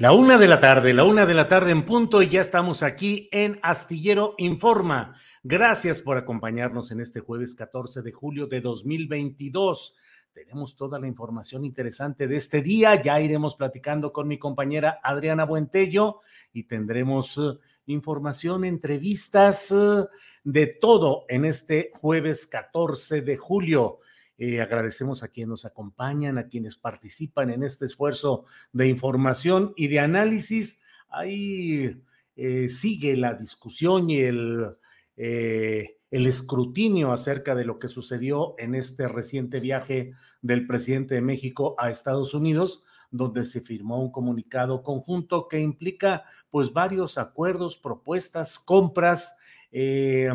La una de la tarde, la una de la tarde en punto y ya estamos aquí en Astillero Informa. Gracias por acompañarnos en este jueves 14 de julio de 2022. Tenemos toda la información interesante de este día. Ya iremos platicando con mi compañera Adriana Buentello y tendremos uh, información, entrevistas, uh, de todo en este jueves 14 de julio. Eh, agradecemos a quienes nos acompañan, a quienes participan en este esfuerzo de información y de análisis. Ahí eh, sigue la discusión y el, eh, el escrutinio acerca de lo que sucedió en este reciente viaje del presidente de México a Estados Unidos donde se firmó un comunicado conjunto que implica pues varios acuerdos, propuestas, compras, eh,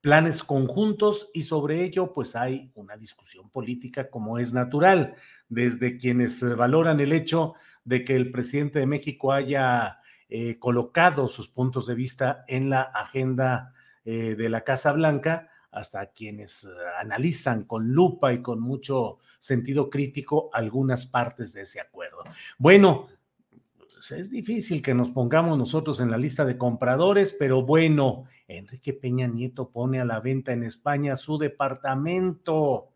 planes conjuntos y sobre ello pues hay una discusión política como es natural, desde quienes valoran el hecho de que el presidente de México haya eh, colocado sus puntos de vista en la agenda eh, de la Casa Blanca, hasta quienes eh, analizan con lupa y con mucho sentido crítico algunas partes de ese acuerdo. Bueno, es difícil que nos pongamos nosotros en la lista de compradores, pero bueno, Enrique Peña Nieto pone a la venta en España su departamento.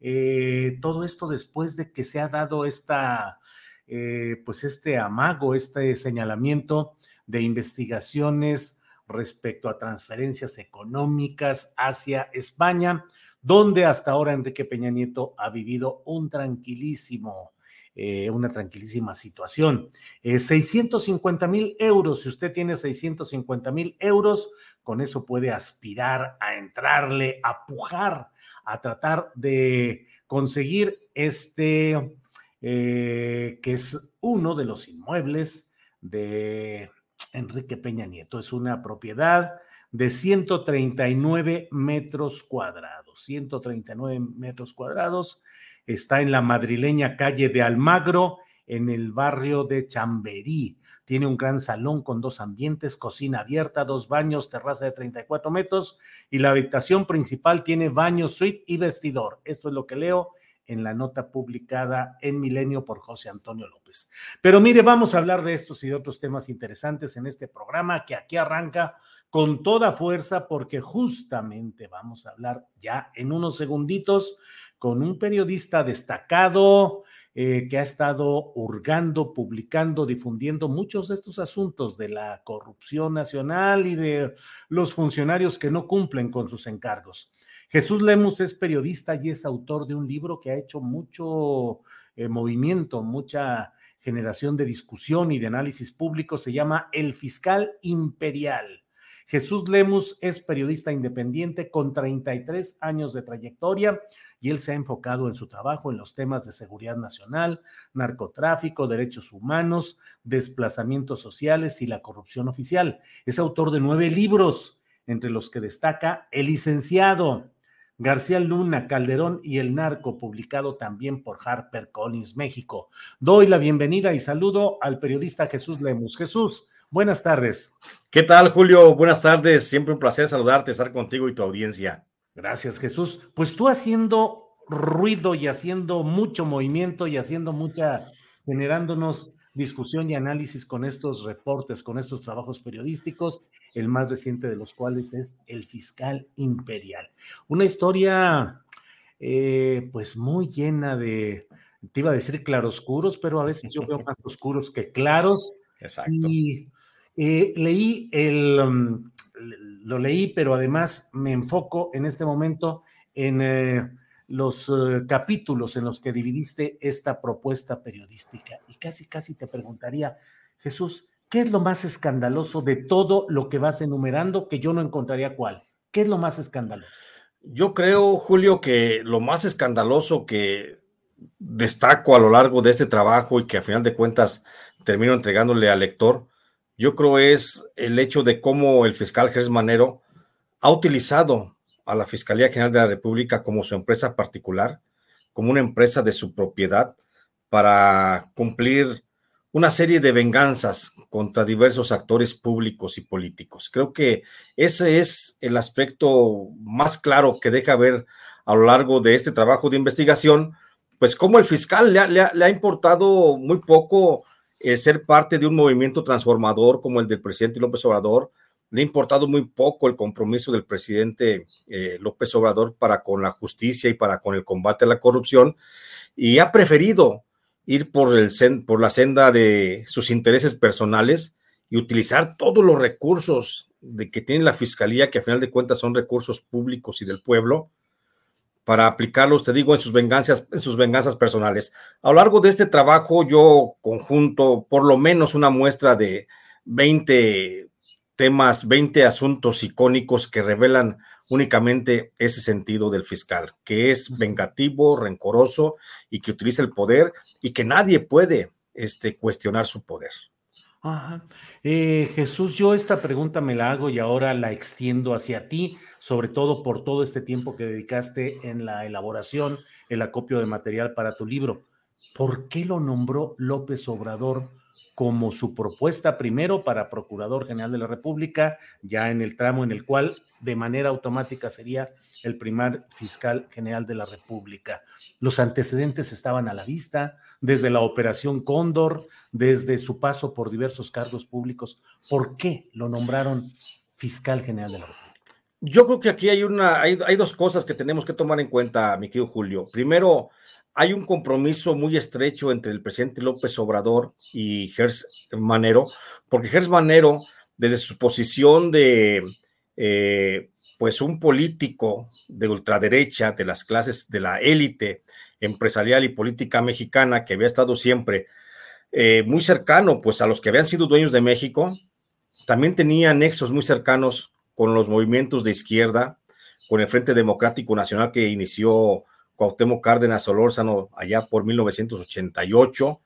Eh, todo esto después de que se ha dado esta, eh, pues este amago, este señalamiento de investigaciones respecto a transferencias económicas hacia España, donde hasta ahora Enrique Peña Nieto ha vivido un tranquilísimo eh, una tranquilísima situación. 650 mil euros, si usted tiene 650 mil euros, con eso puede aspirar a entrarle, a pujar, a tratar de conseguir este, eh, que es uno de los inmuebles de Enrique Peña Nieto. Es una propiedad de 139 metros cuadrados, 139 metros cuadrados está en la madrileña calle de Almagro, en el barrio de Chamberí. Tiene un gran salón con dos ambientes, cocina abierta, dos baños, terraza de 34 metros y la habitación principal tiene baño, suite y vestidor. Esto es lo que leo en la nota publicada en Milenio por José Antonio López. Pero mire, vamos a hablar de estos y de otros temas interesantes en este programa que aquí arranca con toda fuerza porque justamente vamos a hablar ya en unos segunditos con un periodista destacado eh, que ha estado hurgando, publicando, difundiendo muchos de estos asuntos de la corrupción nacional y de los funcionarios que no cumplen con sus encargos. Jesús Lemus es periodista y es autor de un libro que ha hecho mucho eh, movimiento, mucha generación de discusión y de análisis público. Se llama El Fiscal Imperial Jesús Lemus es periodista independiente con 33 años de trayectoria y él se ha enfocado en su trabajo en los temas de seguridad nacional, narcotráfico, derechos humanos, desplazamientos sociales y la corrupción oficial. Es autor de nueve libros, entre los que destaca El licenciado, García Luna, Calderón y el Narco, publicado también por Harper Collins México. Doy la bienvenida y saludo al periodista Jesús Lemus. Jesús, buenas tardes. ¿Qué tal, Julio? Buenas tardes. Siempre un placer saludarte, estar contigo y tu audiencia. Gracias, Jesús. Pues tú haciendo ruido y haciendo mucho movimiento y haciendo mucha, generándonos discusión y análisis con estos reportes, con estos trabajos periodísticos, el más reciente de los cuales es El Fiscal Imperial. Una historia, eh, pues muy llena de, te iba a decir claroscuros, pero a veces yo veo más oscuros que claros. Exacto. Y eh, leí el, um, lo leí, pero además me enfoco en este momento en eh, los eh, capítulos en los que dividiste esta propuesta periodística. Y casi, casi te preguntaría, Jesús, ¿qué es lo más escandaloso de todo lo que vas enumerando que yo no encontraría cuál? ¿Qué es lo más escandaloso? Yo creo, Julio, que lo más escandaloso que destaco a lo largo de este trabajo y que a final de cuentas termino entregándole al lector, yo creo es el hecho de cómo el fiscal Gers Manero ha utilizado a la Fiscalía General de la República como su empresa particular, como una empresa de su propiedad, para cumplir una serie de venganzas contra diversos actores públicos y políticos. Creo que ese es el aspecto más claro que deja ver a lo largo de este trabajo de investigación, pues cómo el fiscal le ha, importado muy poco eh, ser parte de un movimiento transformador como el del presidente López Obrador, le ha importado muy poco el compromiso del presidente eh, López Obrador para con la justicia y para con el combate a la corrupción y ha preferido ir por, el, por la senda de sus intereses personales y utilizar todos los recursos de que tiene la fiscalía, que a final de cuentas son recursos públicos y del pueblo, para aplicarlos, te digo, en sus venganzas, en sus venganzas personales. A lo largo de este trabajo, yo conjunto por lo menos una muestra de 20 temas, 20 asuntos icónicos que revelan únicamente ese sentido del fiscal, que es vengativo, rencoroso y que utiliza el poder y que nadie puede este, cuestionar su poder. Eh, Jesús, yo esta pregunta me la hago y ahora la extiendo hacia ti, sobre todo por todo este tiempo que dedicaste en la elaboración, el acopio de material para tu libro. ¿Por qué lo nombró López Obrador como su propuesta primero para Procurador General de la República, ya en el tramo en el cual de manera automática sería el primer fiscal general de la República. Los antecedentes estaban a la vista, desde la Operación Cóndor, desde su paso por diversos cargos públicos. ¿Por qué lo nombraron fiscal general de la República? Yo creo que aquí hay, una, hay, hay dos cosas que tenemos que tomar en cuenta, mi querido Julio. Primero, hay un compromiso muy estrecho entre el presidente López Obrador y Gers Manero, porque Gers Manero, desde su posición de eh, pues un político de ultraderecha, de las clases de la élite empresarial y política mexicana, que había estado siempre eh, muy cercano pues a los que habían sido dueños de México, también tenía nexos muy cercanos con los movimientos de izquierda, con el Frente Democrático Nacional que inició Cuauhtémoc Cárdenas Solórzano allá por 1988,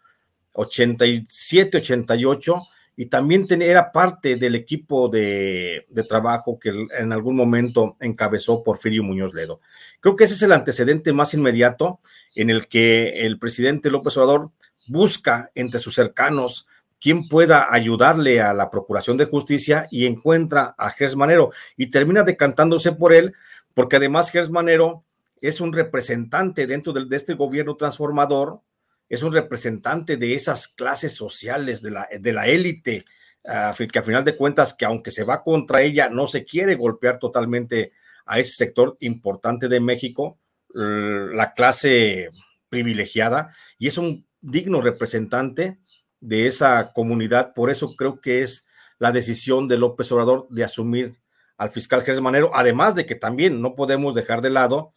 87, 88, y también era parte del equipo de, de, trabajo que en algún momento encabezó Porfirio Muñoz Ledo. Creo que ese es el antecedente más inmediato en el que el presidente López Obrador busca entre sus cercanos quien pueda ayudarle a la Procuración de Justicia y encuentra a Gers Manero y termina decantándose por él, porque además Gers Manero es un representante dentro de, este gobierno transformador, es un representante de esas clases sociales, de la, de la élite, uh, que a final de cuentas, que aunque se va contra ella, no se quiere golpear totalmente a ese sector importante de México, la clase privilegiada, y es un digno representante de esa comunidad. Por eso creo que es la decisión de López Obrador de asumir al fiscal Gerson Manero, además de que también no podemos dejar de lado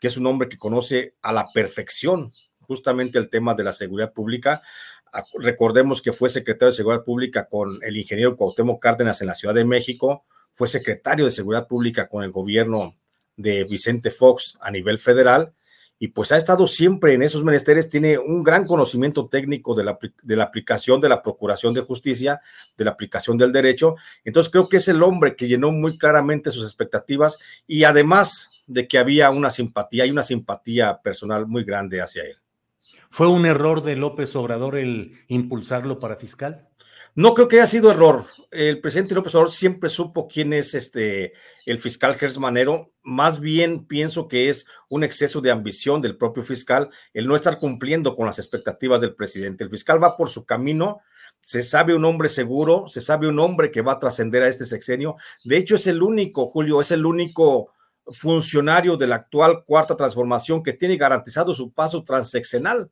que es un hombre que conoce a la perfección justamente el tema de la seguridad pública. Ah, recordemos que fue secretario de Seguridad Pública con el ingeniero Cuauhtémoc Cárdenas en la Ciudad de México, fue secretario de Seguridad Pública con el gobierno de Vicente Fox a nivel federal y pues ha estado siempre en esos menesteres, tiene un gran conocimiento técnico de la, de la, aplicación de la Procuración de Justicia, de la aplicación del derecho. Entonces creo que es el hombre que llenó muy claramente sus expectativas y además de que había una simpatía y una simpatía personal muy grande hacia él. ¿Fue un error de López Obrador el impulsarlo para fiscal? No creo que haya sido error. El presidente López Obrador siempre supo quién es este el fiscal Gers Manero. Más bien pienso que es un exceso de ambición del propio fiscal el no estar cumpliendo con las expectativas del presidente. El fiscal va por su camino. Se sabe un hombre seguro, se sabe un hombre que va a trascender a este sexenio. De hecho, es el único, Julio, es el único funcionario de la actual cuarta transformación que tiene garantizado su paso transeccional.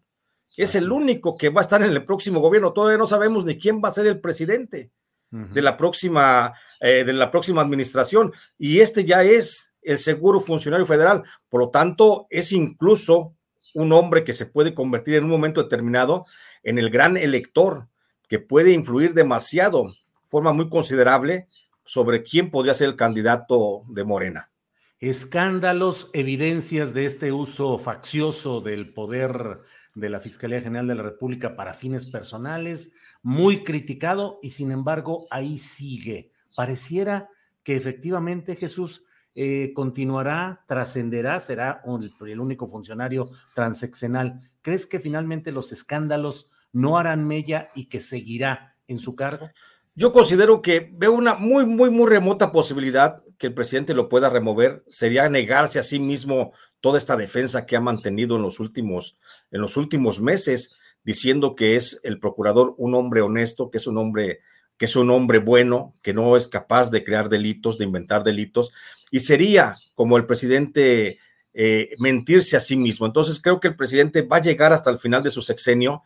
Es el único que va a estar en el próximo gobierno. Todavía no sabemos ni quién va a ser el presidente de la próxima eh, de la próxima administración y este ya es el seguro funcionario federal. Por lo tanto, es incluso un hombre que se puede convertir en un momento determinado en el gran elector que puede influir demasiado, forma muy considerable sobre quién podría ser el candidato de Morena. Escándalos, evidencias de este uso faccioso del poder de la Fiscalía General de la República para fines personales, muy criticado y sin embargo ahí sigue. Pareciera que efectivamente Jesús eh, continuará, trascenderá, será el, el único funcionario transeccional. ¿Crees que finalmente los escándalos no harán mella y que seguirá en su cargo? Yo considero que veo una muy, muy, muy remota posibilidad que el presidente lo pueda remover. Sería negarse a sí mismo toda esta defensa que ha mantenido en los últimos, en los últimos meses, diciendo que es el procurador un hombre honesto, que es un hombre, que es un hombre bueno, que no es capaz de crear delitos, de inventar delitos, y sería como el presidente eh, mentirse a sí mismo. Entonces creo que el presidente va a llegar hasta el final de su sexenio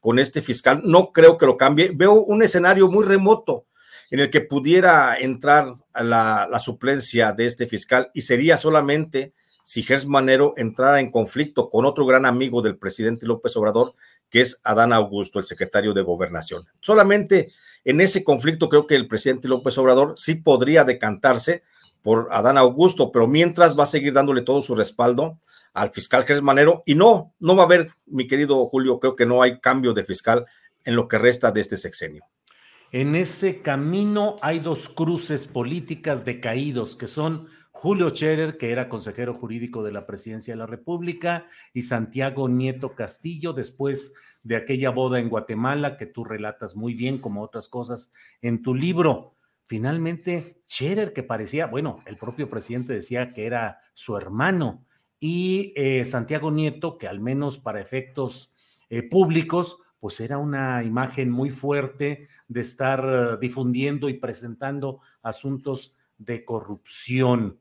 con este fiscal. No creo que lo cambie. Veo un escenario muy remoto en el que pudiera entrar a la, suplencia de este fiscal y sería solamente si Gers Manero entrara en conflicto con otro gran amigo del presidente López Obrador, que es Adán Augusto, el secretario de Gobernación. Solamente en ese conflicto creo que el presidente López Obrador sí podría decantarse por Adán Augusto, pero mientras va a seguir dándole todo su respaldo al fiscal Gers Manero y no, no va a haber, mi querido Julio, creo que no hay cambio de fiscal en lo que resta de este sexenio. En ese camino hay dos cruces políticas decaídos que son Julio Scherer, que era consejero jurídico de la Presidencia de la República, y Santiago Nieto Castillo, después de aquella boda en Guatemala que tú relatas muy bien, como otras cosas en tu libro. Finalmente, Scherer, que parecía, bueno, el propio presidente decía que era su hermano, y eh, Santiago Nieto, que al menos para efectos eh, públicos, pues era una imagen muy fuerte de estar eh, difundiendo y presentando asuntos de corrupción.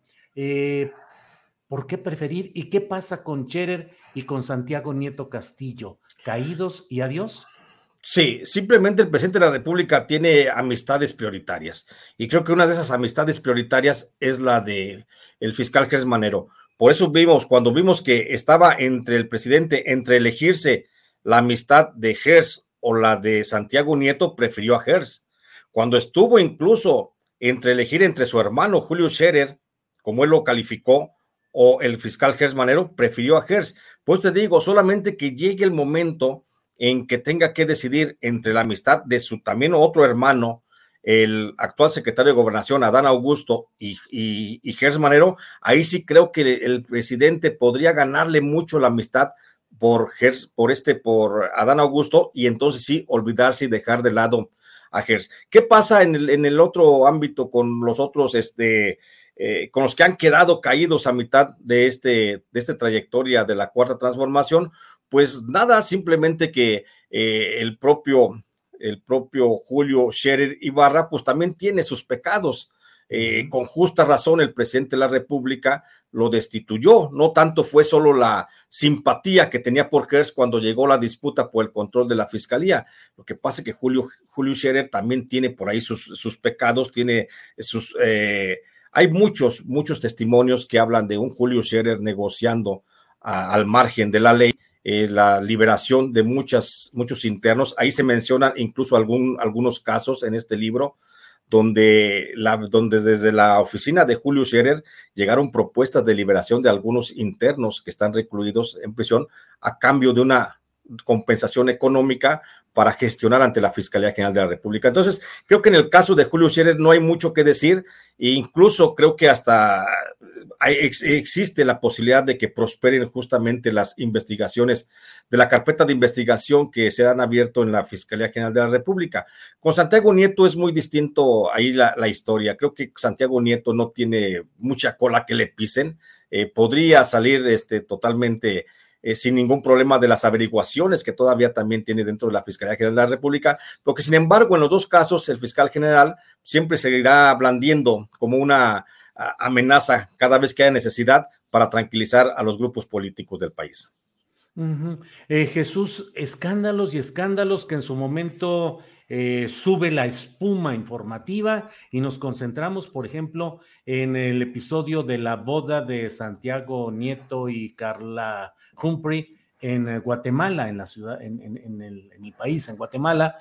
¿Por qué preferir? ¿Y qué pasa con Scherer y con Santiago Nieto Castillo? ¿Caídos y adiós? Sí, simplemente el presidente de la República tiene amistades prioritarias y creo que una de esas amistades prioritarias es la de el fiscal Gers Manero. Por eso vimos, cuando vimos que estaba entre el presidente, entre elegirse la amistad de Gers o la de Santiago Nieto, prefirió a Gers. Cuando estuvo incluso entre elegir entre su hermano Julio Scherer, como él lo calificó, o el fiscal Gers Manero, prefirió a Gers. Pues te digo, solamente que llegue el momento en que tenga que decidir entre la amistad de su también otro hermano, el actual secretario de Gobernación, Adán Augusto y, y, Gers Manero, ahí sí creo que el presidente podría ganarle mucho la amistad por Gers, por este, por Adán Augusto, y entonces sí olvidarse y dejar de lado a Gers. ¿Qué pasa en el, en el otro ámbito con los otros, este, eh, con los que han quedado caídos a mitad de, este, de esta trayectoria de la cuarta transformación? Pues nada, simplemente que eh, el propio el propio Julio Scherer Ibarra, pues también tiene sus pecados. Eh, con justa razón el presidente de la República lo destituyó. No tanto fue solo la simpatía que tenía por Gers cuando llegó la disputa por el control de la fiscalía. Lo que pasa es que Julio, Julio Scherer también tiene por ahí sus, sus pecados, tiene sus... Eh, hay muchos, muchos testimonios que hablan de un Julio Scherer negociando al margen de la ley eh, la liberación de muchas, muchos internos. Ahí se mencionan incluso algún, algunos casos en este libro donde, donde desde la oficina de Julio Scherer llegaron propuestas de liberación de algunos internos que están recluidos en prisión a cambio de una compensación económica para gestionar ante la Fiscalía General de la República. Entonces, creo que en el caso de Julio Scherer no hay mucho que decir e incluso creo que hasta existe la posibilidad de que prosperen justamente las investigaciones de la carpeta de investigación que se han abierto en la Fiscalía General de la República. Con Santiago Nieto es muy distinto ahí la, historia. Creo que Santiago Nieto no tiene mucha cola que le pisen. Eh, podría salir este, totalmente eh, sin ningún problema de las averiguaciones que todavía también tiene dentro de la Fiscalía General de la República, porque sin embargo en los dos casos el fiscal general siempre seguirá blandiendo como una amenaza cada vez que haya necesidad para tranquilizar a los grupos políticos del país. Eh, Jesús, escándalos y escándalos que en su momento eh, sube la espuma informativa y nos concentramos, por ejemplo, en el episodio de la boda de Santiago Nieto y Carla Humphrey en eh, Guatemala, en la ciudad, en, en, el, país, en Guatemala,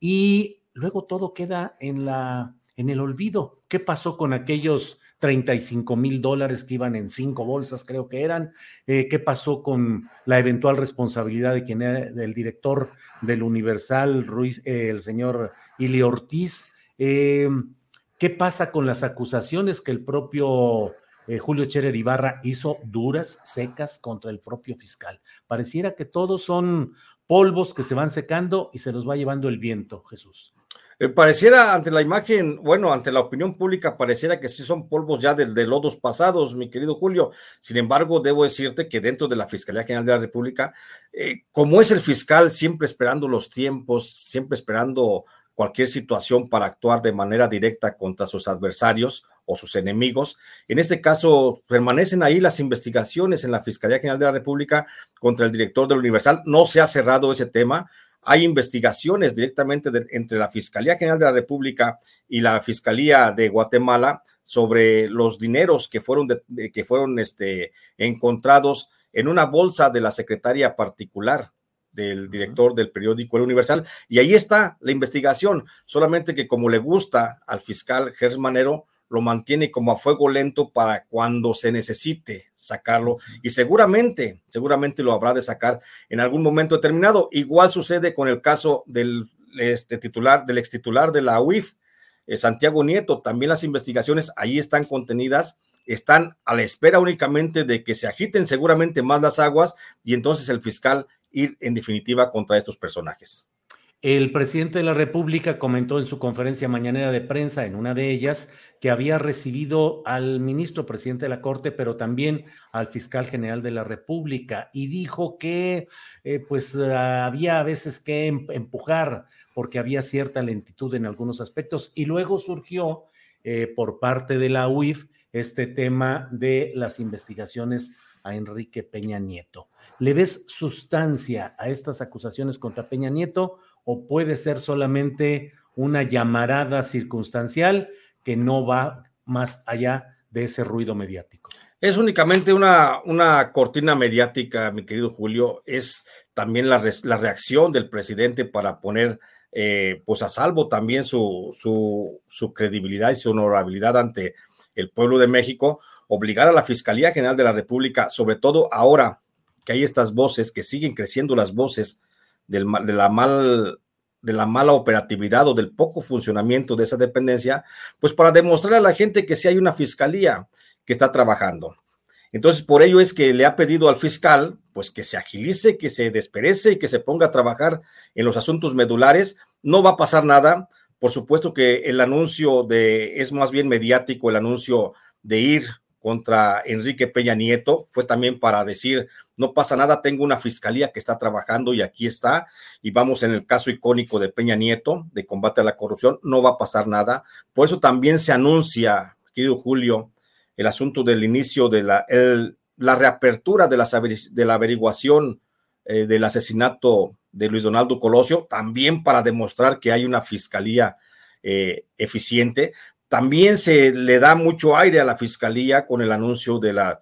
y luego todo queda en, la, en el olvido. ¿Qué pasó con aquellos 35 mil dólares que iban en cinco bolsas, creo que eran. Eh, ¿Qué pasó con la eventual responsabilidad de quien era del director del Universal, Ruiz, eh, el señor Ili Ortiz? ¿Qué pasa con las acusaciones que el propio Julio Cherer Ibarra hizo duras, secas contra el propio fiscal? Pareciera que todos son polvos que se van secando y se los va llevando el viento, Jesús. Eh, pareciera ante la imagen, bueno, ante la opinión pública, pareciera que sí son polvos ya de, de, lodos pasados, mi querido Julio. Sin embargo, debo decirte que dentro de la Fiscalía General de la República, eh, como es el fiscal siempre esperando los tiempos, siempre esperando cualquier situación para actuar de manera directa contra sus adversarios o sus enemigos. En este caso, permanecen ahí las investigaciones en la Fiscalía General de la República contra el director del Universal. No se ha cerrado ese tema hay investigaciones directamente entre la Fiscalía General de la República y la Fiscalía de Guatemala sobre los dineros que fueron, que fueron este, encontrados en una bolsa de la secretaria particular del director del periódico El Universal. Y ahí está la investigación, solamente que como le gusta al fiscal Gers Manero, lo mantiene como a fuego lento para cuando se necesite sacarlo y seguramente, seguramente lo habrá de sacar en algún momento determinado. Igual sucede con el caso del este, titular, del ex titular de la UIF, eh, Santiago Nieto. También las investigaciones ahí están contenidas, están a la espera únicamente de que se agiten seguramente más las aguas y entonces el fiscal ir en definitiva contra estos personajes. El presidente de la República comentó en su conferencia mañanera de prensa, en una de ellas, que había recibido al ministro presidente de la Corte, pero también al fiscal general de la República, y dijo que eh, pues había a veces que em, empujar porque había cierta lentitud en algunos aspectos. Y luego surgió eh, por parte de la UIF este tema de las investigaciones a Enrique Peña Nieto. ¿Le ves sustancia a estas acusaciones contra Peña Nieto o puede ser solamente una llamarada circunstancial que no va más allá de ese ruido mediático? Es únicamente una, una cortina mediática, mi querido Julio. Es también la, la reacción del presidente para poner eh, pues a salvo también su, su, su credibilidad y su honorabilidad ante el pueblo de México, obligar a la Fiscalía General de la República, sobre todo ahora que hay estas voces, que siguen creciendo las voces del, de, la mal, de la mala operatividad o del poco funcionamiento de esa dependencia, pues para demostrar a la gente que sí hay una fiscalía que está trabajando. Entonces, por ello es que le ha pedido al fiscal, pues que se agilice, que se desperece y que se ponga a trabajar en los asuntos medulares. No va a pasar nada. Por supuesto que el anuncio de, es más bien mediático, el anuncio de ir contra Enrique Peña Nieto, fue también para decir, no pasa nada, tengo una fiscalía que está trabajando y aquí está, y vamos en el caso icónico de Peña Nieto, de combate a la corrupción, no va a pasar nada. Por eso también se anuncia, querido Julio, el asunto del inicio de la, la reapertura de, de la averiguación eh, del asesinato de Luis Donaldo Colosio, también para demostrar que hay una fiscalía eh, eficiente, también se le da mucho aire a la fiscalía con el anuncio de la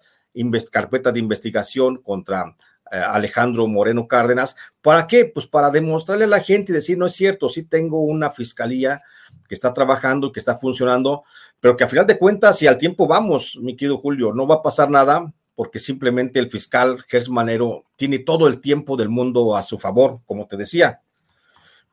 carpeta de investigación contra eh, Alejandro Moreno Cárdenas. ¿Para qué? Pues para demostrarle a la gente y decir, no es cierto, sí tengo una fiscalía que está trabajando, que está funcionando, pero que a final de cuentas, si al tiempo vamos, mi querido Julio, no va a pasar nada porque simplemente el fiscal Gers Manero tiene todo el tiempo del mundo a su favor, como te decía.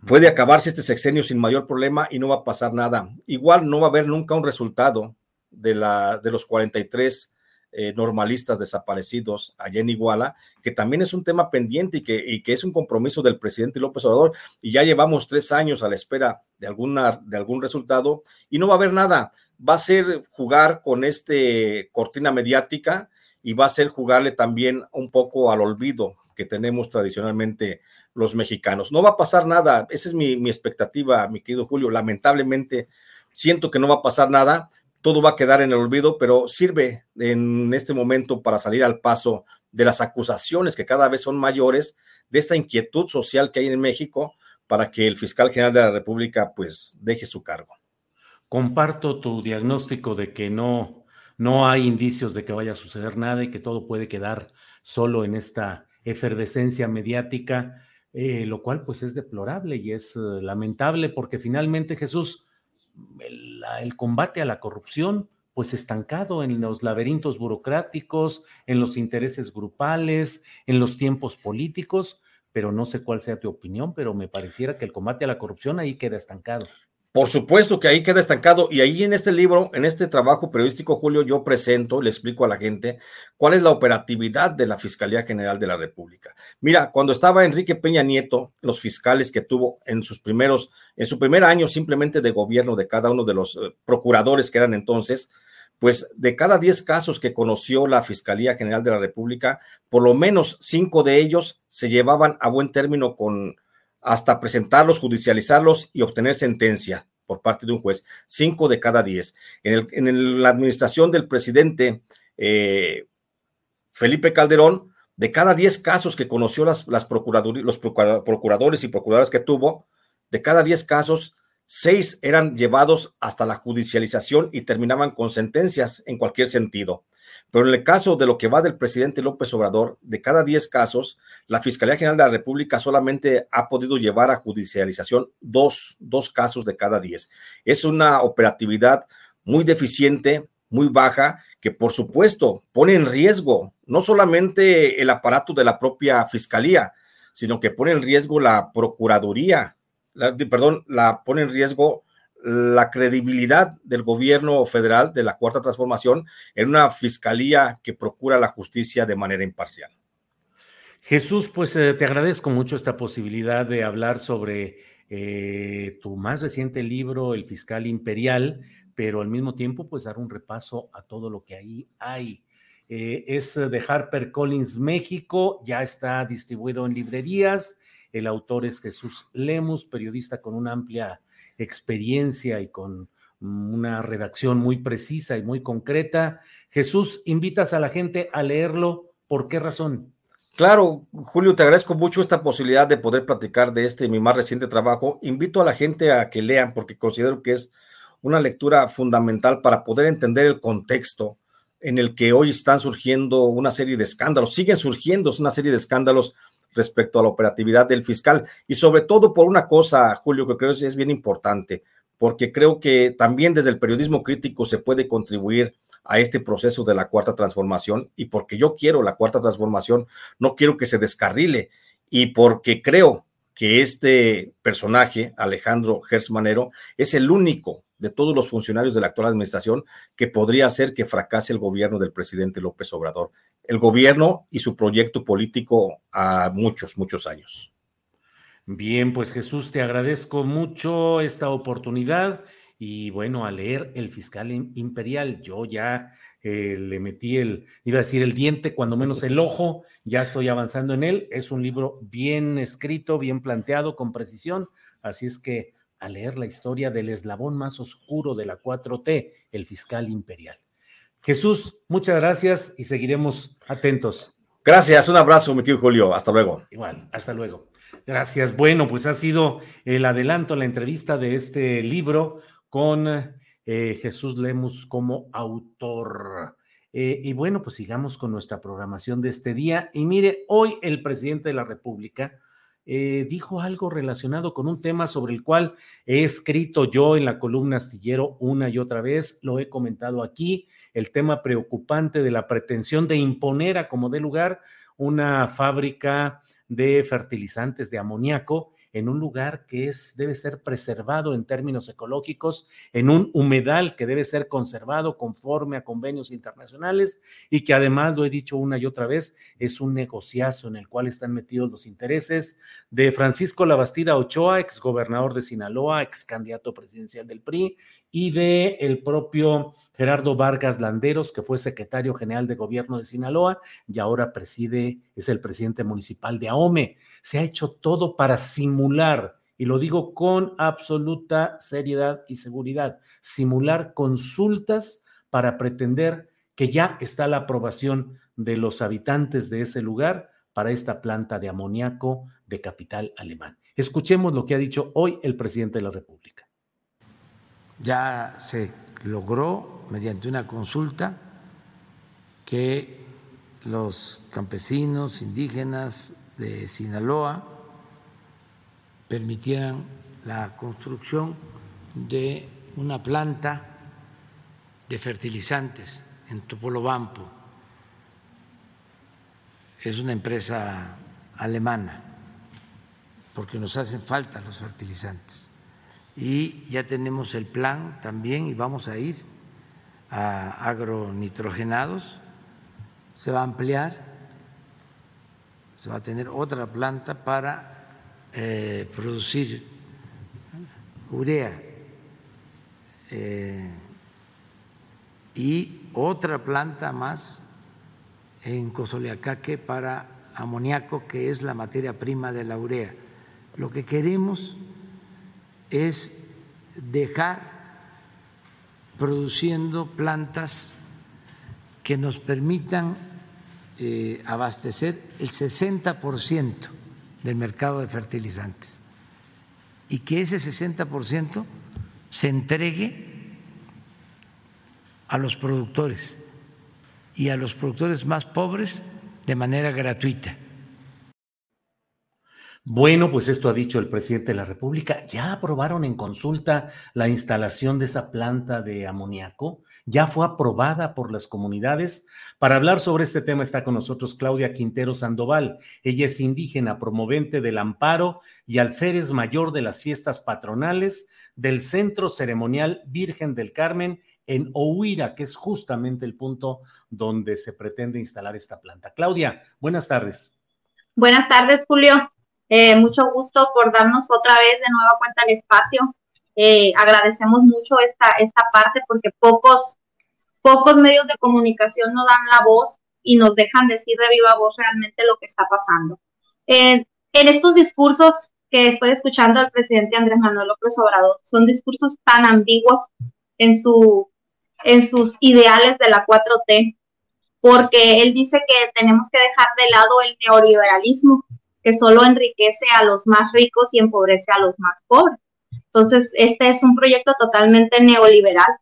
Puede acabarse este sexenio sin mayor problema y no va a pasar nada. Igual no va a haber nunca un resultado de, la, de los 43 eh, normalistas desaparecidos allá en Iguala, que también es un tema pendiente y que, es un compromiso del presidente López Obrador. Y ya llevamos tres años a la espera de, alguna, de algún resultado y no va a haber nada. Va a ser jugar con este cortina mediática y va a ser jugarle también un poco al olvido que tenemos tradicionalmente los mexicanos. No va a pasar nada, esa es mi, mi expectativa, mi querido Julio. Lamentablemente, siento que no va a pasar nada, todo va a quedar en el olvido, pero sirve en este momento para salir al paso de las acusaciones que cada vez son mayores, de esta inquietud social que hay en México para que el fiscal general de la República pues deje su cargo. Comparto tu diagnóstico de que no, no hay indicios de que vaya a suceder nada y que todo puede quedar solo en esta efervescencia mediática, eh, lo cual pues es deplorable y es uh, lamentable porque finalmente Jesús, el, combate a la corrupción, pues estancado en los laberintos burocráticos, en los intereses grupales, en los tiempos políticos, pero no sé cuál sea tu opinión, pero me pareciera que el combate a la corrupción ahí queda estancado. Por supuesto que ahí queda estancado y ahí en este libro, en este trabajo periodístico, Julio, yo presento, le explico a la gente cuál es la operatividad de la Fiscalía General de la República. Mira, cuando estaba Enrique Peña Nieto, los fiscales que tuvo en sus primeros, en su primer año simplemente de gobierno de cada uno de los eh, procuradores que eran entonces, pues de cada 10 casos que conoció la Fiscalía General de la República, por lo menos cinco de ellos se llevaban a buen término con hasta presentarlos, judicializarlos y obtener sentencia por parte de un juez, cinco de cada diez. En, la administración del presidente eh, Felipe Calderón, de cada diez casos que conoció las, las los procuradores y procuradoras que tuvo, de cada diez casos, seis eran llevados hasta la judicialización y terminaban con sentencias en cualquier sentido. Pero en el caso de lo que va del presidente López Obrador, de cada 10 casos, la Fiscalía General de la República solamente ha podido llevar a judicialización dos, dos casos de cada 10. Es una operatividad muy deficiente, muy baja, que por supuesto pone en riesgo no solamente el aparato de la propia Fiscalía, sino que pone en riesgo la Procuraduría, perdón, la pone en riesgo la credibilidad del gobierno federal de la Cuarta Transformación en una fiscalía que procura la justicia de manera imparcial. Jesús, pues eh, te agradezco mucho esta posibilidad de hablar sobre eh, tu más reciente libro, El Fiscal Imperial, pero al mismo tiempo, pues dar un repaso a todo lo que ahí hay. Eh, es de Harper Collins México, ya está distribuido en librerías. El autor es Jesús Lemus, periodista con una amplia experiencia y con una redacción muy precisa y muy concreta. Jesús, invitas a la gente a leerlo. ¿Por qué razón? Claro, Julio, te agradezco mucho esta posibilidad de poder platicar de este mi más reciente trabajo. Invito a la gente a que lean porque considero que es una lectura fundamental para poder entender el contexto en el que hoy están surgiendo una serie de escándalos, siguen surgiendo una serie de escándalos respecto a la operatividad del fiscal. Y sobre todo por una cosa, Julio, que creo es bien importante, porque creo que también desde el periodismo crítico se puede contribuir a este proceso de la cuarta transformación y porque yo quiero la cuarta transformación, no quiero que se descarrile. Y porque creo que este personaje, Alejandro Gersmanero, es el único de todos los funcionarios de la actual administración que podría hacer que fracase el gobierno del presidente López Obrador el gobierno y su proyecto político a muchos, muchos años. Bien, pues Jesús, te agradezco mucho esta oportunidad y bueno, a leer El Fiscal Imperial, yo ya eh, le metí el, iba a decir el diente, cuando menos el ojo, ya estoy avanzando en él. Es un libro bien escrito, bien planteado, con precisión, así es que a leer la historia del eslabón más oscuro de la 4T, el Fiscal Imperial. Jesús, muchas gracias y seguiremos atentos. Gracias, un abrazo, mi querido Julio. Hasta luego. Igual, hasta luego. Gracias. Bueno, pues ha sido el adelanto, la entrevista de este libro con eh, Jesús Lemus como autor. Eh, y bueno, pues sigamos con nuestra programación de este día. Y mire, hoy el presidente de la República eh, dijo algo relacionado con un tema sobre el cual he escrito yo en la columna astillero una y otra vez, lo he comentado aquí, el tema preocupante de la pretensión de imponer a como de lugar una fábrica de fertilizantes de amoníaco en un lugar que es, debe ser preservado en términos ecológicos, en un humedal que debe ser conservado conforme a convenios internacionales y que además, lo he dicho una y otra vez, es un negociazo en el cual están metidos los intereses de Francisco Labastida Ochoa, exgobernador de Sinaloa, ex candidato presidencial del PRI, y de el propio Gerardo Vargas Landeros, que fue secretario general de gobierno de Sinaloa y ahora preside, es el presidente municipal de Ahome. Se ha hecho todo para simular, y lo digo con absoluta seriedad y seguridad, simular consultas para pretender que ya está la aprobación de los habitantes de ese lugar para esta planta de amoníaco de capital alemán. Escuchemos lo que ha dicho hoy el presidente de la República ya se logró mediante una consulta que los campesinos indígenas de Sinaloa permitieran la construcción de una planta de fertilizantes en Topolobampo. Es una empresa alemana, porque nos hacen falta los fertilizantes y ya tenemos el plan también y vamos a ir a agronitrogenados, se va a ampliar, se va a tener otra planta para eh, producir urea eh, y otra planta más en Cosoleacaque para amoníaco, que es la materia prima de la urea. Lo que queremos es dejar produciendo plantas que nos permitan eh, abastecer el 60% del mercado de fertilizantes y que ese 60% se entregue a los productores y a los productores más pobres de manera gratuita. Bueno, pues esto ha dicho el presidente de la República. Ya aprobaron en consulta la instalación de esa planta de amoníaco. Ya fue aprobada por las comunidades. Para hablar sobre este tema está con nosotros Claudia Quintero Sandoval. Ella es indígena, promovente del amparo y alférez mayor de las fiestas patronales del Centro Ceremonial Virgen del Carmen en Ohuira, que es justamente el punto donde se pretende instalar esta planta. Claudia, buenas tardes. Buenas tardes, Julio. Eh, mucho gusto por darnos otra vez de nueva cuenta el espacio. Eh, agradecemos mucho esta, esta parte porque pocos, pocos medios de comunicación nos dan la voz y nos dejan decir de viva voz realmente lo que está pasando. Eh, en estos discursos que estoy escuchando al presidente Andrés Manuel López Obrador, son discursos tan ambiguos en, su, en sus ideales de la 4T, porque él dice que tenemos que dejar de lado el neoliberalismo que solo enriquece a los más ricos y empobrece a los más pobres. Entonces, este es un proyecto totalmente neoliberal,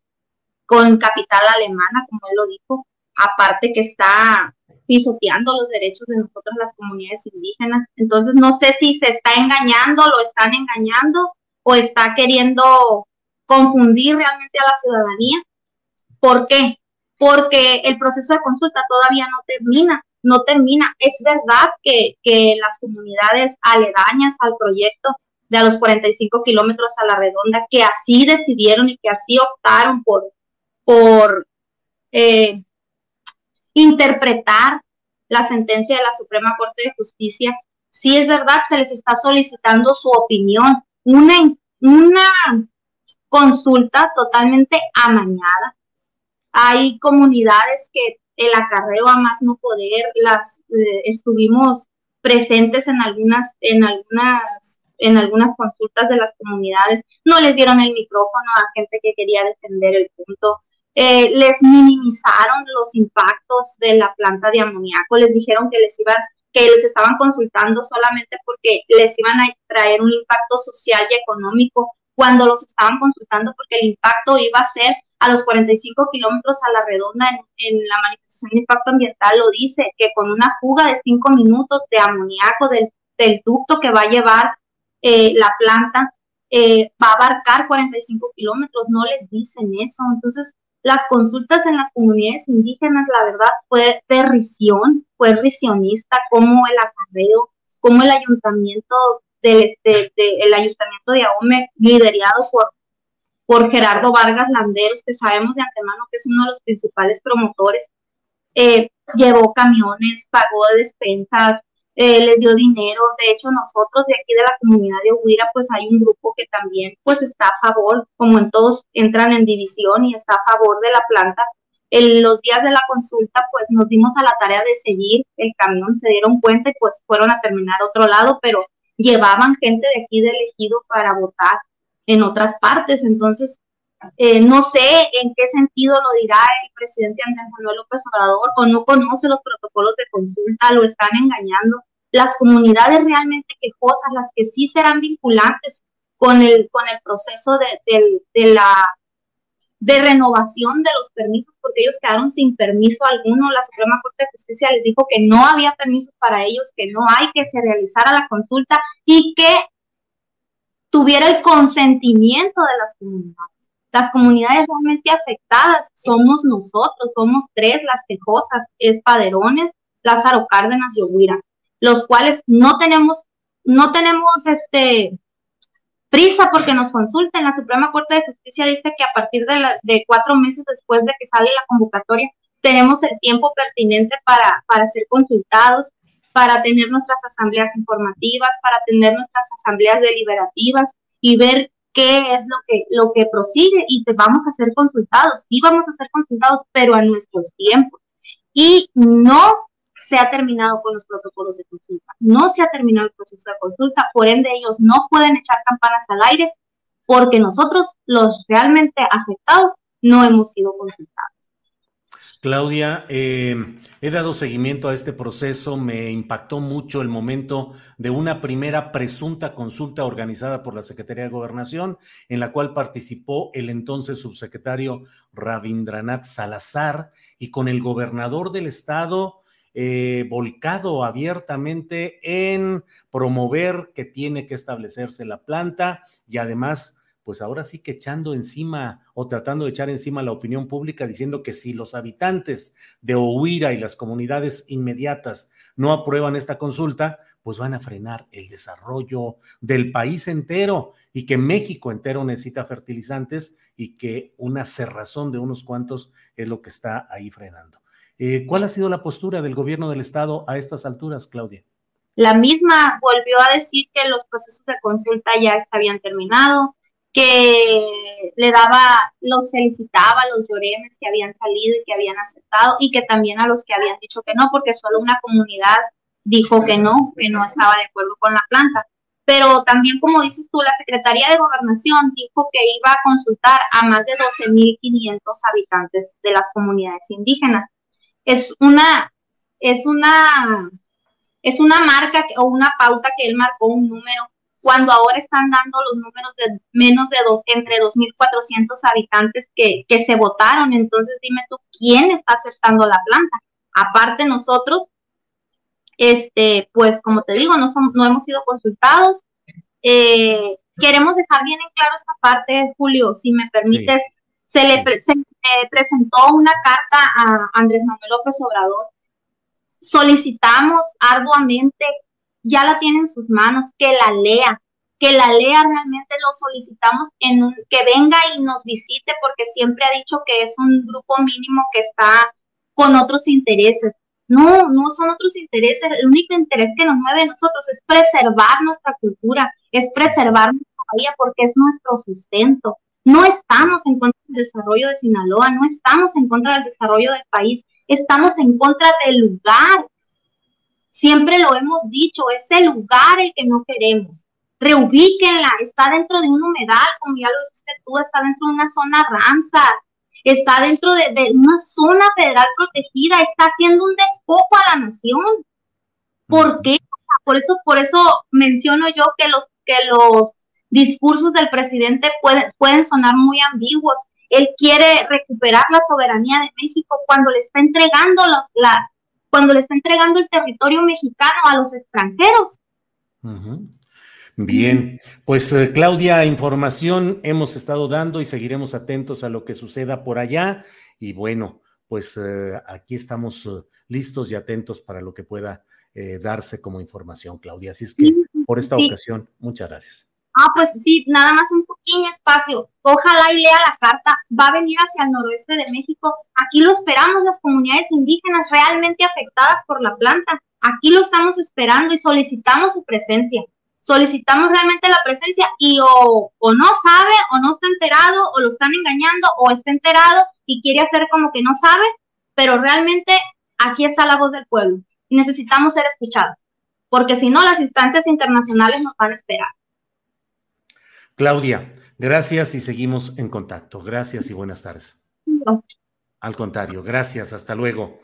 con capital alemana, como él lo dijo, aparte que está pisoteando los derechos de nosotros, las comunidades indígenas. Entonces, no sé si se está engañando, lo están engañando o está queriendo confundir realmente a la ciudadanía. ¿Por qué? Porque el proceso de consulta todavía no termina no termina. Es verdad que, las comunidades aledañas al proyecto de a los 45 kilómetros a la redonda, que así decidieron y que así optaron por, por eh, interpretar la sentencia de la Suprema Corte de Justicia, sí es verdad, se les está solicitando su opinión, una, una consulta totalmente amañada. Hay comunidades que el acarreo a más no poder, las eh, estuvimos presentes en algunas, en algunas, en algunas consultas de las comunidades, no les dieron el micrófono a gente que quería defender el punto, eh, les minimizaron los impactos de la planta de amoníaco, les dijeron que les iban que les estaban consultando solamente porque les iban a traer un impacto social y económico, cuando los estaban consultando porque el impacto iba a ser a los 45 kilómetros a la redonda en, la manifestación de impacto ambiental lo dice, que con una fuga de 5 minutos de amoníaco del, ducto que va a llevar eh, la planta, eh, va a abarcar 45 kilómetros, no les dicen eso. Entonces, las consultas en las comunidades indígenas, la verdad, fue perrición, fue risionista, como el acarreo, como el ayuntamiento del, este, el ayuntamiento de Ahome, liderado por por Gerardo Vargas Landeros, que sabemos de antemano que es uno de los principales promotores, eh, llevó camiones, pagó despensas, eh, les dio dinero. De hecho, nosotros de aquí de la comunidad de Huira, pues hay un grupo que también pues está a favor, como en todos entran en división y está a favor de la planta. En los días de la consulta, pues nos dimos a la tarea de seguir el camión, se dieron cuenta y pues fueron a terminar otro lado, pero llevaban gente de aquí de elegido para votar en otras partes. Entonces, eh, no sé en qué sentido lo dirá el presidente Andrés Manuel López Obrador o no conoce los protocolos de consulta, lo están engañando. Las comunidades realmente quejosas, las que sí serán vinculantes con el, con el proceso de, de, la de renovación de los permisos, porque ellos quedaron sin permiso alguno. La Suprema Corte de Justicia les dijo que no había permisos para ellos, que no hay que se realizara la consulta y que tuviera el consentimiento de las comunidades. Las comunidades realmente afectadas somos nosotros, somos tres las quejosas, Espaderones, Lázaro Cárdenas y Oguira, los cuales no tenemos, no tenemos este prisa porque nos consulten. La Suprema Corte de Justicia dice que a partir de, de cuatro meses después de que sale la convocatoria, tenemos el tiempo pertinente para, para ser consultados para tener nuestras asambleas informativas, para tener nuestras asambleas deliberativas y ver qué es lo que, lo que prosigue y te vamos a ser consultados. Sí vamos a ser consultados, pero a nuestros tiempos. Y no se ha terminado con los protocolos de consulta, no se ha terminado el proceso de consulta, por ende ellos no pueden echar campanas al aire porque nosotros, los realmente afectados, no hemos sido consultados. Claudia, eh, he dado seguimiento a este proceso, me impactó mucho el momento de una primera presunta consulta organizada por la Secretaría de Gobernación, en la cual participó el entonces subsecretario Rabindranath Salazar y con el gobernador del estado eh, volcado abiertamente en promover que tiene que establecerse la planta y además pues ahora sí que echando encima o tratando de echar encima la opinión pública diciendo que si los habitantes de Ohuira y las comunidades inmediatas no aprueban esta consulta, pues van a frenar el desarrollo del país entero y que México entero necesita fertilizantes y que una cerrazón de unos cuantos es lo que está ahí frenando. Eh, ¿Cuál ha sido la postura del gobierno del estado a estas alturas, Claudia? La misma volvió a decir que los procesos de consulta ya habían terminado, que le daba, los felicitaba, los lloremes que habían salido y que habían aceptado y que también a los que habían dicho que no, porque solo una comunidad dijo que no, que no estaba de acuerdo con la planta. Pero también, como dices tú, la Secretaría de Gobernación dijo que iba a consultar a más de 12.500 habitantes de las comunidades indígenas. Es una, es una, es una marca o una pauta que él marcó un número cuando ahora están dando los números de menos de dos, entre 2.400 habitantes que, que se votaron. Entonces, dime tú, ¿quién está aceptando la planta? Aparte nosotros, este, pues como te digo, no, somos, no hemos sido consultados. Eh, queremos dejar bien en claro esta parte, Julio, si me permites. Se le presentó una carta a Andrés Manuel López Obrador. Solicitamos arduamente ya la tiene en sus manos, que la lea, que la lea realmente lo solicitamos en un, que venga y nos visite porque siempre ha dicho que es un grupo mínimo que está con otros intereses. No, no son otros intereses. El único interés que nos mueve a nosotros es preservar nuestra cultura, es preservar nuestra bahía porque es nuestro sustento. No estamos en contra del desarrollo de Sinaloa, no estamos en contra del desarrollo del país, estamos en contra del lugar Siempre lo hemos dicho, es el lugar el que no queremos. Reubíquenla, está dentro de un humedal, como ya lo dijiste tú, está dentro de una zona Ramsar, está dentro de, una zona federal protegida, está haciendo un despojo a la nación. ¿Por qué? Por eso, por eso menciono yo que los, que los discursos del presidente pueden, pueden sonar muy ambiguos él quiere recuperar la soberanía de México cuando le está entregando los, la, cuando le está entregando el territorio mexicano a los extranjeros. Bien, pues eh, Claudia, información hemos estado dando y seguiremos atentos a lo que suceda por allá. Y bueno, pues eh, aquí estamos eh, listos y atentos para lo que pueda darse como información, Claudia. Así es que por esta ocasión, muchas gracias. Ah, pues sí, nada más un pequeño espacio. Ojalá y lea la carta. Va a venir hacia el noroeste de México. Aquí lo esperamos las comunidades indígenas realmente afectadas por la planta. Aquí lo estamos esperando y solicitamos su presencia. Solicitamos realmente la presencia y o, o no sabe o no está enterado o lo están engañando o está enterado y quiere hacer como que no sabe, pero realmente aquí está la voz del pueblo y necesitamos ser escuchados, porque si no las instancias internacionales nos van a esperar. Claudia, gracias y seguimos en contacto. Gracias y buenas tardes. Al contrario, gracias. Hasta luego.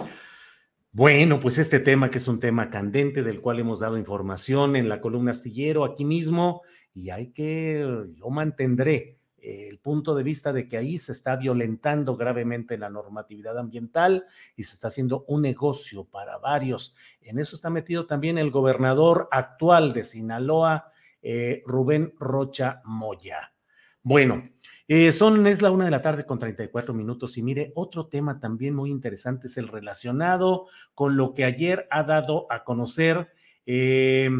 Bueno, pues este tema que es un tema candente del cual hemos dado información en la columna astillero aquí mismo y hay que, yo mantendré el punto de vista de que ahí se está violentando gravemente la normatividad ambiental y se está haciendo un negocio para varios. En eso está metido también el gobernador actual de Sinaloa, eh, Rubén Rocha Moya. Bueno, eh, son, es la una de la tarde con 34 minutos y mire, otro tema también muy interesante es el relacionado con lo que ayer ha dado a conocer eh,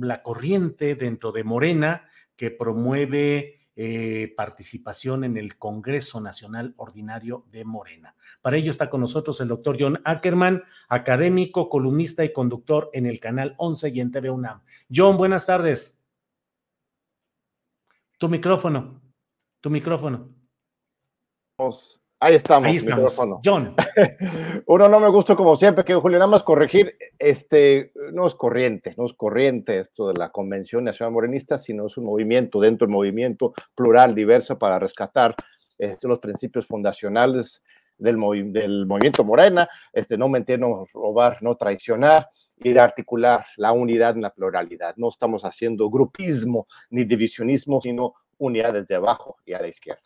la corriente dentro de Morena que promueve eh, participación en el Congreso Nacional Ordinario de Morena. Para ello está con nosotros el doctor John Ackerman, académico, columnista y conductor en el canal 11 y en TV UNAM. John, buenas tardes. Tu micrófono, tu micrófono. Ahí estamos. Ahí estamos. John. Uno no me gustó como siempre, que Julio, nada más corregir, este, no es corriente, no es corriente esto de la Convención Nacional Morenista, sino es un movimiento dentro del movimiento plural, diverso, para rescatar este, los principios fundacionales del, del movimiento Morena, este, no mentir, no robar, no traicionar y de articular la unidad en la pluralidad. No estamos haciendo grupismo ni divisionismo, sino unidad desde abajo y a la izquierda.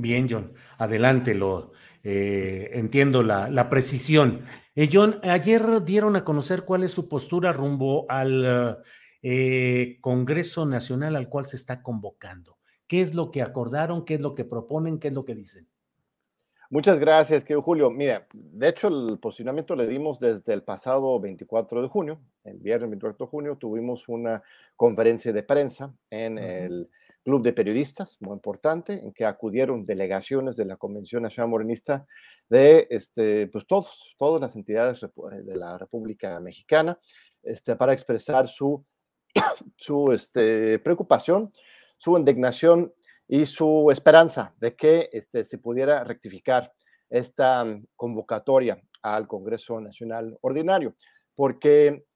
Bien, John, adelante, lo eh, entiendo la, precisión. Eh, John, ayer dieron a conocer cuál es su postura rumbo al eh, Congreso Nacional al cual se está convocando. ¿Qué es lo que acordaron? ¿Qué es lo que proponen? ¿Qué es lo que dicen? Muchas gracias, querido Julio. Mira, de hecho, el posicionamiento le dimos desde el pasado 24 de junio. El viernes 24 de junio tuvimos una conferencia de prensa en el club de periodistas, muy importante, en que acudieron delegaciones de la Convención Nacional Morenista de este, pues todos, todas las entidades de la República Mexicana, este, para expresar su, este, preocupación, su indignación y su esperanza de que este, se pudiera rectificar esta convocatoria al Congreso Nacional Ordinario, porque,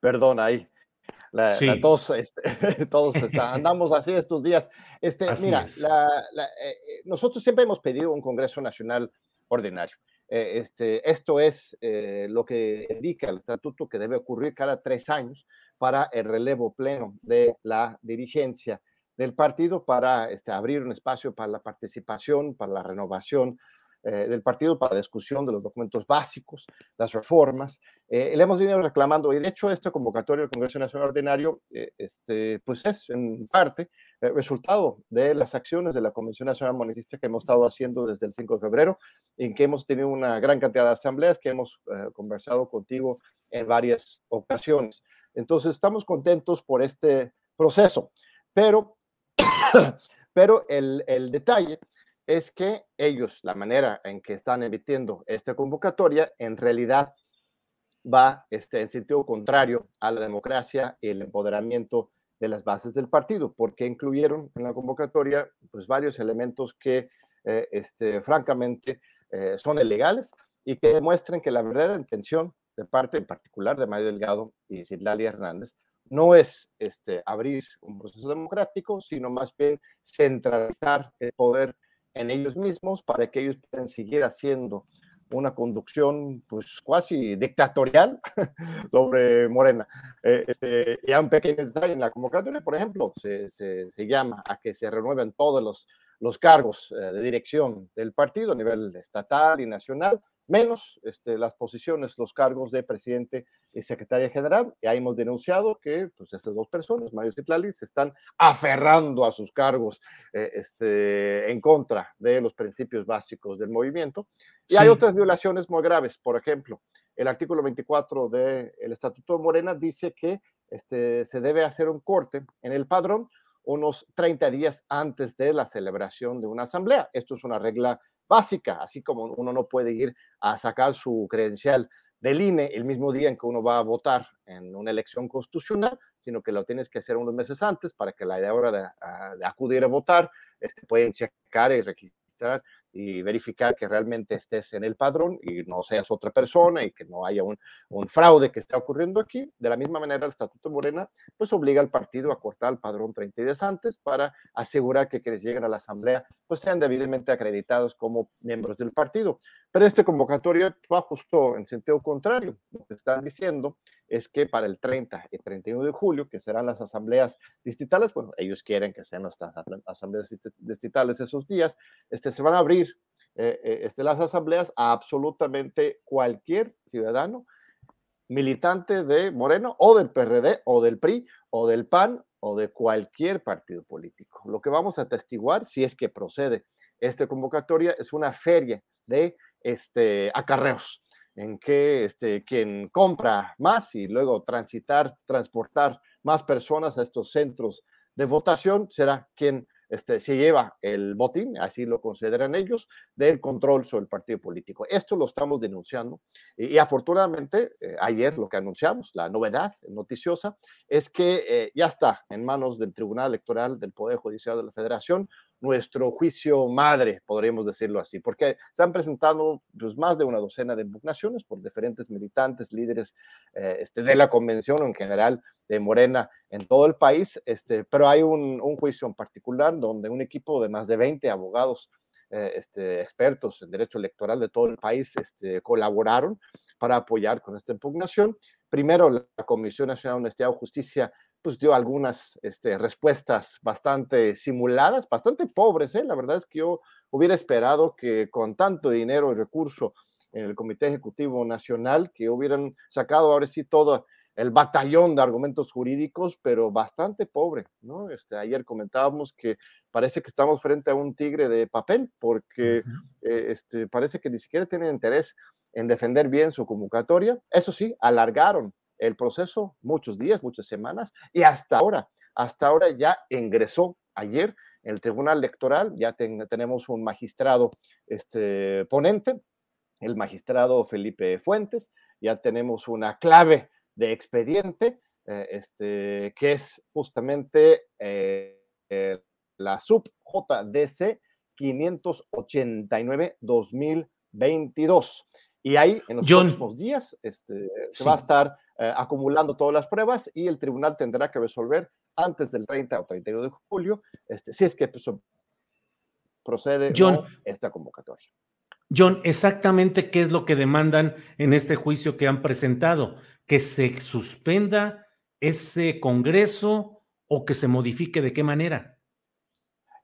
perdón, ahí, todos, este, todos andamos así estos días. Este, mira, eh, eh, nosotros siempre hemos pedido un Congreso Nacional Ordinario. Eh, este, esto es lo que indica el estatuto que debe ocurrir cada tres años para el relevo pleno de la dirigencia del partido, para este, abrir un espacio para la participación, para la renovación eh, del partido para la discusión de los documentos básicos, las reformas. Eh, le hemos venido reclamando, y de hecho esta convocatoria del Congreso Nacional Ordinario, eh, este, pues es en parte el resultado de las acciones de la Convención Nacional Monetista que hemos estado haciendo desde el 5 de febrero, en que hemos tenido una gran cantidad de asambleas que hemos conversado contigo en varias ocasiones. Entonces, estamos contentos por este proceso, pero, pero el, el detalle es que ellos, la manera en que están emitiendo esta convocatoria, en realidad va este, en sentido contrario a la democracia y el empoderamiento de las bases del partido, porque incluyeron en la convocatoria pues, varios elementos que, eh, este, francamente, eh, son ilegales y que demuestran que la verdadera intención de parte en particular de Mario Delgado y Citlali Hernández no es este, abrir un proceso democrático, sino más bien centralizar el poder en ellos mismos para que ellos puedan seguir haciendo una conducción pues casi dictatorial sobre Morena. Eh, este, un pequeño detalle en la convocatoria, por ejemplo, se, se, se llama a que se renueven todos los, los cargos eh, de dirección del partido a nivel estatal y nacional menos este, las posiciones, los cargos de presidente y secretaria general. Y ahí hemos denunciado que pues, estas dos personas, Mario Citlali, se están aferrando a sus cargos eh, este, en contra de los principios básicos del movimiento. Y hay otras violaciones muy graves. Por ejemplo, el artículo 24 del Estatuto de Morena dice que este, se debe hacer un corte en el padrón unos 30 días antes de la celebración de una asamblea. Esto es una regla básica, así como uno no puede ir a sacar su credencial del INE el mismo día en que uno va a votar en una elección constitucional, sino que lo tienes que hacer unos meses antes para que la hora de, ah, de acudir a votar este, pueden checar y registrar y verificar que realmente estés en el padrón y no seas otra persona y que no haya un, un, fraude que esté ocurriendo aquí. De la misma manera, el Estatuto Morena pues obliga al partido a cortar el padrón 30 días antes para asegurar que quienes lleguen a la Asamblea pues sean debidamente acreditados como miembros del partido. Pero este convocatorio va justo en sentido contrario. Lo que están diciendo es que para el 30 y 31 de julio, que serán las asambleas distritales, bueno, ellos quieren que sean las asambleas distritales esos días, este, se van a abrir eh, eh, este, las asambleas a absolutamente cualquier ciudadano militante de Moreno o del PRD o del PRI o del PAN o de cualquier partido político. Lo que vamos a atestiguar, si es que procede esta convocatoria, es una feria de este, acarreos en que este, quien compra más y luego transitar, transportar más personas a estos centros de votación será quien este, se lleva el botín, así lo consideran ellos, del control sobre el partido político. Esto lo estamos denunciando y, afortunadamente eh, ayer lo que anunciamos, la novedad noticiosa, es que eh, ya está en manos del Tribunal Electoral del Poder Judicial de la Federación nuestro juicio madre, podríamos decirlo así, porque se han presentado pues, más de una docena de impugnaciones por diferentes militantes, líderes eh, este, de la convención o en general de Morena en todo el país, este, pero hay un, juicio en particular donde un equipo de más de 20 abogados eh, este, expertos en derecho electoral de todo el país este, colaboraron para apoyar con esta impugnación. Primero, la Comisión Nacional de Honestidad y Justicia pues dio algunas este, respuestas bastante simuladas, bastante pobres. ¿eh? La verdad es que yo hubiera esperado que con tanto dinero y recurso en el Comité Ejecutivo Nacional, que hubieran sacado ahora sí todo el batallón de argumentos jurídicos, pero bastante pobre, ¿no? Este, ayer comentábamos que parece que estamos frente a un tigre de papel, porque eh, este, parece que ni siquiera tienen interés en defender bien su convocatoria. Eso sí, alargaron el proceso muchos días, muchas semanas, y hasta ahora, hasta ahora ya ingresó ayer en el Tribunal Electoral, ya tenemos un magistrado este, ponente, el magistrado Felipe Fuentes, ya tenemos una clave de expediente, eh, este, que es justamente eh, eh, la sub JDC 589-2022. Y ahí, en los próximos días, este, se va a estar eh, acumulando todas las pruebas y el tribunal tendrá que resolver antes del 30 o 31 de julio, este, si es que pues, procede esta convocatoria. John, exactamente qué es lo que demandan en este juicio que han presentado, que se suspenda ese Congreso o que se modifique de qué manera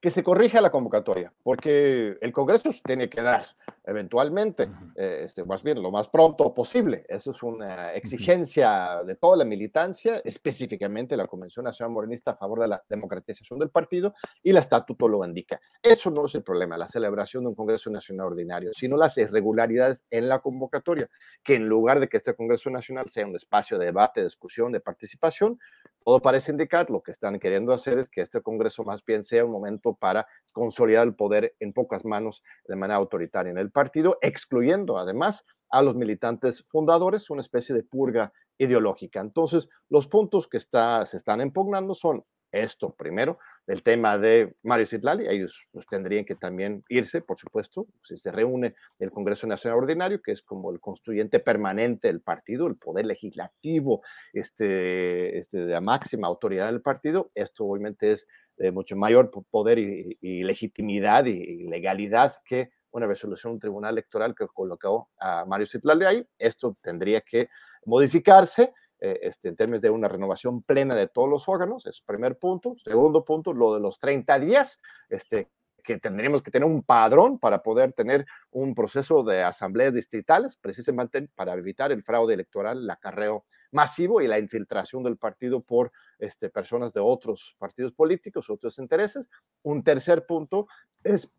que se corrija la convocatoria, porque el Congreso tiene que dar eventualmente, eh, este, más bien lo más pronto posible. Eso es una exigencia de toda la militancia, específicamente la Convención Nacional Morenista a favor de la democratización del partido y el estatuto lo indica. Eso no es el problema, la celebración de un Congreso Nacional ordinario, sino las irregularidades en la convocatoria, que en lugar de que este Congreso Nacional sea un espacio de debate, de discusión, de participación, todo parece indicar lo que están queriendo hacer es que este Congreso más bien sea un momento para consolidar el poder en pocas manos de manera autoritaria en el partido, excluyendo además a los militantes fundadores, una especie de purga ideológica. Entonces, los puntos que está, se están impugnando son esto, primero, el tema de Mario Citlali, ellos pues, tendrían que también irse, por supuesto, si se reúne el Congreso Nacional Ordinario, que es como el constituyente permanente del partido, el poder legislativo este, este, la máxima autoridad del partido, esto obviamente es de mucho mayor poder y, legitimidad y, legalidad que una resolución del Tribunal Electoral que colocó a Mario Citlali ahí. Esto tendría que modificarse eh, este, en términos de una renovación plena de todos los órganos, es primer punto. Segundo punto, lo de los 30 días, este, que tendríamos que tener un padrón para poder tener un proceso de asambleas distritales, precisamente para evitar el fraude electoral, el acarreo masivo y la infiltración del partido por este, personas de otros partidos políticos, otros intereses. Un tercer punto es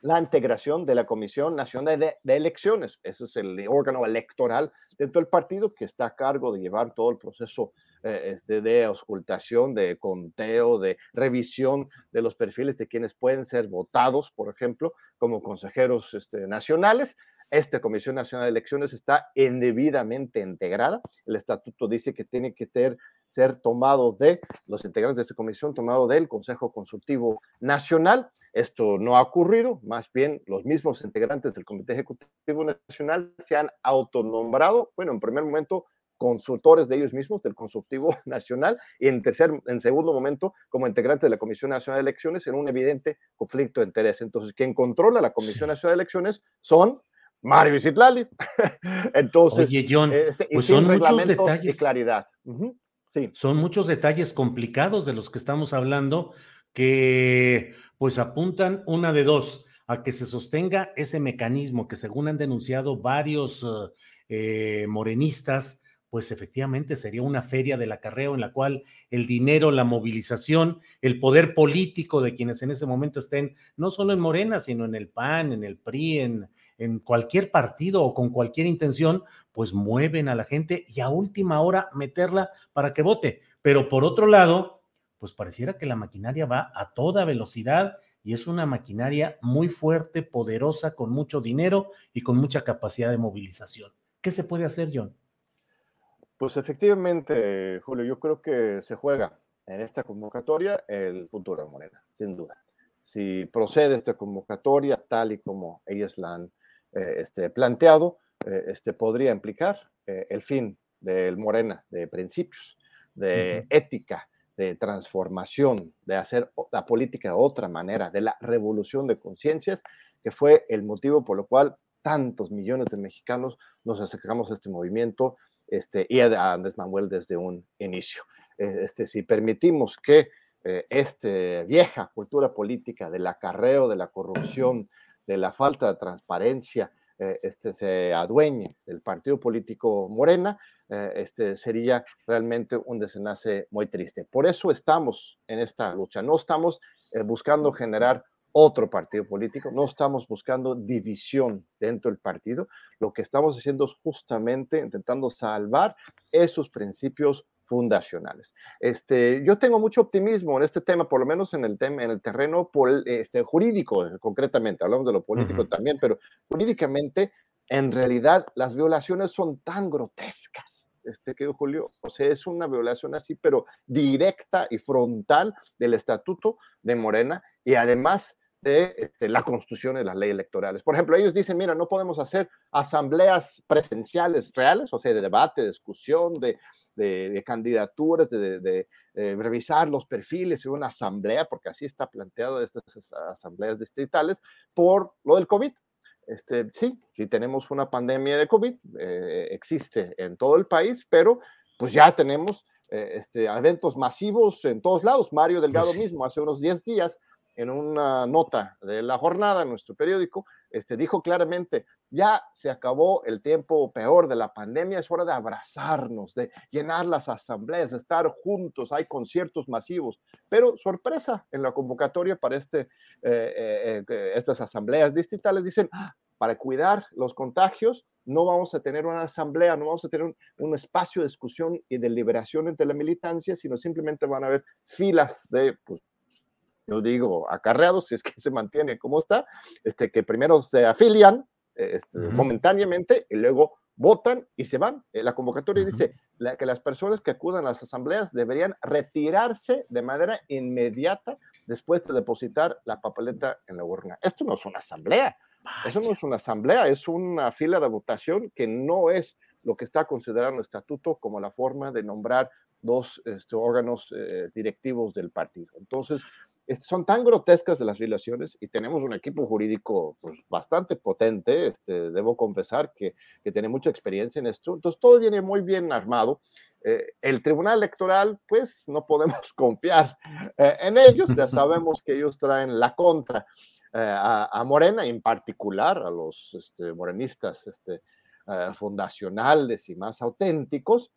la integración de la Comisión Nacional de, Elecciones. Ese es el órgano electoral dentro del partido que está a cargo de llevar todo el proceso este, de auscultación, de conteo, de revisión de los perfiles de quienes pueden ser votados, por ejemplo, como consejeros este, nacionales. Esta Comisión Nacional de Elecciones está indebidamente integrada. El estatuto dice que tiene que ser, ser tomado de los integrantes de esta comisión, tomado del Consejo Consultivo Nacional. Esto no ha ocurrido, más bien los mismos integrantes del Comité Ejecutivo Nacional se han autonombrado, bueno, en primer momento consultores de ellos mismos, del Consultivo Nacional, y en, tercer, en segundo momento, como integrante de la Comisión Nacional de Elecciones, en un evidente conflicto de interés. Entonces, quien controla la Comisión Nacional de Elecciones son Mario y Entonces, Oye, John, este, pues son muchos detalles. Y claridad. Sí. Son muchos detalles complicados de los que estamos hablando que pues apuntan una de dos, a que se sostenga ese mecanismo que según han denunciado varios eh, morenistas, pues efectivamente sería una feria del acarreo en la cual el dinero, la movilización, el poder político de quienes en ese momento estén, no solo en Morena, sino en el PAN, en el PRI, en, en cualquier partido o con cualquier intención, pues mueven a la gente y a última hora meterla para que vote. Pero por otro lado, pues pareciera que la maquinaria va a toda velocidad y es una maquinaria muy fuerte, poderosa, con mucho dinero y con mucha capacidad de movilización. ¿Qué se puede hacer, John? Pues efectivamente, Julio, yo creo que se juega en esta convocatoria el futuro de Morena, sin duda. Si procede esta convocatoria tal y como ellos la han eh, este, planteado, eh, este, podría implicar eh, el fin del Morena, de principios, de ética, de transformación, de hacer la política de otra manera, de la revolución de conciencias, que fue el motivo por lo cual tantos millones de mexicanos nos acercamos a este movimiento este, y a Andrés Manuel desde un inicio. Eh, este, si permitimos que eh, esta vieja cultura política del acarreo, de la corrupción, de la falta de transparencia, eh, este, se adueñe del partido político Morena, este, sería realmente un desenlace muy triste. Por eso estamos en esta lucha, no estamos buscando generar otro partido político, no estamos buscando división dentro del partido, lo que estamos haciendo es justamente intentando salvar esos principios fundacionales. Este, yo tengo mucho optimismo en este tema, por lo menos en el tema, en el terreno este, jurídico, concretamente, hablamos de lo político también, pero jurídicamente, en realidad, las violaciones son tan grotescas este, que Julio, o sea, es una violación así, pero directa y frontal del estatuto de Morena y además de este, la constitución y las leyes electorales. Por ejemplo, ellos dicen, mira, no podemos hacer asambleas presenciales reales, o sea, de debate, de discusión, de, de, candidaturas, de, revisar los perfiles de una asamblea, porque así está planteado estas asambleas distritales, por lo del COVID. Este, sí, sí tenemos una pandemia de COVID, eh, existe en todo el país, pero pues ya tenemos eh, este, eventos masivos en todos lados. Mario Delgado pues mismo hace unos 10 días en una nota de la jornada en nuestro periódico, este, dijo claramente, ya se acabó el tiempo peor de la pandemia, es hora de abrazarnos, de llenar las asambleas, de estar juntos, hay conciertos masivos, pero sorpresa en la convocatoria para este, eh, eh, estas asambleas distritales, dicen, ah, para cuidar los contagios, no vamos a tener una asamblea, no vamos a tener un, espacio de discusión y de liberación entre la militancia, sino simplemente van a haber filas de pues, yo digo, acarreados, si es que se mantiene como está, este, que primero se afilian este, momentáneamente y luego votan y se van. Eh, la convocatoria dice que las personas que acudan a las asambleas deberían retirarse de manera inmediata después de depositar la papeleta en la urna. Esto no es una asamblea, eso no es una asamblea, es una fila de votación que no es lo que está considerando el estatuto como la forma de nombrar dos este, órganos eh, directivos del partido. Entonces, son tan grotescas de las violaciones y tenemos un equipo jurídico pues, bastante potente, este, debo confesar que, que, tiene mucha experiencia en esto, entonces todo viene muy bien armado. Eh, el Tribunal Electoral, pues no podemos confiar eh, en ellos, ya sabemos que ellos traen la contra eh, a, Morena, en particular a los este, morenistas este, fundacionales y más auténticos,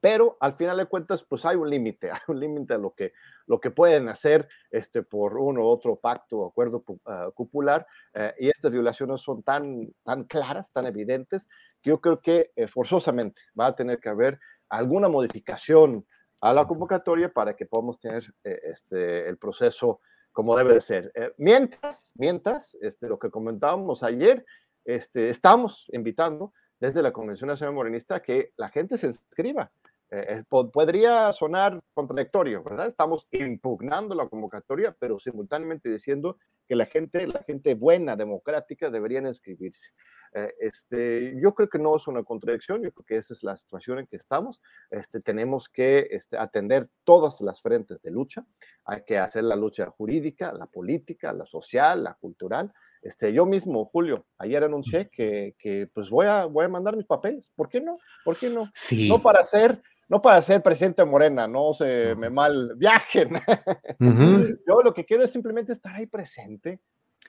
pero al final de cuentas, pues hay un límite, hay un límite a lo que, lo que pueden hacer este, por uno u otro pacto o acuerdo uh, cupular, eh, y estas violaciones son tan, tan claras, tan evidentes, que yo creo que eh, forzosamente va a tener que haber alguna modificación a la convocatoria para que podamos tener eh, este, el proceso como debe de ser. mientras, mientras, este, lo que comentábamos ayer, este, estamos invitando desde la Convención Nacional Morenista que la gente se inscriba eh, podría sonar contradictorio, ¿verdad? Estamos impugnando la convocatoria, pero simultáneamente diciendo que la gente, la gente buena, democrática, deberían inscribirse. Eh, este, yo creo que no es una contradicción, yo creo que esa es la situación en que estamos. Este, tenemos que este, atender todas las frentes de lucha. Hay que hacer la lucha jurídica, la política, la social, la cultural. Este, yo mismo, Julio, ayer anuncié que, que, pues voy a, voy a mandar mis papeles. ¿Por qué no? ¿Por qué no? Sí. No para hacer no para ser presidente Morena, no se me mal viajen. Yo lo que quiero es simplemente estar ahí presente.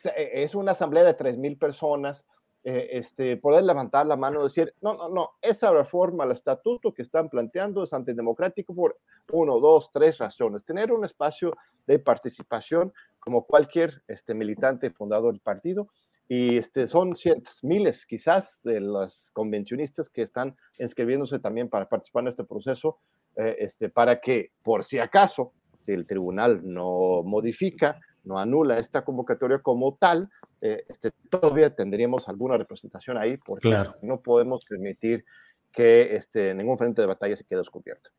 E, es una asamblea de tres mil personas. Eh, este, poder levantar la mano y decir, no, no, no, esa reforma al estatuto que están planteando es antidemocrático por uno, dos, tres razones. Tener un espacio de participación como cualquier este, militante fundador del partido y este, son cientos, miles quizás de los convencionistas que están inscribiéndose también para participar en este proceso, eh, este, para que por si acaso, si el tribunal no modifica, no anula esta convocatoria como tal, eh, este, todavía tendríamos alguna representación ahí, porque no podemos permitir que este, ningún frente de batalla se quede descubierto.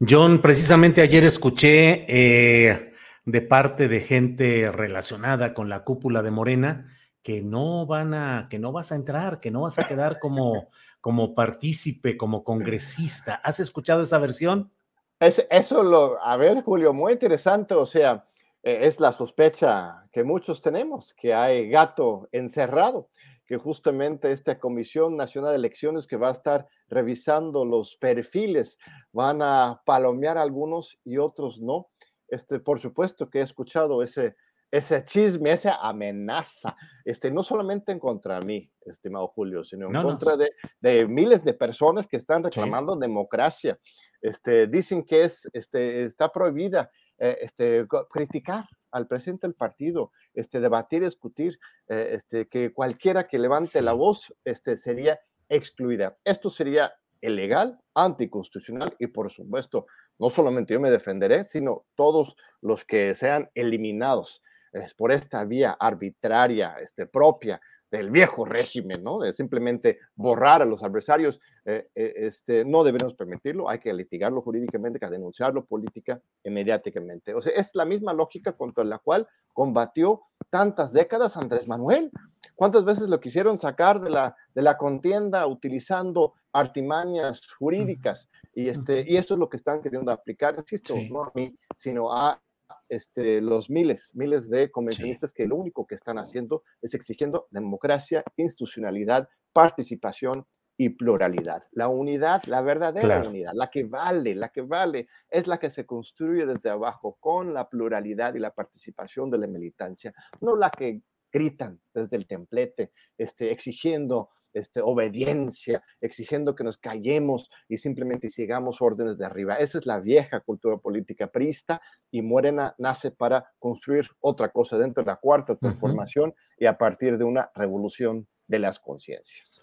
John, precisamente ayer escuché eh, de parte de gente relacionada con la cúpula de Morena, que no van a, que no vas a entrar, que no vas a quedar como, como partícipe, como congresista. ¿Has escuchado esa versión? Es, eso lo, a ver, Julio, muy interesante. O sea, eh, es la sospecha que muchos tenemos, que hay gato encerrado, que justamente esta Comisión Nacional de Elecciones que va a estar revisando los perfiles, van a palomear algunos y otros no. Este, por supuesto que he escuchado ese, ese chisme, esa amenaza, este, no solamente en contra de mí, estimado Julio, sino en contra De, de, miles de personas que están reclamando democracia. Este, dicen que es, este, está prohibida eh, este, criticar al presidente del partido, este, debatir, discutir, eh, este, que cualquiera que levante la voz este, sería excluida. Esto sería ilegal, anticonstitucional y por supuesto, no solamente yo me defenderé, sino todos los que sean eliminados es por esta vía arbitraria, este, propia del viejo régimen, ¿no? De simplemente borrar a los adversarios, eh, eh, este, no debemos permitirlo, hay que litigarlo jurídicamente, hay que denunciarlo política inmediatamente. O sea, es la misma lógica contra la cual combatió tantas décadas Andrés Manuel. ¿Cuántas veces lo quisieron sacar de la, de la contienda utilizando artimañas jurídicas? Y, este, y eso es lo que están queriendo aplicar, insisto, no a mí, sino a este, los miles, miles de convencionistas que lo único que están haciendo es exigiendo democracia, institucionalidad, participación y pluralidad. La unidad, la verdadera unidad, la que vale, la que vale, es la que se construye desde abajo con la pluralidad y la participación de la militancia, no la que gritan desde el templete, este, exigiendo este, obediencia, exigiendo que nos callemos y simplemente sigamos órdenes de arriba. Esa es la vieja cultura política prista y Morena nace para construir otra cosa dentro de la cuarta transformación y a partir de una revolución de las conciencias.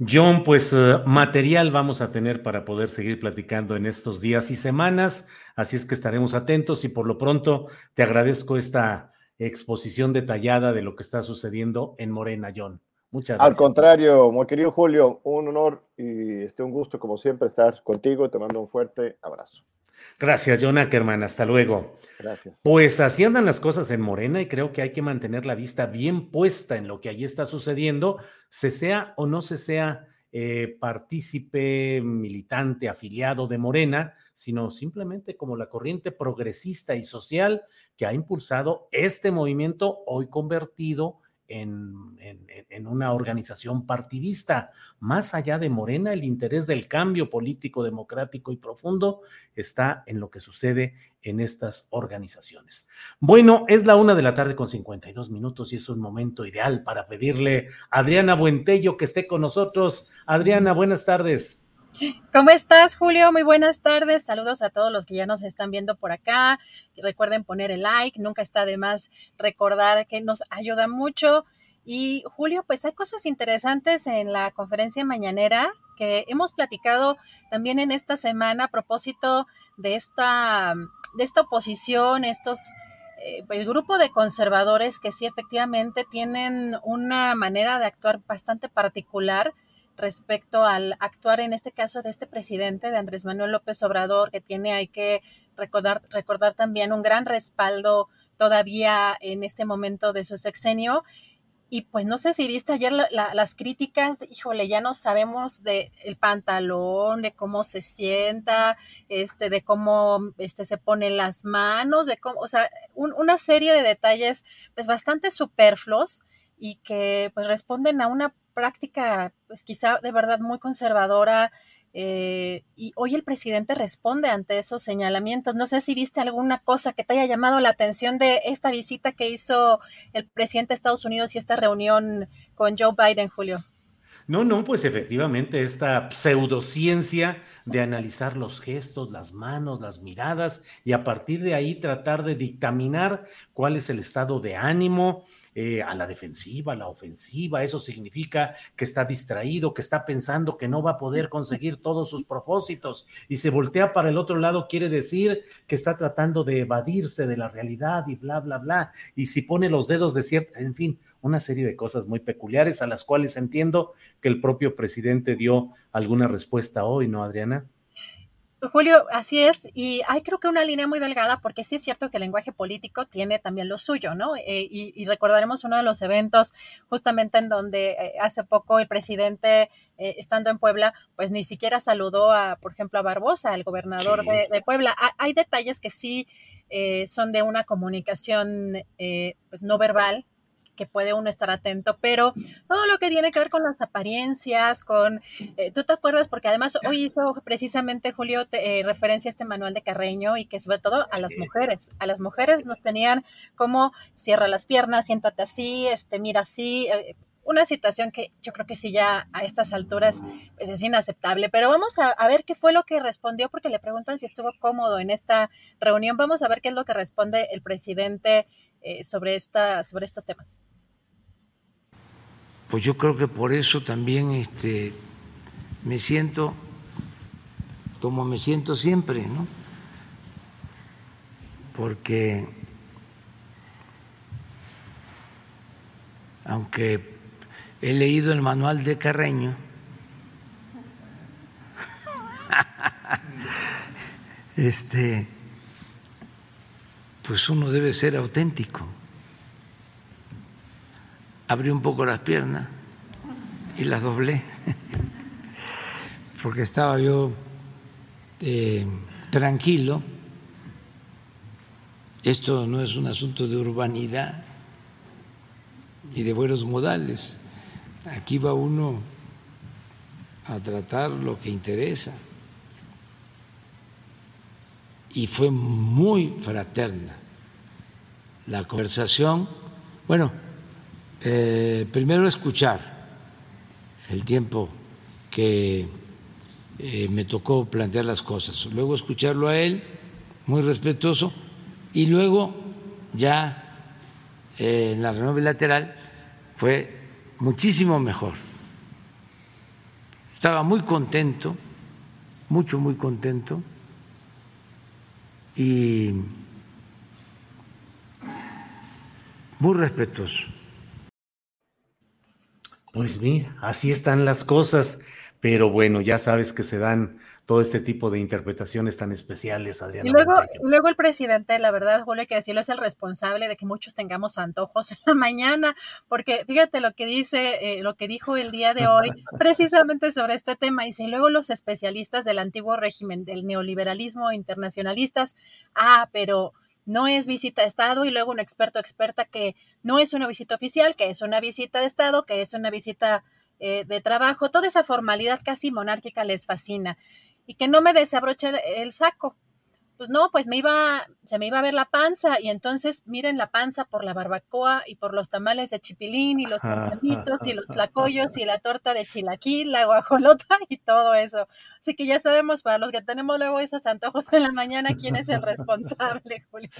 John, pues eh, material vamos a tener para poder seguir platicando en estos días y semanas, así es que estaremos atentos y por lo pronto te agradezco esta exposición detallada de lo que está sucediendo en Morena, John. Muchas gracias. Al contrario, muy querido Julio, un honor y este, un gusto como siempre estar contigo. Te mando un fuerte abrazo. Gracias, John Ackerman. Hasta luego. Gracias. Pues así andan las cosas en Morena y creo que hay que mantener la vista bien puesta en lo que allí está sucediendo, se sea o no se sea eh, partícipe, militante, afiliado de Morena, sino simplemente como la corriente progresista y social que ha impulsado este movimiento hoy convertido en, una organización partidista. Más allá de Morena, el interés del cambio político, democrático y profundo está en lo que sucede en estas organizaciones. Bueno, es la una de la tarde con 52 minutos y es un momento ideal para pedirle a Adriana Buentello que esté con nosotros. Adriana, buenas tardes. ¿Cómo estás, Julio? Muy buenas tardes. Saludos a todos los que ya nos están viendo por acá. Recuerden poner el like. Nunca está de más recordar que nos ayuda mucho. Y Julio, pues hay cosas interesantes en la conferencia mañanera que hemos platicado también en esta semana a propósito de esta, de esta oposición, estos eh, el grupo de conservadores que sí efectivamente tienen una manera de actuar bastante particular respecto al actuar en este caso de este presidente, de Andrés Manuel López Obrador, que tiene, hay que recordar, recordar también un gran respaldo todavía en este momento de su sexenio. Y pues no sé si viste ayer las críticas, híjole, ya no sabemos de el pantalón, de cómo se sienta, este, de cómo este, se pone las manos, de cómo, o sea, una serie de detalles pues bastante superfluos y que pues responden a una práctica, pues quizá de verdad muy conservadora. Eh, y hoy el presidente responde ante esos señalamientos. No sé si viste alguna cosa que te haya llamado la atención de esta visita que hizo el presidente de Estados Unidos y esta reunión con Joe Biden, Julio. No, no, pues efectivamente esta pseudociencia de analizar los gestos, las manos, las miradas y a partir de ahí tratar de dictaminar cuál es el estado de ánimo, eh, a la defensiva, a la ofensiva. Eso significa que está distraído, que está pensando que no va a poder conseguir todos sus propósitos y se voltea para el otro lado, quiere decir que está tratando de evadirse de la realidad y bla, bla, bla. Y si pone los dedos de cierta, en fin, una serie de cosas muy peculiares a las cuales entiendo que el propio presidente dio alguna respuesta hoy, ¿no, Adriana? Julio, así es, y hay creo que una línea muy delgada porque sí es cierto que el lenguaje político tiene también lo suyo, ¿no? Eh, y, recordaremos uno de los eventos justamente en donde eh, hace poco el presidente, eh, estando en Puebla, pues ni siquiera saludó a, por ejemplo, a Barbosa, el gobernador de, Puebla. hay detalles que sí son de una comunicación pues no verbal, que puede uno estar atento, pero todo lo que tiene que ver con las apariencias, con, eh, tú te acuerdas, porque además hoy hizo precisamente Julio eh, referencia a este manual de Carreño y que sobre todo a las mujeres, a las mujeres nos tenían como cierra las piernas, siéntate así, este, mira así, eh, una situación que yo creo que sí ya a estas alturas pues, es inaceptable. Pero vamos a, a, ver qué fue lo que respondió, porque le preguntan si estuvo cómodo en esta reunión. Vamos a ver qué es lo que responde el presidente sobre, esta, sobre estos temas pues yo creo que por eso también este, me siento como me siento siempre, ¿no? Porque aunque he leído el manual de Carreño, este, pues uno debe ser auténtico abrí un poco las piernas y las doblé, porque estaba yo eh, tranquilo. Esto no es un asunto de urbanidad y de buenos modales. Aquí va uno a tratar lo que interesa. Y fue muy fraterna la conversación. Bueno, eh, primero escuchar el tiempo que eh, me tocó plantear las cosas, luego escucharlo a él, muy respetuoso, y luego ya eh, en la reunión bilateral fue muchísimo mejor. Estaba muy contento, mucho, muy contento, y muy respetuoso. Pues mira, así están las cosas. pero bueno, ya sabes que se dan todo este tipo de interpretaciones tan especiales, Adriana. Y luego, luego el presidente, la verdad, Julio, que decirlo, es el responsable de que muchos tengamos antojos en la mañana, porque fíjate lo que dice, eh, lo que dijo el día de hoy, precisamente sobre este tema, y si luego los especialistas del antiguo régimen, del neoliberalismo internacionalistas, ah, pero no es visita de Estado y luego un experto experta que no es una visita oficial, que es una visita de Estado, que es una visita eh, de trabajo, toda esa formalidad casi monárquica les fascina. Y que no me desabroche el saco pues no, pues me iba, se me iba a ver la panza y entonces miren la panza por la barbacoa y por los tamales de chipilín y los tamalitos y los tlacoyos y la torta de chilaquil, la guajolota y todo eso. Así que ya sabemos para los que tenemos luego esos antojos en la mañana quién es el responsable, Julio.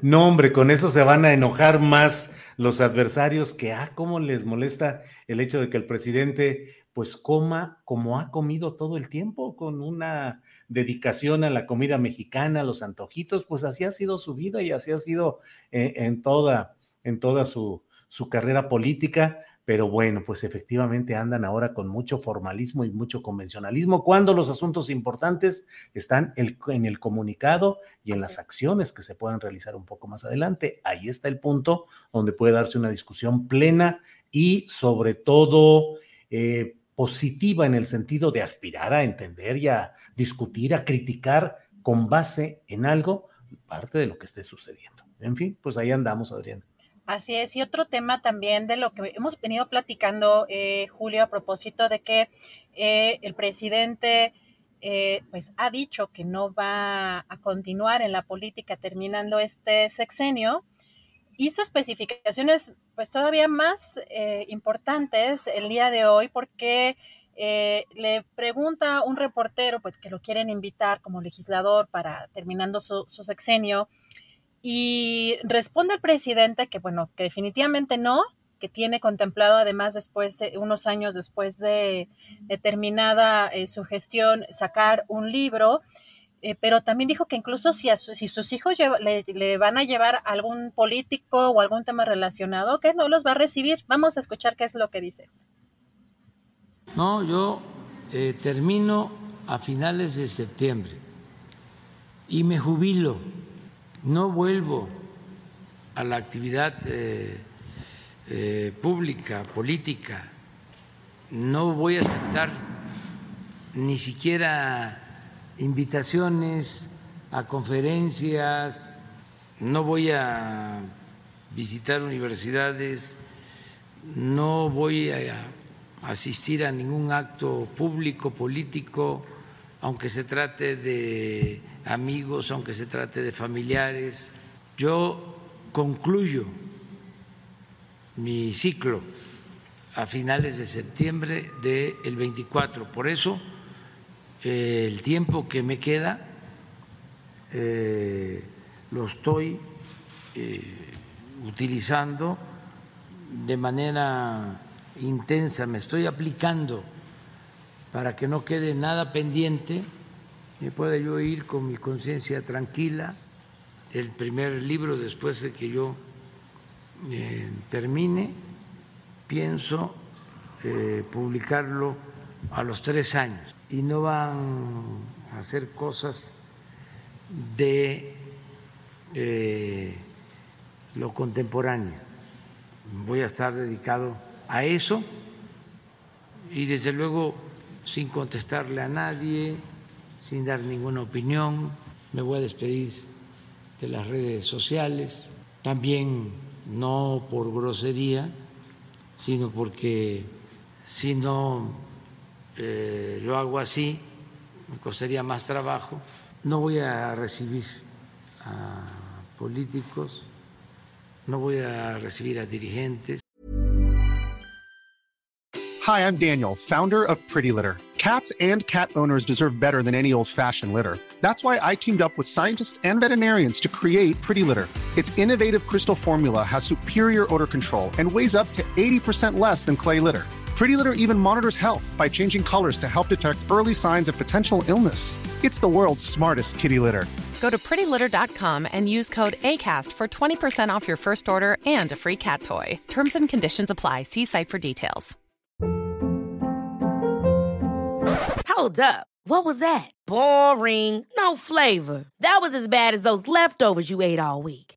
No, hombre, con eso se van a enojar más los adversarios que, ah, cómo les molesta el hecho de que el presidente pues coma como ha comido todo el tiempo, con una dedicación a la comida mexicana, a los antojitos, pues así ha sido su vida y así ha sido eh, en toda, en toda su, su carrera política. Pero bueno, pues efectivamente andan ahora con mucho formalismo y mucho convencionalismo cuando los asuntos importantes están en el comunicado y en las acciones que se puedan realizar un poco más adelante. Ahí está el punto donde puede darse una discusión plena y sobre todo eh, positiva en el sentido de aspirar a entender y a discutir, a criticar con base en algo parte de lo que esté sucediendo. En fin, pues ahí andamos, Adriana. Así es, y otro tema también de lo que hemos venido platicando, eh, Julio, a propósito de que eh, el presidente eh, pues ha dicho que no va a continuar en la política terminando este sexenio, hizo especificaciones pues todavía más eh, importantes el día de hoy porque eh, le pregunta un reportero pues que lo quieren invitar como legislador para terminando su, sexenio y responde el presidente que bueno, que definitivamente no, que tiene contemplado además después, unos años después de, terminada eh, su gestión, sacar un libro eh, pero también dijo que incluso si, si sus hijos le, van a llevar algún político o algún tema relacionado, que no los va a recibir. Vamos a escuchar qué es lo que dice. No, yo eh, termino a finales de septiembre y me jubilo. No vuelvo a la actividad eh, pública, política. No voy a aceptar ni siquiera invitaciones a conferencias, no voy a visitar universidades, no voy a asistir a ningún acto público, político, aunque se trate de amigos, aunque se trate de familiares. Yo concluyo mi ciclo a finales de septiembre del 24. Por eso el tiempo que me queda eh, lo estoy eh, utilizando de manera intensa, me estoy aplicando para que no quede nada pendiente y pueda yo ir con mi conciencia tranquila. El primer libro, después de que yo eh, termine, pienso publicarlo a los tres años y no van a hacer cosas de eh, lo contemporáneo. Voy a estar dedicado a eso y desde luego sin contestarle a nadie, sin dar ninguna opinión. Me voy a despedir de las redes sociales, también no por grosería, sino porque si no eh, lo hago así, me costaría más trabajo. No voy a recibir a políticos, no voy a recibir a dirigentes. Hi, I'm Daniel, founder of Pretty Litter. Cats and cat owners deserve better than any old-fashioned litter. That's why I teamed up with scientists and veterinarians to create Pretty Litter. Its innovative crystal formula has superior odor control and weighs up to 80% less than clay litter. Pretty Litter even monitors health by changing colors to help detect early signs of potential illness. It's the world's smartest kitty litter. Go to prettylitter.com and use code ACAST for 20% off your first order and a free cat toy. Terms and conditions apply. See site for details. Hold up. What was that? Boring. No flavor. That was as bad as those leftovers you ate all week.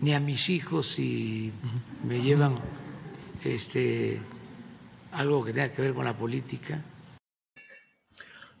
ni a mis hijos si me llevan este algo que tenga que ver con la política.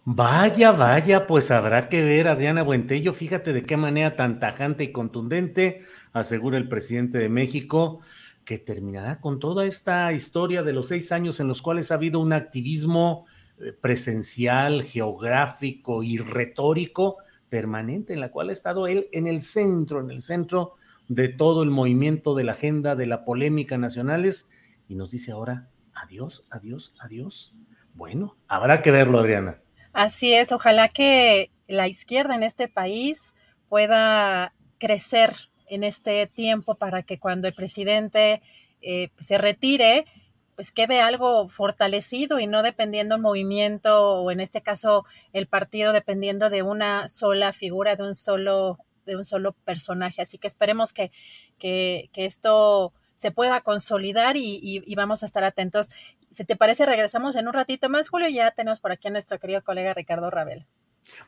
Vaya, vaya, pues habrá que ver, Adriana Buentello, fíjate de qué manera tan tajante y contundente asegura el presidente de México que terminará con toda esta historia de los seis años en los cuales ha habido un activismo eh, presencial, geográfico y retórico permanente, en la cual ha estado él en el centro, en el centro de todo el movimiento de la agenda de la polémica nacionales, y nos dice ahora, adiós, adiós, adiós. Bueno, habrá que verlo, Adriana. Así es, ojalá que la izquierda en este país pueda crecer en este tiempo para que cuando el presidente eh, se retire, pues quede algo fortalecido y no dependiendo un movimiento o en este caso el partido dependiendo de una sola figura, de un solo, de un solo personaje. Así que esperemos que, que, que esto se pueda consolidar y, vamos a estar atentos. Si te parece, regresamos en un ratito más, Julio, ya tenemos por aquí a nuestro querido colega Ricardo Ravel.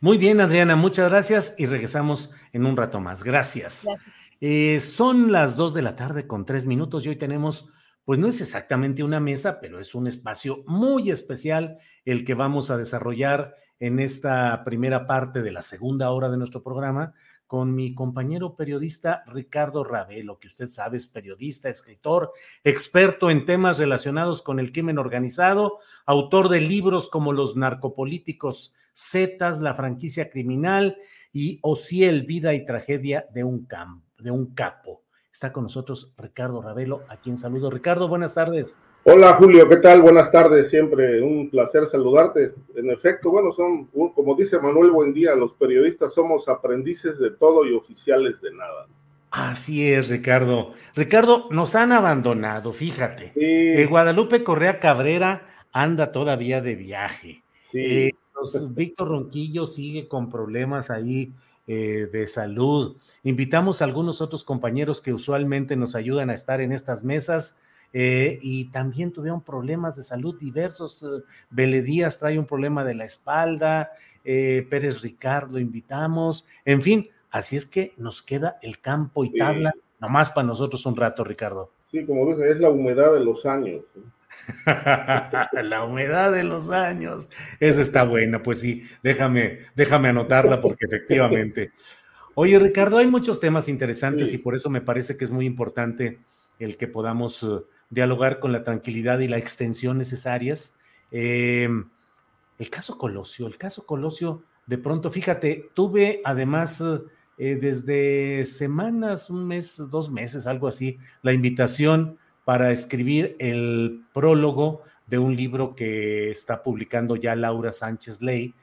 Muy bien, Adriana, muchas gracias y regresamos en un rato más. Gracias. Eh, son las dos de la tarde con tres minutos y hoy tenemos, pues no es exactamente una mesa, pero es un espacio muy especial el que vamos a desarrollar en esta primera parte de la segunda hora de nuestro programa con mi compañero periodista Ricardo Ravelo, que usted sabe es periodista, escritor, experto en temas relacionados con el crimen organizado, autor de libros como Los narcopolíticos Zetas, La franquicia criminal y Ociel, Vida y Tragedia de un, de un capo. Está con nosotros Ricardo Ravelo, a quien saludo. Ricardo, buenas tardes. Hola Julio, ¿qué tal? Buenas tardes, siempre un placer saludarte. En efecto, bueno, son, como dice Manuel Buendía, los periodistas somos aprendices de todo y oficiales de nada. Así es, Ricardo. Ricardo, nos han abandonado, fíjate. Eh, Guadalupe Correa Cabrera anda todavía de viaje. Eh, Víctor Ronquillo sigue con problemas ahí eh, de salud. Invitamos a algunos otros compañeros que usualmente nos ayudan a estar en estas mesas. Eh, y también tuvieron problemas de salud diversos. Eh, Díaz trae un problema de la espalda, Pérez Ricardo invitamos, en fin, así es que nos queda el campo y tabla, nomás para nosotros un rato, Ricardo. Sí, como dice, es la humedad de los años. la humedad de los años. Esa está buena, pues sí, déjame, déjame anotarla porque efectivamente. Oye, Ricardo, hay muchos temas interesantes y por eso me parece que es muy importante el que podamos uh, dialogar con la tranquilidad y la extensión necesarias. Em, el caso Colosio, el caso Colosio, de pronto, fíjate, tuve además eh, desde semanas, un mes, dos meses, algo así, la invitación para escribir el prólogo de un libro que está publicando ya Laura Sánchez Ley.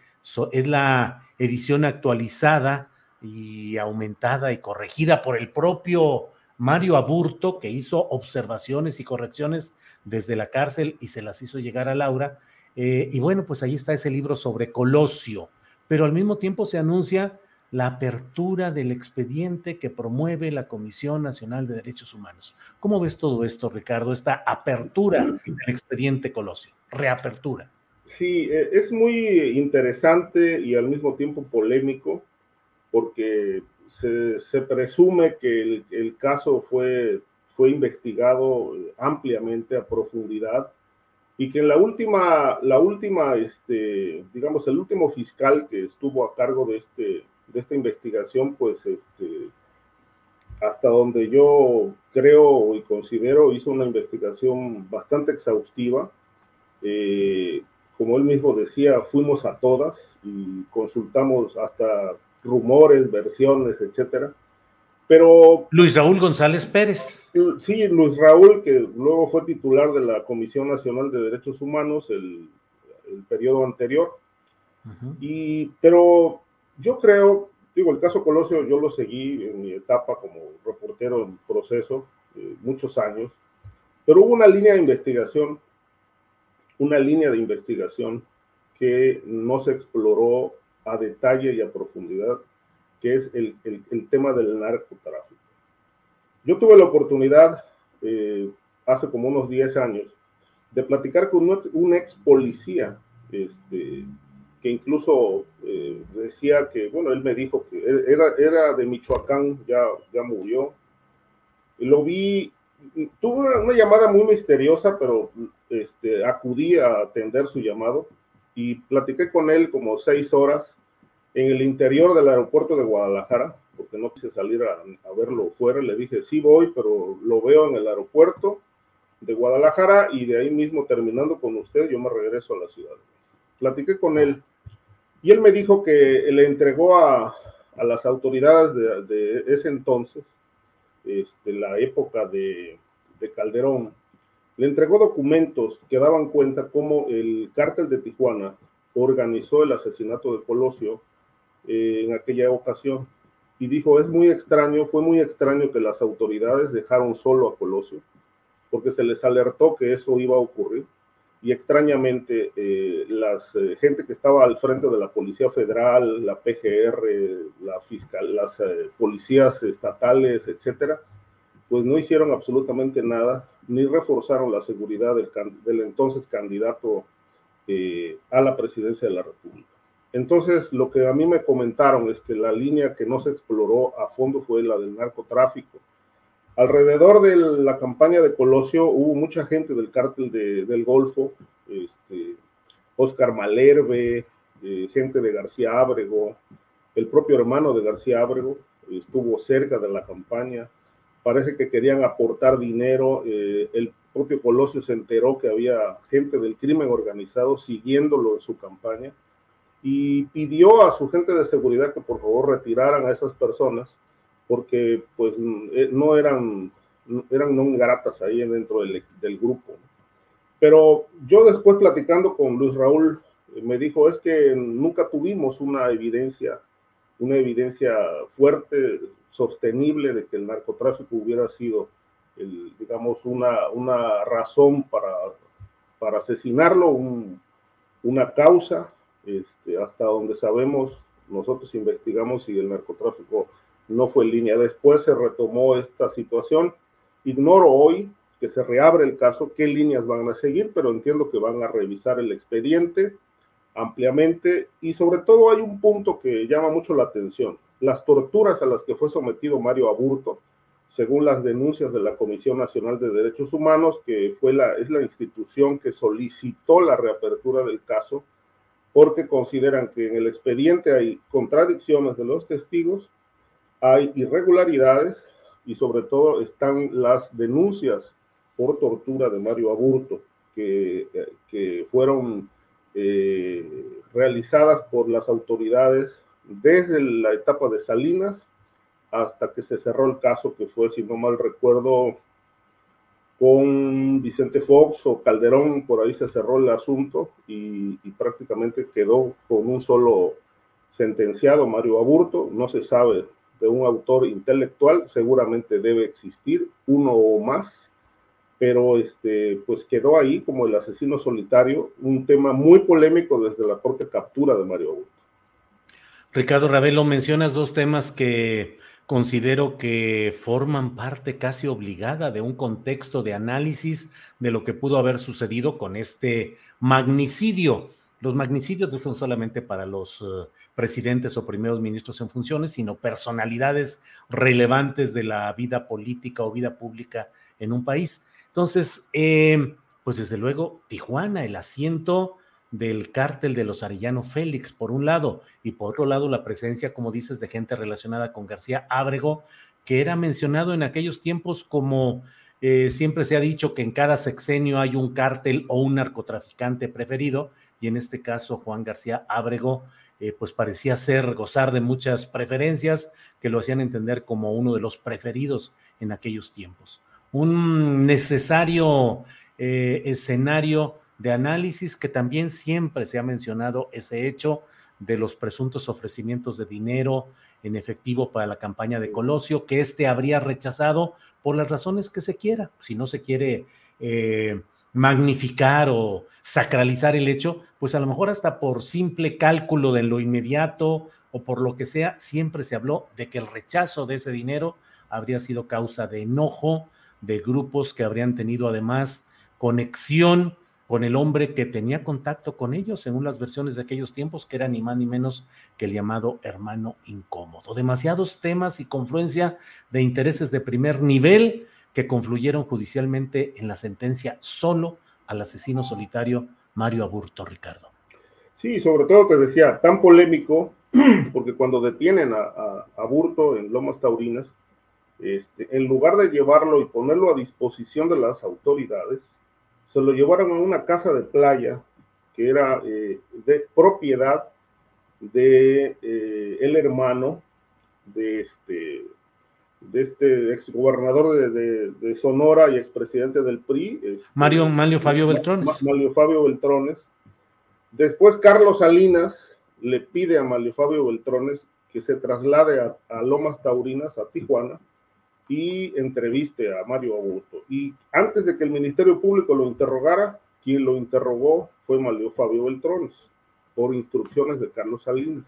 es la edición actualizada y aumentada y corregida por el propio Mario Aburto, que hizo observaciones y correcciones desde la cárcel y se las hizo llegar a Laura. Eh, y bueno, pues ahí está ese libro sobre Colosio, pero al mismo tiempo se anuncia la apertura del expediente que promueve la Comisión Nacional de Derechos Humanos. ¿Cómo ves todo esto, Ricardo? Esta apertura del expediente Colosio, reapertura. Sí, e, es muy interesante y al mismo tiempo polémico porque se, presume que el, caso fue, fue investigado ampliamente a profundidad y que en la última, la última, este, digamos, el último fiscal que estuvo a cargo de este, de esta investigación, pues este, hasta donde yo creo y considero hizo una investigación bastante exhaustiva. Eh, como él mismo decía, fuimos a todas y consultamos hasta rumores, versiones, etcétera. Pero. Luis Raúl González Pérez. Sí, Luis Raúl, que luego fue titular de la Comisión Nacional de Derechos Humanos el, el periodo anterior. y, pero yo creo, digo, el caso Colosio yo lo seguí en mi etapa como reportero en proceso, eh, muchos años, pero hubo una línea de investigación, una línea de investigación que no se exploró a detalle y a profundidad, que es el, el, tema del narcotráfico. Yo tuve la oportunidad eh, hace como unos 10 años de platicar con un, ex policía, este, que incluso eh, decía que, bueno, él me dijo que era, era de Michoacán, ya, ya murió. Y lo vi, tuve una, llamada muy misteriosa, pero este, acudí a atender su llamado y platiqué con él como seis horas en el interior del aeropuerto de Guadalajara, porque no quise salir a, a verlo fuera. Le dije, sí voy, pero lo veo en el aeropuerto de Guadalajara y de ahí mismo terminando con usted, yo me regreso a la ciudad. Platiqué con él y él me dijo que le entregó a, las autoridades de, ese entonces, este, la época de, de, Calderón, le entregó documentos que daban cuenta cómo el cártel de Tijuana organizó el asesinato de Colosio eh, en aquella ocasión. Y dijo, es muy extraño, fue muy extraño que las autoridades dejaron solo a Colosio porque se les alertó que eso iba a ocurrir y extrañamente eh, la eh, gente que estaba al frente de la Policía Federal, la PGR, la fiscal, las eh, policías estatales, etcétera, pues no hicieron absolutamente nada ni reforzaron la seguridad del, del entonces candidato a la presidencia de la República. Entonces, lo que a mí me comentaron es que la línea que no se exploró a fondo fue la del narcotráfico Alrededor de la campaña de Colosio hubo mucha gente del cártel del Golfo, este, Oscar Malerbe, eh, gente de García Ábrego, el propio hermano de García Ábrego estuvo cerca de la campaña. Parece que querían aportar dinero. Eh, el propio Colosio se enteró que había gente del crimen organizado siguiéndolo en su campaña y pidió a su gente de seguridad que por favor retiraran a esas personas porque pues eh, no eran, eran no gratas ahí dentro del, del grupo. Pero yo después platicando con Luis Raúl, eh, me dijo, es que nunca tuvimos una evidencia, una evidencia fuerte, sostenible de que el narcotráfico hubiera sido, el, digamos, una, una razón para, para asesinarlo, un, una causa, este, hasta donde sabemos, nosotros investigamos si el narcotráfico no fue en línea. Después se retomó esta situación. Ignoro hoy que se reabre el caso, qué líneas van a seguir, pero entiendo que van a revisar el expediente ampliamente y sobre todo hay un punto que llama mucho la atención. Las torturas a las que fue sometido Mario Aburto, según las denuncias de la Comisión Nacional de Derechos Humanos, que fue la, es la institución que solicitó la reapertura del caso, porque consideran que en el expediente hay contradicciones de los testigos hay irregularidades y sobre todo están las denuncias por tortura de Mario Aburto que, que fueron eh, realizadas por las autoridades desde la etapa de Salinas hasta que se cerró el caso que fue, si no mal recuerdo, con Vicente Fox o Calderón, por ahí se cerró el asunto y, y prácticamente quedó con un solo sentenciado, Mario Aburto, no se sabe de un autor intelectual, seguramente debe existir uno o más, pero este, pues quedó ahí como el asesino solitario, un tema muy polémico desde la propia captura de Mario Augusto. Ricardo Ravelo, mencionas dos temas que considero que forman parte casi obligada de un contexto de análisis de lo que pudo haber sucedido con este magnicidio. Los magnicidios no son solamente para los uh, presidentes o primeros ministros en funciones, sino personalidades relevantes de la vida política o vida pública en un país. Entonces, eh, pues desde luego, Tijuana, el asiento del cártel de los Arellano Félix, por un lado, y por otro lado, la presencia, como dices, de gente relacionada con García Ábrego, que era mencionado en aquellos tiempos como eh, siempre se ha dicho que en cada sexenio hay un cártel o un narcotraficante preferido, y en este caso Juan García Ábrego, eh, pues parecía ser, gozar de muchas preferencias que lo hacían entender como uno de los preferidos en aquellos tiempos. Un necesario eh, escenario de análisis que también siempre se ha mencionado ese hecho de los presuntos ofrecimientos de dinero en efectivo para la campaña de Colosio, que éste habría rechazado por las razones que se quiera. Si no se quiere eh, magnificar o sacralizar el hecho, pues a lo mejor hasta por simple cálculo de lo inmediato o por lo que sea, siempre se habló de que el rechazo de ese dinero habría sido causa de enojo de grupos que habrían tenido además conexión con el hombre que tenía contacto con ellos, según las versiones de aquellos tiempos, que era ni más ni menos que el llamado hermano incómodo. Demasiados temas y confluencia de intereses de primer nivel que confluyeron judicialmente en la sentencia solo al asesino solitario Mario Aburto, Ricardo. Sí, sobre todo te decía, tan polémico, porque cuando detienen a, Aburto en Lomas Taurinas, este, en lugar de llevarlo y ponerlo a disposición de las autoridades, se lo llevaron a una casa de playa que era eh, de propiedad de eh, el hermano de este de este exgobernador de, de, Sonora y expresidente del PRI. Mario, Mario Fabio Beltrones. Mario Fabio Beltrones. Después Carlos Salinas le pide a Mario Fabio Beltrones que se traslade a, a Lomas Taurinas, a Tijuana, y entreviste a Mario Augusto. Y antes de que el Ministerio Público lo interrogara, quien lo interrogó fue Mario Fabio Beltrones, por instrucciones de Carlos Salinas.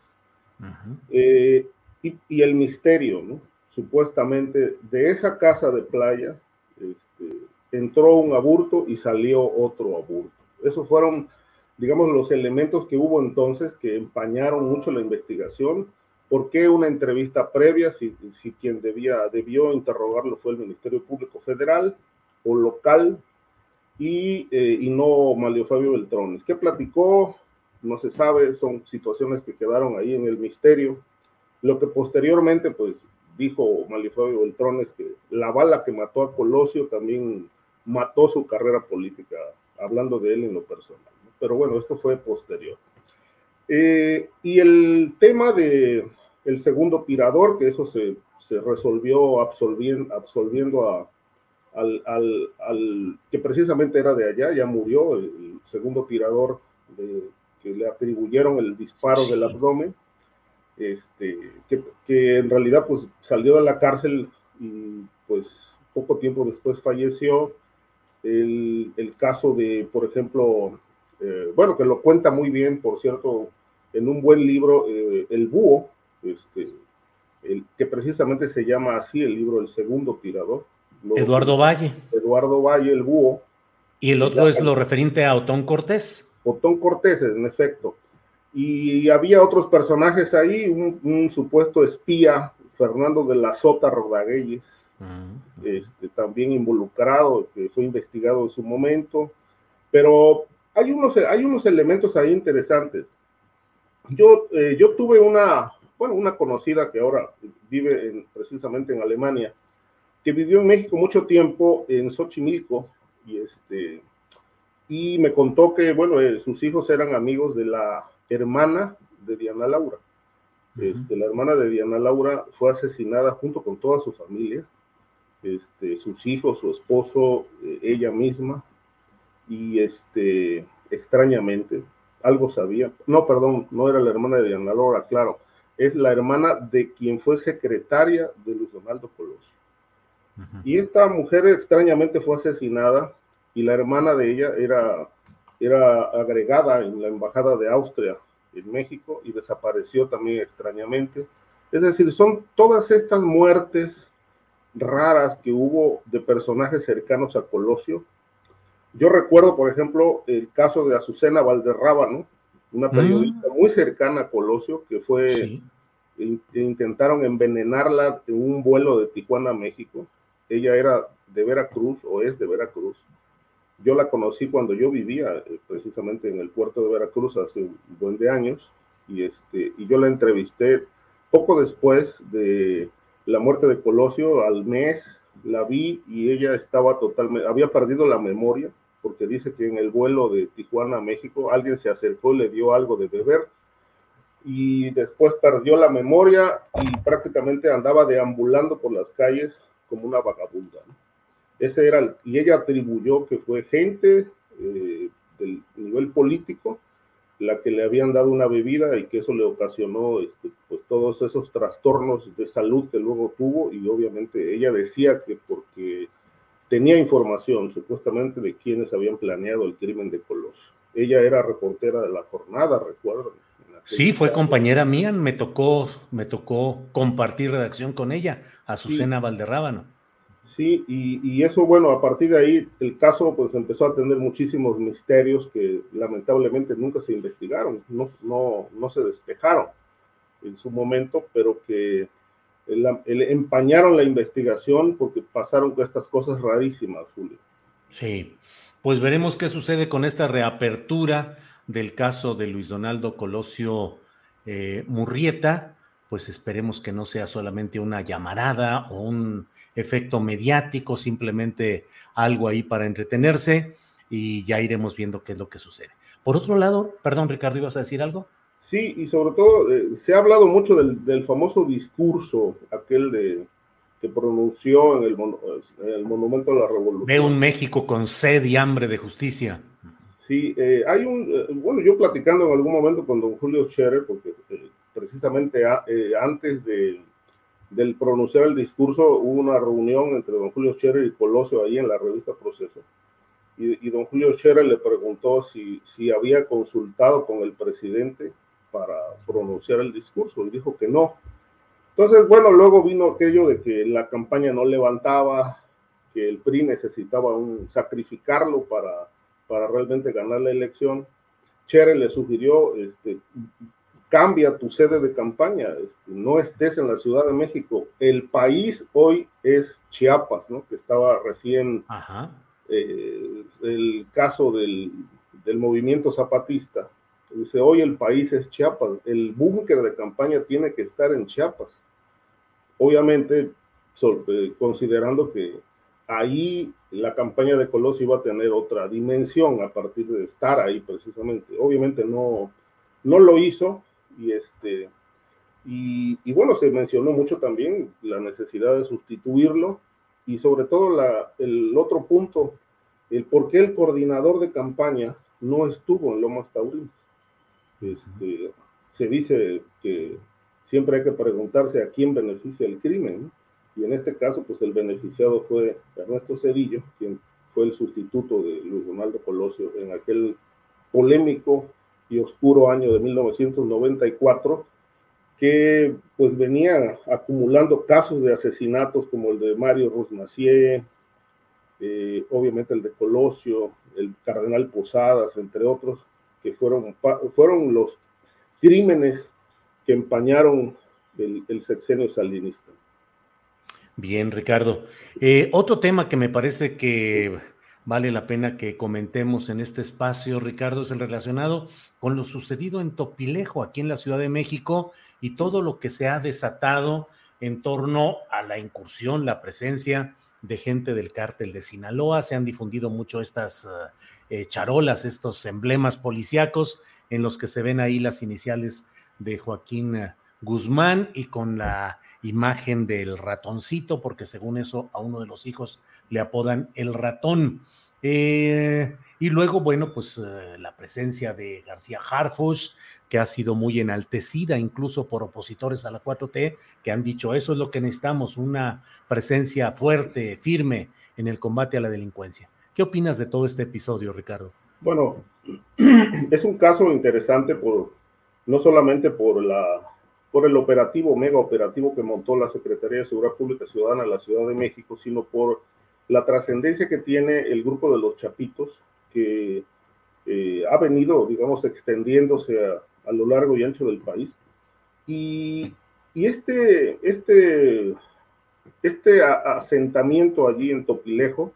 Eh, y, el misterio, ¿no? Supuestamente de esa casa de playa este, entró un aburto y salió otro aburto. Esos fueron, digamos, los elementos que hubo entonces que empañaron mucho la investigación ¿Por qué una entrevista previa si, si quien debía, debió interrogarlo fue el Ministerio Público Federal o local y, eh, y no Mario Fabio Beltrones? ¿Qué platicó? No se sabe, son situaciones que quedaron ahí en el misterio. Lo que posteriormente, pues, dijo Mario Fabio Beltrones que la bala que mató a Colosio también mató su carrera política, hablando de él en lo personal. Pero bueno, esto fue posterior. Eh, y el tema de el segundo tirador, que eso se, se resolvió absolviendo, absolviendo a, al, al, al, que precisamente era de allá, ya murió, el segundo tirador de, que le atribuyeron el disparo del abdomen, este, que, que, en realidad pues salió de la cárcel y pues poco tiempo después falleció. El, el caso de, por ejemplo, eh, bueno, que lo cuenta muy bien, por cierto, en un buen libro, eh, El Búho, este, el, que precisamente se llama así el libro El Segundo Tirador. Eduardo Valle. Eduardo Valle, el Búho. Y el otro es lo referente a Otón Cortés. Otón Cortés, en efecto. Y había otros personajes ahí, un, supuesto espía, Fernando de la Sota Rodaguelles, ah, este, también involucrado, que fue investigado en su momento. Pero hay unos, hay unos elementos ahí interesantes. Yo, eh, yo tuve una, bueno, una conocida que ahora vive precisamente en Alemania, que vivió en México mucho tiempo en Xochimilco y este y me contó que bueno eh, sus hijos eran amigos de la hermana de Diana Laura. Este, la hermana de Diana Laura fue asesinada junto con toda su familia, este, sus hijos, su esposo, eh, ella misma, y este, extrañamente, algo sabía. No, perdón, no era la hermana de Diana Laura, claro. Es la hermana de quien fue secretaria de Luis Donaldo Colosio. Y esta mujer extrañamente fue asesinada y la hermana de ella era, era agregada en la embajada de Austria en México y desapareció también extrañamente. Es decir, son todas estas muertes raras que hubo de personajes cercanos a Colosio yo recuerdo, por ejemplo, el caso de Azucena Valderrábano, una periodista mm. muy cercana a Colosio, que fue, intentaron envenenarla en un vuelo de Tijuana a México. Ella era de Veracruz o es de Veracruz. Yo la conocí cuando yo vivía eh, precisamente en el puerto de Veracruz hace un buen de años y, este, y yo la entrevisté poco después de la muerte de Colosio, al mes, la vi y ella estaba totalmente, había perdido la memoria porque dice que en el vuelo de Tijuana a México alguien se acercó y le dio algo de beber y después perdió la memoria y prácticamente andaba deambulando por las calles como una vagabunda. Ese era y ella atribuyó que fue gente eh, del, político la que le habían dado una bebida y que eso le ocasionó este, pues, todos esos trastornos de salud que luego tuvo y obviamente ella decía que porque tenía información supuestamente de quienes habían planeado el crimen de Colosio. Ella era reportera de la jornada, recuerdo. Sí, fue compañera mía, me tocó, me tocó compartir redacción con ella, Azucena Valderrábano. Sí, y, eso, bueno, a partir de ahí el caso pues empezó a tener muchísimos misterios que lamentablemente nunca se investigaron, no, no, no se despejaron en su momento, pero que empañaron la investigación porque pasaron con estas cosas rarísimas, Julio. Sí, pues veremos qué sucede con esta reapertura del caso de Luis Donaldo Colosio eh, Murrieta, pues esperemos que no sea solamente una llamarada o un efecto mediático, simplemente algo ahí para entretenerse y ya iremos viendo qué es lo que sucede. Por otro lado, perdón Ricardo, ¿ibas a decir algo? Sí, y sobre todo eh, se ha hablado mucho del, famoso discurso, aquel de que pronunció en el, en el Monumento a la Revolución. Ve un México con sed y hambre de justicia. Sí, eh, hay un, eh, bueno, yo platicando en algún momento con don Julio Scherer, porque eh, precisamente antes de, del pronunciar el discurso hubo una reunión entre don Julio Scherer y Colosio ahí en la revista Proceso. Y, don Julio Scherer le preguntó si, si había consultado con el presidente para pronunciar el discurso. y dijo que no. Entonces, bueno, luego vino aquello de que la campaña no levantaba, que el PRI necesitaba un, sacrificarlo para para realmente ganar la elección, Chere le sugirió, este, cambia tu sede de campaña, este, no estés en la Ciudad de México. El país hoy es Chiapas, ¿no? Que estaba recién eh, el caso del, del, movimiento zapatista. Dice, hoy el país es Chiapas, el búnker de campaña tiene que estar en Chiapas. Obviamente, eh, considerando que ahí la campaña de Colosio iba a tener otra dimensión a partir de estar ahí precisamente. Obviamente no, no lo hizo y este y, bueno, se mencionó mucho también la necesidad de sustituirlo y sobre todo la, el otro punto, el por qué el coordinador de campaña no estuvo en Lomas Taurinas. Este, se dice que siempre hay que preguntarse a quién beneficia el crimen. y en este caso, pues el beneficiado fue Ernesto Cedillo, quien fue el sustituto de Luis Ronaldo Colosio en aquel polémico y oscuro año de 1994, que pues venía acumulando casos de asesinatos como el de Mario Rosmacier, eh, obviamente el de Colosio, el cardenal Posadas, entre otros, que fueron, fueron los crímenes que empañaron el, el sexenio salinista. Bien, Ricardo. Eh, otro tema que me parece que vale la pena que comentemos en este espacio, Ricardo, es el relacionado con lo sucedido en Topilejo, aquí en la Ciudad de México, y todo lo que se ha desatado en torno a la incursión, la presencia de gente del cártel de Sinaloa. Se han difundido mucho estas eh, charolas, estos emblemas policíacos en los que se ven ahí las iniciales de Joaquín eh, Guzmán y con la imagen del ratoncito, porque según eso a uno de los hijos le apodan el ratón. Eh, y luego, bueno, pues eh, la presencia de García Harfush, que ha sido muy enaltecida incluso por opositores a la 4T, que han dicho eso es lo que necesitamos, una presencia fuerte, firme en el combate a la delincuencia. ¿Qué opinas de todo este episodio, Ricardo? Bueno, es un caso interesante por no solamente por la por el operativo, mega operativo que montó la Secretaría de Seguridad Pública Ciudadana en la Ciudad de México, sino por la trascendencia que tiene el grupo de los Chapitos, que eh, ha venido, digamos, extendiéndose a, lo largo y ancho del país. Y, y este, este, este asentamiento allí en Topilejo,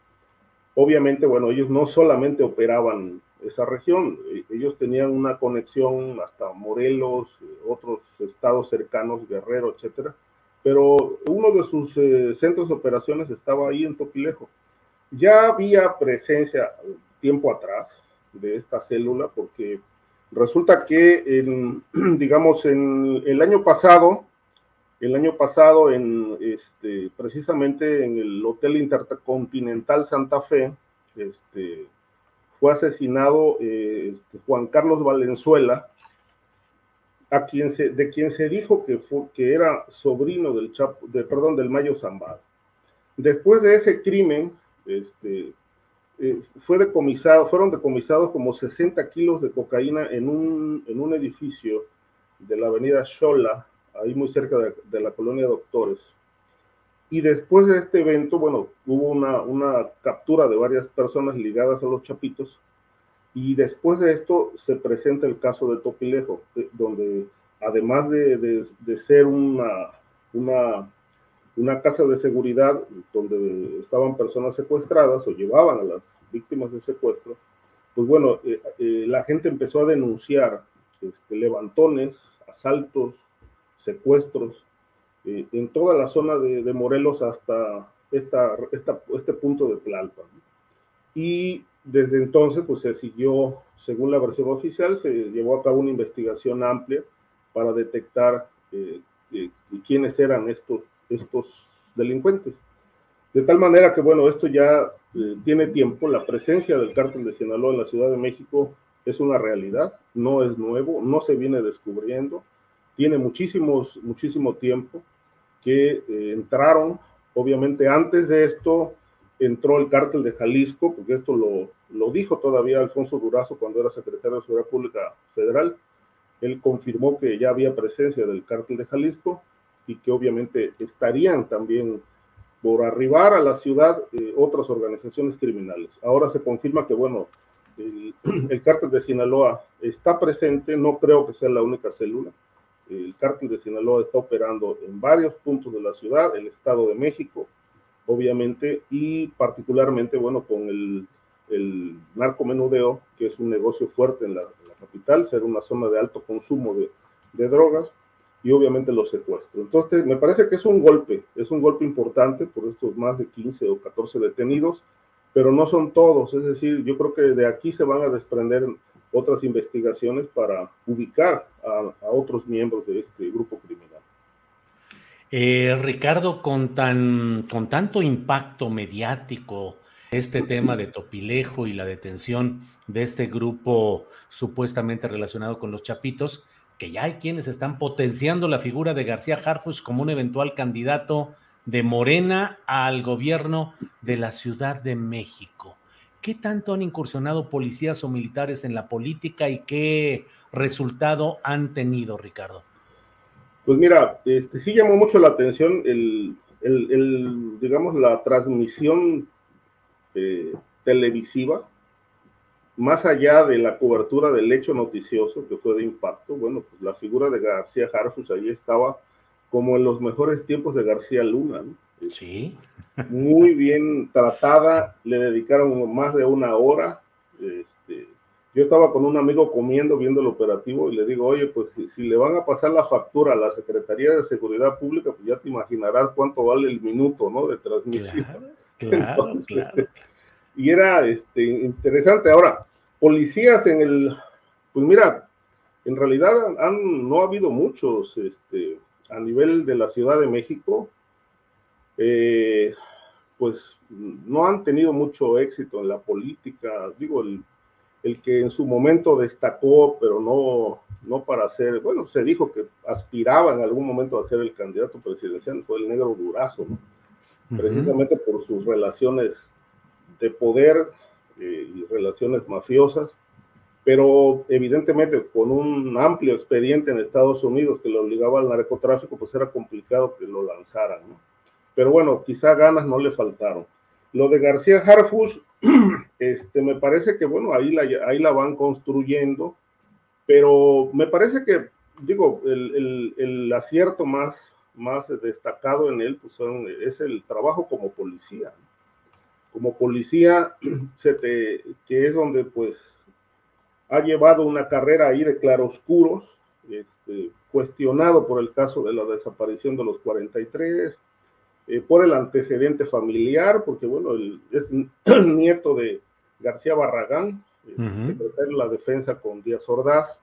obviamente, bueno, ellos no solamente operaban esa región. E, ellos tenían una conexión hasta Morelos, eh, otros estados cercanos, Guerrero, etcétera. Pero uno de sus eh, centros de operaciones estaba ahí en Topilejo. Ya había presencia tiempo atrás de esta célula, porque resulta que, digamos, en el año pasado, el año pasado, en este, precisamente en el Hotel Intercontinental Santa Fe, este, fue asesinado eh, este, Juan Carlos Valenzuela, a quien se, de quien se dijo que, fue, que era sobrino del, Chapo, perdón, del Mayo Zambada. Después de ese crimen, este, eh, fue decomisado, fueron decomisados como 60 kilos de cocaína en un, en un edificio de la avenida Xola, ahí muy cerca de, de, la colonia Doctores. Y después de este evento, bueno, hubo una, una captura de varias personas ligadas a los chapitos. Y después de esto se presenta el caso de Topilejo, donde además de, de, de ser una, una, una, casa de seguridad donde estaban personas secuestradas o llevaban a las víctimas de secuestro, pues bueno, eh, eh, la gente empezó a denunciar este, levantones, asaltos, secuestros eh, en toda la zona de, de Morelos hasta esta, esta, este punto de Tlalpan. Y desde entonces, pues se siguió, según la versión oficial, se llevó a cabo una investigación amplia para detectar eh, eh, quiénes eran estos, estos delincuentes. De tal manera que, bueno, esto ya eh, tiene tiempo, la presencia del cártel de Sinaloa en la Ciudad de México es una realidad, no es nuevo, no se viene descubriendo, tiene muchísimos, muchísimo tiempo que eh, entraron, obviamente antes de esto, entró el cártel de Jalisco, porque esto lo, lo, dijo todavía Alfonso Durazo cuando era secretario de Seguridad Pública Federal. Él confirmó que ya había presencia del cártel de Jalisco y que obviamente estarían también por arribar a la ciudad eh, otras organizaciones criminales. Ahora se confirma que, bueno, el, el cártel de Sinaloa está presente, no creo que sea la única célula. El cártel de Sinaloa está operando en varios puntos de la ciudad, el Estado de México, obviamente, y particularmente, bueno, con el, el narcomenudeo, que es un negocio fuerte en la, capital, ser una zona de alto consumo de drogas, y obviamente los secuestros. Entonces, me parece que es un golpe, es un golpe importante por estos más de 15 o 14 detenidos, pero no son todos, es decir, yo creo que de aquí se van a desprender otras investigaciones para ubicar a, otros miembros de este grupo criminal. Eh, Ricardo, con, tan, con tanto impacto mediático, este tema de Topilejo y la detención de este grupo supuestamente relacionado con los Chapitos, que ya hay quienes están potenciando la figura de García Harfus como un eventual candidato de Morena al gobierno de la Ciudad de México. ¿Qué tanto han incursionado policías o militares en la política y qué resultado han tenido, Ricardo? Pues mira, este, sí llamó mucho la atención el, digamos, la transmisión eh, televisiva, más allá de la cobertura del hecho noticioso que fue de impacto, bueno, pues la figura de García Harfus ahí estaba como en los mejores tiempos de García Luna, ¿no? Sí. Muy bien tratada, le dedicaron más de una hora, este, yo estaba con un amigo comiendo, viendo el operativo y le digo, oye, pues si, si, le van a pasar la factura a la Secretaría de Seguridad Pública, pues ya te imaginarás cuánto vale el minuto, ¿no? De transmisión. Claro, Entonces, claro. Y era este, interesante. Ahora, policías en el, pues mira, en realidad han, no ha habido muchos este, a nivel de la Ciudad de México. Eh, pues no han tenido mucho éxito en la política. Digo, el el que en su momento destacó, pero no, no para ser, bueno, se dijo que aspiraba en algún momento a ser el candidato presidencial, fue el negro Durazo, ¿no? uh -huh. precisamente por sus relaciones de poder eh, y relaciones mafiosas, pero evidentemente con un amplio expediente en Estados Unidos que lo obligaba al narcotráfico, pues era complicado que lo lanzaran, ¿no? Pero bueno, quizá ganas no le faltaron. Lo de García Harfus, este, me parece que, bueno, ahí la, ahí la van construyendo, pero me parece que, digo, el, el, el acierto más, más destacado en él pues son, es el trabajo como policía. Como policía, se te, que es donde pues ha llevado una carrera ahí de claroscuros, este, cuestionado por el caso de la desaparición de los 43, eh, por el antecedente familiar, porque bueno, el, es el nieto de García Barragán, uh -huh. secretario de la defensa con Díaz Ordaz,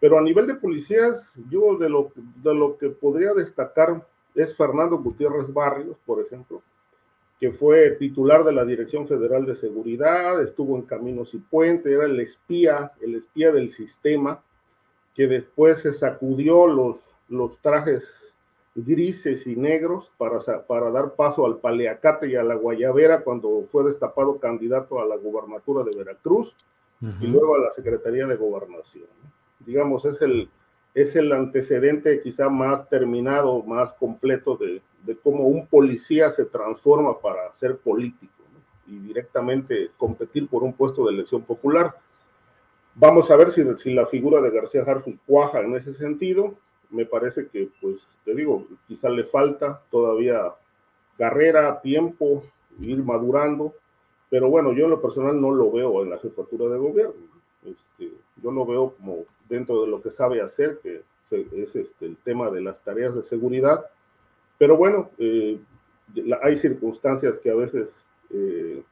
pero a nivel de policías, yo de lo, de lo que podría destacar es Fernando Gutiérrez Barrios, por ejemplo, que fue titular de la Dirección Federal de Seguridad, estuvo en Caminos y Puente, era el espía, el espía del sistema, que después se sacudió los, los trajes grises y negros para, para dar paso al paleacate y a la guayabera cuando fue destapado candidato a la gubernatura de Veracruz y luego a la Secretaría de Gobernación. Digamos, es el, es el antecedente quizá más terminado, más completo de, de cómo un policía se transforma para ser político y directamente competir por un puesto de elección popular. Vamos a ver si, si la figura de García Harfus cuaja en ese sentido. Me parece que, pues, te digo, quizá le falta todavía carrera, tiempo, ir madurando, pero bueno, yo en lo personal no lo veo en la jefatura de gobierno. Este, yo lo veo como dentro de lo que sabe hacer, que es este, el tema de las tareas de seguridad. Pero bueno, eh, hay circunstancias que a veces, eh,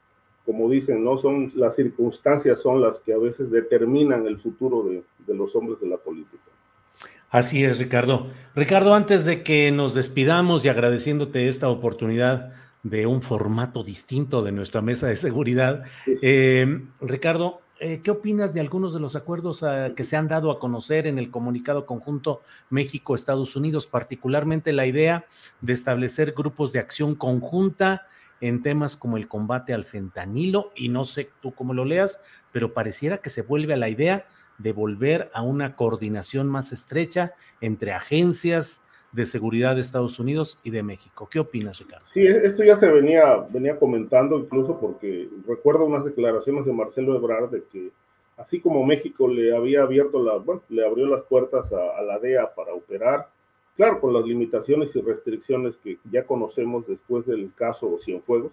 como dicen, no son las circunstancias son las que a veces determinan el futuro de, de los hombres de la política. Así es, Ricardo. Ricardo, antes de que nos despidamos y agradeciéndote esta oportunidad de un formato distinto de nuestra mesa de seguridad, eh, Ricardo, eh, ¿qué opinas de algunos de los acuerdos ah, que se han dado a conocer en el comunicado conjunto México-Estados Unidos, particularmente la idea de establecer grupos de acción conjunta en temas como el combate al fentanilo? Y no sé tú cómo lo leas, pero pareciera que se vuelve a la idea de volver a una coordinación más estrecha entre agencias, de seguridad de Estados Unidos y de México. ¿Qué opinas, Ricardo? Sí, esto ya se venía, venía comentando incluso porque recuerdo unas declaraciones de Marcelo Ebrard de que así como México le había abierto la, bueno, le abrió las puertas a, la DEA para operar, claro, con las limitaciones y restricciones que ya conocemos después del caso Cienfuegos,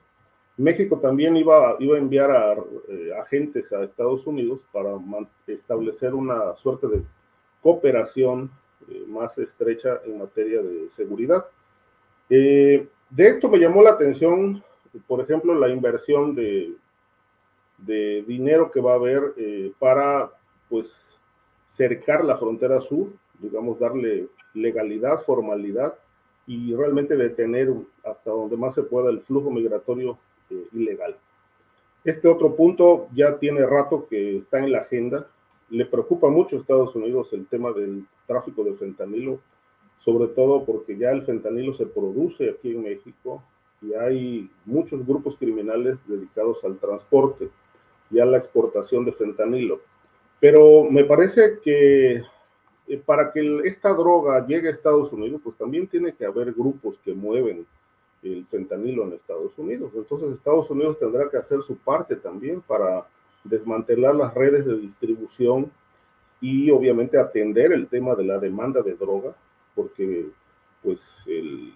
México también iba, iba a enviar a eh, agentes a Estados Unidos para establecer una suerte de cooperación eh, más estrecha en materia de seguridad. Eh, de esto me llamó la atención, por ejemplo, la inversión de, de dinero que va a haber para pues cercar la frontera sur, digamos, darle legalidad, formalidad y realmente detener hasta donde más se pueda el flujo migratorio ilegal. Este otro punto ya tiene rato que está en la agenda, le preocupa mucho a Estados Unidos el tema del tráfico de fentanilo, sobre todo porque ya el fentanilo se produce aquí en México y hay muchos grupos criminales dedicados al transporte y a la exportación de fentanilo. Pero me parece que eh, para que esta droga llegue a Estados Unidos, pues también tiene que haber grupos que mueven el fentanilo en Estados Unidos. Entonces Estados Unidos tendrá que hacer su parte también para desmantelar las redes de distribución y obviamente atender el tema de la demanda de droga, porque pues el,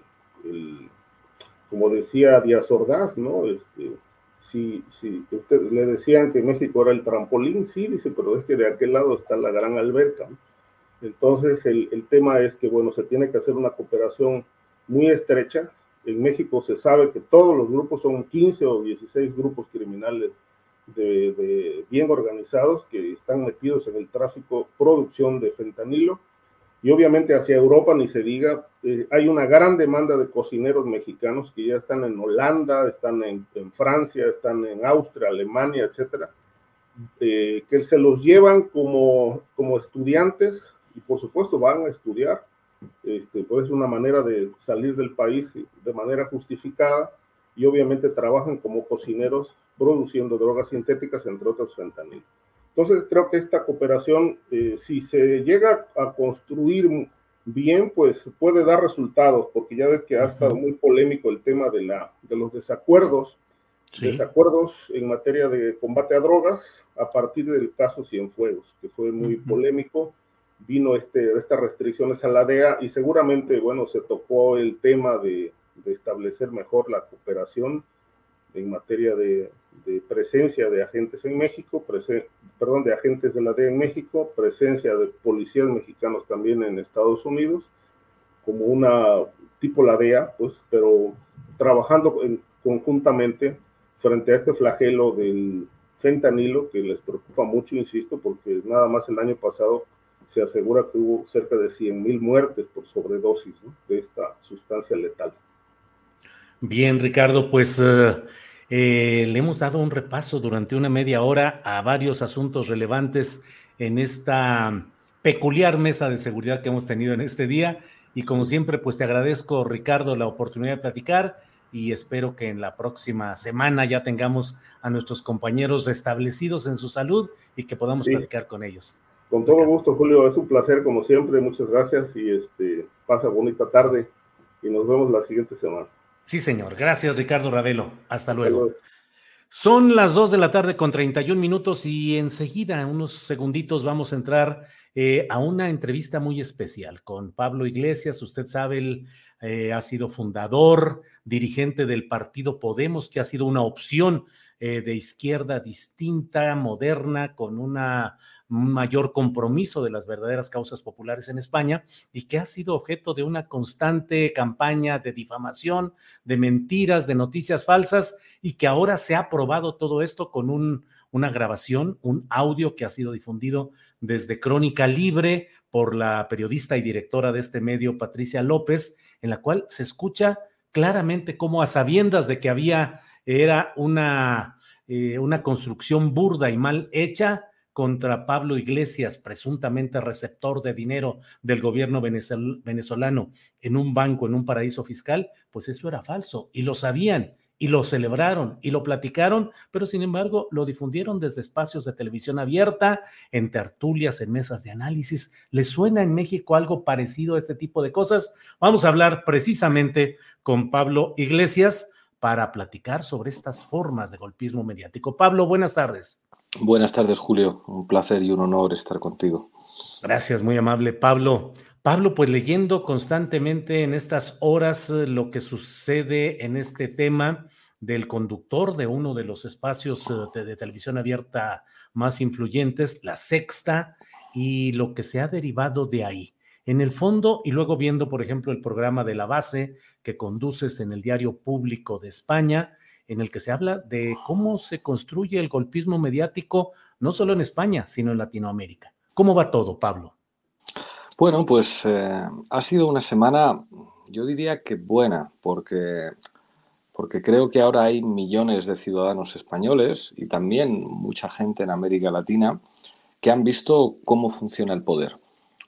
como decía Díaz Ordaz, ¿no? Este, si, si usted, le decían que México era el trampolín, sí, dice, pero es que de aquel lado está la gran alberca. Entonces el, el tema es que, bueno, se tiene que hacer una cooperación muy estrecha. En México se sabe que todos los grupos son 15 o 16 grupos criminales de, bien organizados que están metidos en el tráfico, producción de fentanilo. Y obviamente hacia Europa, ni se diga, eh, hay una gran demanda de cocineros mexicanos que ya están en Holanda, están en, Francia, están en Austria, Alemania, etcétera, eh, que se los llevan como, como estudiantes y por supuesto van a estudiar. Este, pues es una manera de salir del país de manera justificada y obviamente trabajan como cocineros produciendo drogas sintéticas, entre otros fentanil. Entonces, creo que esta cooperación, eh, si se llega a construir bien, pues puede dar resultados, porque ya ves que ha estado muy polémico el tema de, la, de los desacuerdos, desacuerdos en materia de combate a drogas a partir del caso Cienfuegos, que fue muy polémico. Vino este, estas restricciones a la DEA y seguramente, bueno, se tocó el tema de, de establecer mejor la cooperación en materia de, presencia de agentes en México, perdón, de agentes de la DEA en México, presencia de policías mexicanos también en Estados Unidos, como una tipo la DEA, pues, pero trabajando conjuntamente frente a este flagelo del fentanilo que les preocupa mucho, insisto, porque nada más el año pasado se asegura que hubo cerca de 100 mil muertes por sobredosis de esta sustancia letal. Bien, Ricardo, pues eh, eh, le hemos dado un repaso durante una media hora a varios asuntos relevantes en esta peculiar mesa de seguridad que hemos tenido en este día. Y como siempre, pues te agradezco, Ricardo, la oportunidad de platicar y espero que en la próxima semana ya tengamos a nuestros compañeros restablecidos en su salud y que podamos platicar con ellos. Con todo gusto, Julio, es un placer como siempre, muchas gracias y este pasa bonita tarde y nos vemos la siguiente semana. Sí, señor. Gracias, Ricardo Ravelo. Hasta luego. Son las 2 de la tarde con 31 minutos y enseguida, unos segunditos, vamos a entrar eh, a una entrevista muy especial con Pablo Iglesias. Usted sabe, él eh, ha sido fundador, dirigente del partido Podemos, que ha sido una opción eh, de izquierda distinta, moderna, con una mayor compromiso de las verdaderas causas populares en España y que ha sido objeto de una constante campaña de difamación, de mentiras, de noticias falsas y que ahora se ha probado todo esto con un, una grabación, un audio que ha sido difundido desde Crónica Libre por la periodista y directora de este medio, Patricia López, en la cual se escucha claramente cómo a sabiendas de que había, era una, eh, una construcción burda y mal hecha, contra Pablo Iglesias, presuntamente receptor de dinero del gobierno venezolano en un banco, en un paraíso fiscal, pues eso era falso y lo sabían y lo celebraron y lo platicaron, pero sin embargo lo difundieron desde espacios de televisión abierta, en tertulias, en mesas de análisis. ¿Les suena en México algo parecido a este tipo de cosas? Vamos a hablar precisamente con Pablo Iglesias para platicar sobre estas formas de golpismo mediático. Pablo, buenas tardes. Buenas tardes, Julio. Un placer y un honor estar contigo. Gracias, muy amable, Pablo. Pablo, pues leyendo constantemente en estas horas eh, lo que sucede en este tema del conductor de uno de los espacios eh, de, televisión abierta más influyentes, La Sexta, y lo que se ha derivado de ahí. En el fondo, y luego viendo, por ejemplo, el programa de la base que conduces en el Diario Público de España, en el que se habla de cómo se construye el golpismo mediático, no solo en España, sino en Latinoamérica. ¿Cómo va todo, Pablo? Bueno, pues eh, ha sido una semana, yo diría que buena, porque, porque creo que ahora hay millones de ciudadanos españoles y también mucha gente en América Latina que han visto cómo funciona el poder.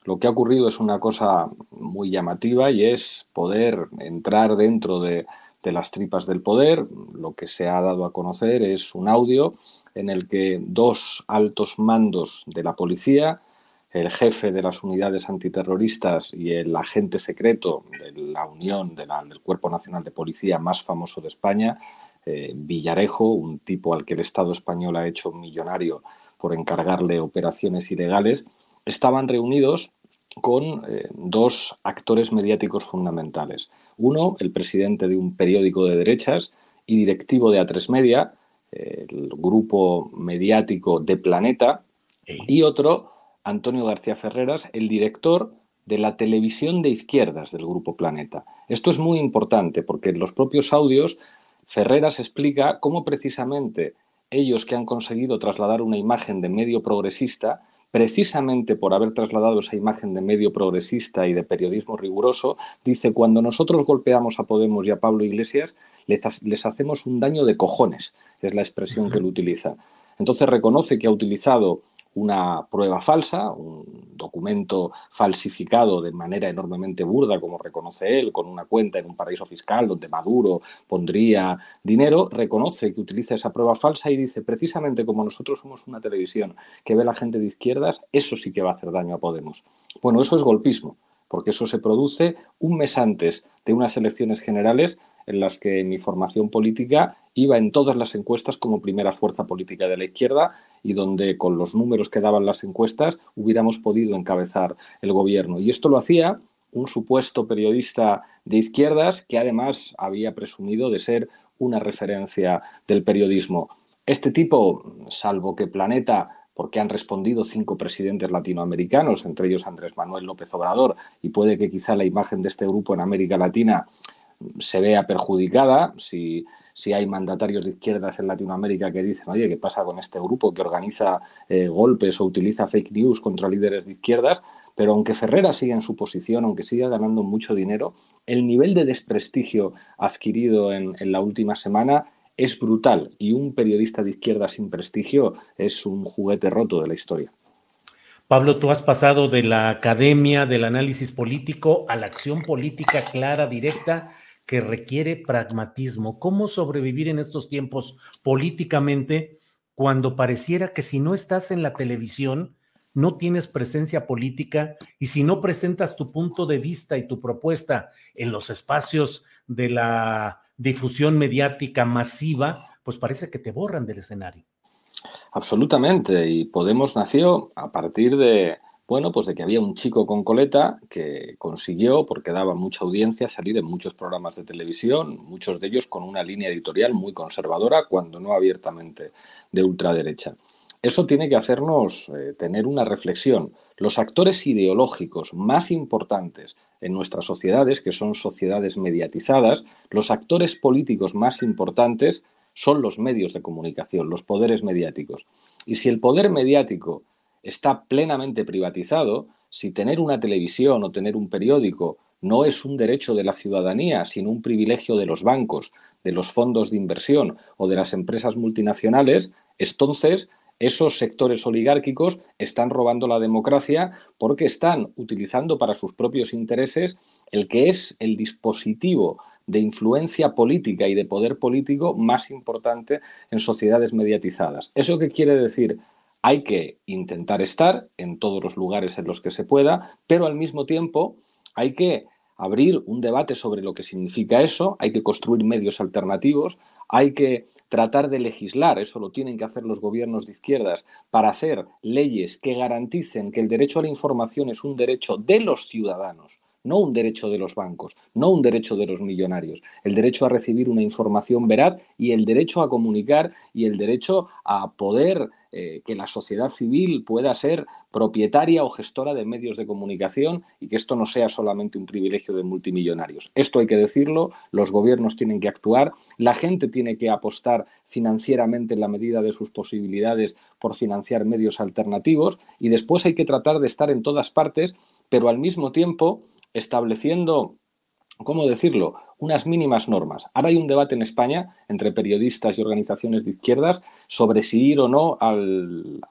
Lo que ha ocurrido es una cosa muy llamativa y es poder entrar dentro de de las tripas del poder. Lo que se ha dado a conocer es un audio en el que dos altos mandos de la policía, el jefe de las unidades antiterroristas y el agente secreto de la Unión del Cuerpo Nacional de Policía más famoso de España, eh, Villarejo, un tipo al que el Estado español ha hecho millonario por encargarle operaciones ilegales, estaban reunidos con eh, dos actores mediáticos fundamentales. Uno, el presidente de un periódico de derechas y directivo de A3 Media, el grupo mediático de Planeta, y otro, Antonio García Ferreras, el director de la televisión de izquierdas del grupo Planeta. Esto es muy importante porque en los propios audios Ferreras explica cómo precisamente ellos que han conseguido trasladar una imagen de medio progresista precisamente por haber trasladado esa imagen de medio progresista y de periodismo riguroso, dice, cuando nosotros golpeamos a Podemos y a Pablo Iglesias, les, hacemos un daño de cojones, es la expresión que él utiliza. Entonces reconoce que ha utilizado una prueba falsa, un documento falsificado de manera enormemente burda, como reconoce él, con una cuenta en un paraíso fiscal donde Maduro pondría dinero, reconoce que utiliza esa prueba falsa y dice, precisamente como nosotros somos una televisión que ve la gente de izquierdas, eso sí que va a hacer daño a Podemos. Bueno, eso es golpismo, porque eso se produce un mes antes de unas elecciones generales en las que mi formación política iba en todas las encuestas como primera fuerza política de la izquierda y donde con los números que daban las encuestas hubiéramos podido encabezar el gobierno. Y esto lo hacía un supuesto periodista de izquierdas que además había presumido de ser una referencia del periodismo. Este tipo, salvo que Planeta porque han respondido cinco presidentes latinoamericanos, entre ellos Andrés Manuel López Obrador, y puede que quizá la imagen de este grupo en América Latina se vea perjudicada si, si hay mandatarios de izquierdas en Latinoamérica que dicen, oye, ¿qué pasa con este grupo que organiza eh, golpes o utiliza fake news contra líderes de izquierdas? Pero aunque Ferrera siga en su posición, aunque siga ganando mucho dinero, el nivel de desprestigio adquirido en, en la última semana es brutal y un periodista de izquierda sin prestigio es un juguete roto de la historia. Pablo, tú has pasado de la academia del análisis político a la acción política clara, directa, que requiere pragmatismo. ¿Cómo sobrevivir en estos tiempos políticamente cuando pareciera que si no estás en la televisión, no tienes presencia política y si no presentas tu punto de vista y tu propuesta en los espacios de la difusión mediática masiva, pues parece que te borran del escenario. Absolutamente. Y Podemos nació a partir de, bueno, pues de que había un chico con coleta que consiguió, porque daba mucha audiencia, salir en muchos programas de televisión, muchos de ellos con una línea editorial muy conservadora, cuando no abiertamente de ultraderecha. Eso tiene que hacernos eh, tener una reflexión. Los actores ideológicos más importantes en nuestras sociedades, que son sociedades mediatizadas, los actores políticos más importantes son los medios de comunicación, los poderes mediáticos. Y si el poder mediático está plenamente privatizado, si tener una televisión o tener un periódico no es un derecho de la ciudadanía, sino un privilegio de los bancos, de los fondos de inversión o de las empresas multinacionales, entonces esos sectores oligárquicos están robando la democracia porque están utilizando para sus propios intereses el que es el dispositivo de influencia política y de poder político más importante en sociedades mediatizadas. ¿Eso qué quiere decir? Hay que intentar estar en todos los lugares en los que se pueda, pero al mismo tiempo hay que abrir un debate sobre lo que significa eso, hay que construir medios alternativos, hay que tratar de legislar, eso lo tienen que hacer los gobiernos de izquierdas, para hacer leyes que garanticen que el derecho a la información es un derecho de los ciudadanos, no un derecho de los bancos, no un derecho de los millonarios, el derecho a recibir una información veraz y el derecho a comunicar y el derecho a poder eh, que la sociedad civil pueda ser propietaria o gestora de medios de comunicación y que esto no sea solamente un privilegio de multimillonarios. Esto hay que decirlo, los gobiernos tienen que actuar, la gente tiene que apostar financieramente en la medida de sus posibilidades por financiar medios alternativos y después hay que tratar de estar en todas partes, pero al mismo tiempo estableciendo, ¿cómo decirlo?, unas mínimas normas. Ahora hay un debate en España entre periodistas y organizaciones de izquierdas sobre si ir o no a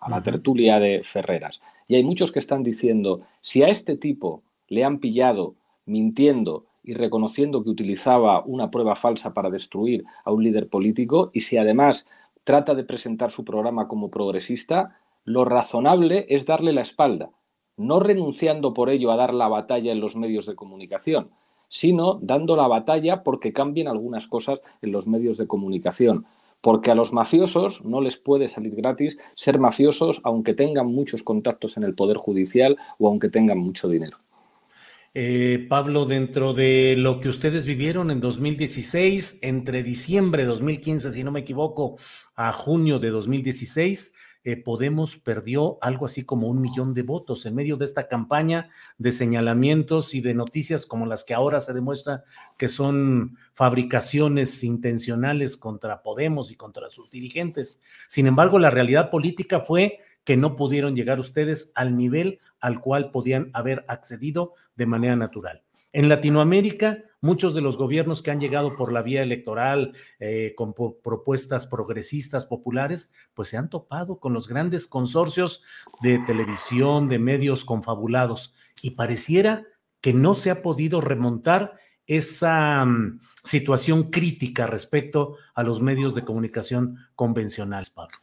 la tertulia de Ferreras. Y hay muchos que están diciendo, si a este tipo le han pillado mintiendo y reconociendo que utilizaba una prueba falsa para destruir a un líder político y si además trata de presentar su programa como progresista, lo razonable es darle la espalda no renunciando por ello a dar la batalla en los medios de comunicación, sino dando la batalla porque cambien algunas cosas en los medios de comunicación. Porque a los mafiosos no les puede salir gratis ser mafiosos aunque tengan muchos contactos en el Poder Judicial o aunque tengan mucho dinero. Eh, Pablo, dentro de lo que ustedes vivieron en 2016, entre diciembre de 2015, si no me equivoco, a junio de 2016, eh, Podemos perdió algo así como un millón de votos en medio de esta campaña de señalamientos y de noticias como las que ahora se demuestra que son fabricaciones intencionales contra Podemos y contra sus dirigentes. Sin embargo, la realidad política fue que no pudieron llegar ustedes al nivel al cual podían haber accedido de manera natural. En Latinoamérica, muchos de los gobiernos que han llegado por la vía electoral eh, con propuestas progresistas populares, pues se han topado con los grandes consorcios de televisión, de medios confabulados, y pareciera que no se ha podido remontar esa mm, situación crítica respecto a los medios de comunicación convencionales, Pablo.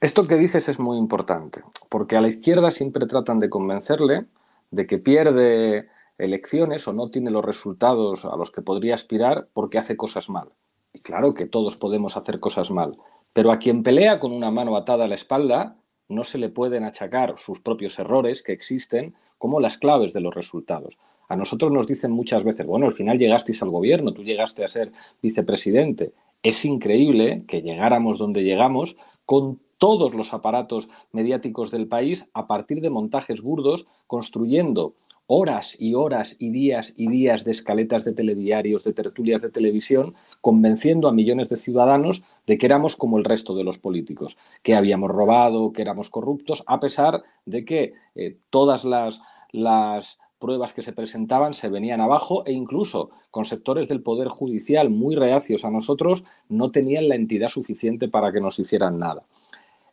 Esto que dices es muy importante, porque a la izquierda siempre tratan de convencerle de que pierde elecciones o no tiene los resultados a los que podría aspirar porque hace cosas mal. Y claro que todos podemos hacer cosas mal, pero a quien pelea con una mano atada a la espalda no se le pueden achacar sus propios errores que existen como las claves de los resultados. A nosotros nos dicen muchas veces, bueno, al final llegasteis al gobierno, tú llegaste a ser vicepresidente. Es increíble que llegáramos donde llegamos con todos los aparatos mediáticos del país a partir de montajes burdos, construyendo horas y horas y días y días de escaletas de telediarios, de tertulias de televisión, convenciendo a millones de ciudadanos de que éramos como el resto de los políticos, que habíamos robado, que éramos corruptos, a pesar de que eh, todas las, las pruebas que se presentaban se venían abajo e incluso con sectores del Poder Judicial muy reacios a nosotros no tenían la entidad suficiente para que nos hicieran nada.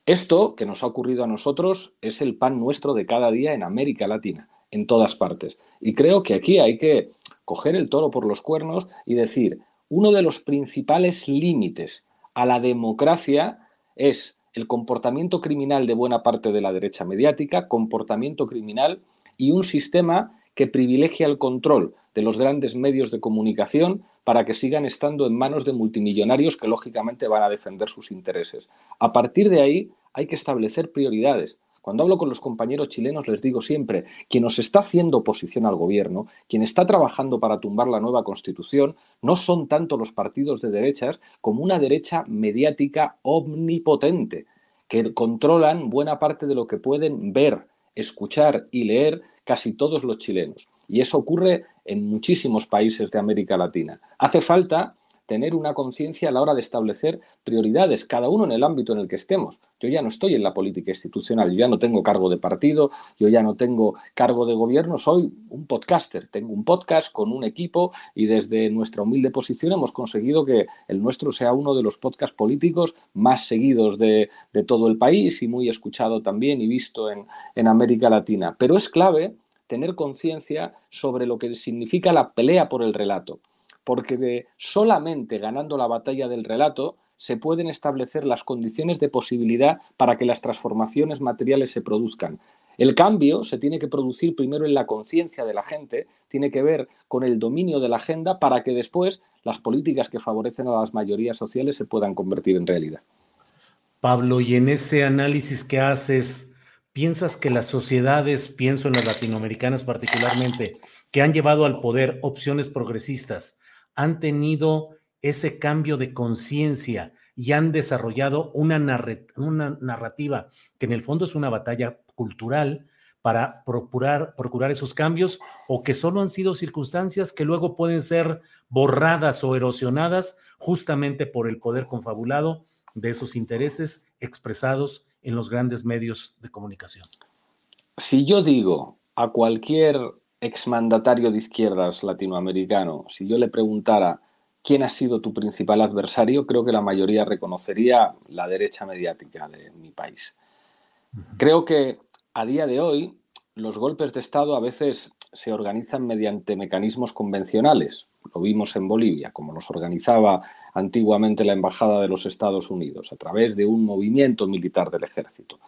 Esto que nos ha ocurrido a nosotros es el pan nuestro de cada día en América Latina, en todas partes. Y creo que aquí hay que coger el toro por los cuernos y decir, uno de los principales límites a la democracia es el comportamiento criminal de buena parte de la derecha mediática, comportamiento criminal y un sistema que privilegia el control de los grandes medios de comunicación para que sigan estando en manos de multimillonarios que lógicamente van a defender sus intereses. A partir de ahí hay que establecer prioridades. Cuando hablo con los compañeros chilenos les digo siempre, quien nos está haciendo oposición al gobierno, quien está trabajando para tumbar la nueva constitución, no son tanto los partidos de derechas como una derecha mediática omnipotente, que controlan buena parte de lo que pueden ver, escuchar y leer casi todos los chilenos. Y eso ocurre en muchísimos países de América Latina. Hace falta tener una conciencia a la hora de establecer prioridades, cada uno en el ámbito en el que estemos. Yo ya no estoy en la política institucional, yo ya no tengo cargo de partido, yo ya no tengo cargo de gobierno, soy un podcaster, tengo un podcast con un equipo y desde nuestra humilde posición hemos conseguido que el nuestro sea uno de los podcasts políticos más seguidos de, todo el país y muy escuchado también y visto en, América Latina. Pero es clave tener conciencia sobre lo que significa la pelea por el relato porque solamente ganando la batalla del relato se pueden establecer las condiciones de posibilidad para que las transformaciones materiales se produzcan. El cambio se tiene que producir primero en la conciencia de la gente, tiene que ver con el dominio de la agenda para que después las políticas que favorecen a las mayorías sociales se puedan convertir en realidad. Pablo, y en ese análisis que haces, ¿piensas que las sociedades, pienso en las latinoamericanas particularmente, que han llevado al poder opciones progresistas, han tenido ese cambio de conciencia y han desarrollado una, narrativa que en el fondo es una batalla cultural para procurar, procurar esos cambios o que solo han sido circunstancias que luego pueden ser borradas o erosionadas justamente por el poder confabulado de esos intereses expresados en los grandes medios de comunicación. Si yo digo a cualquier exmandatario de izquierdas latinoamericano, si yo le preguntara quién ha sido tu principal adversario, creo que la mayoría reconocería la derecha mediática de mi país. Creo que a día de hoy los golpes de Estado a veces se organizan mediante mecanismos convencionales. Lo vimos en Bolivia, como los organizaba antiguamente la Embajada de los Estados Unidos, a través de un movimiento militar del ejército.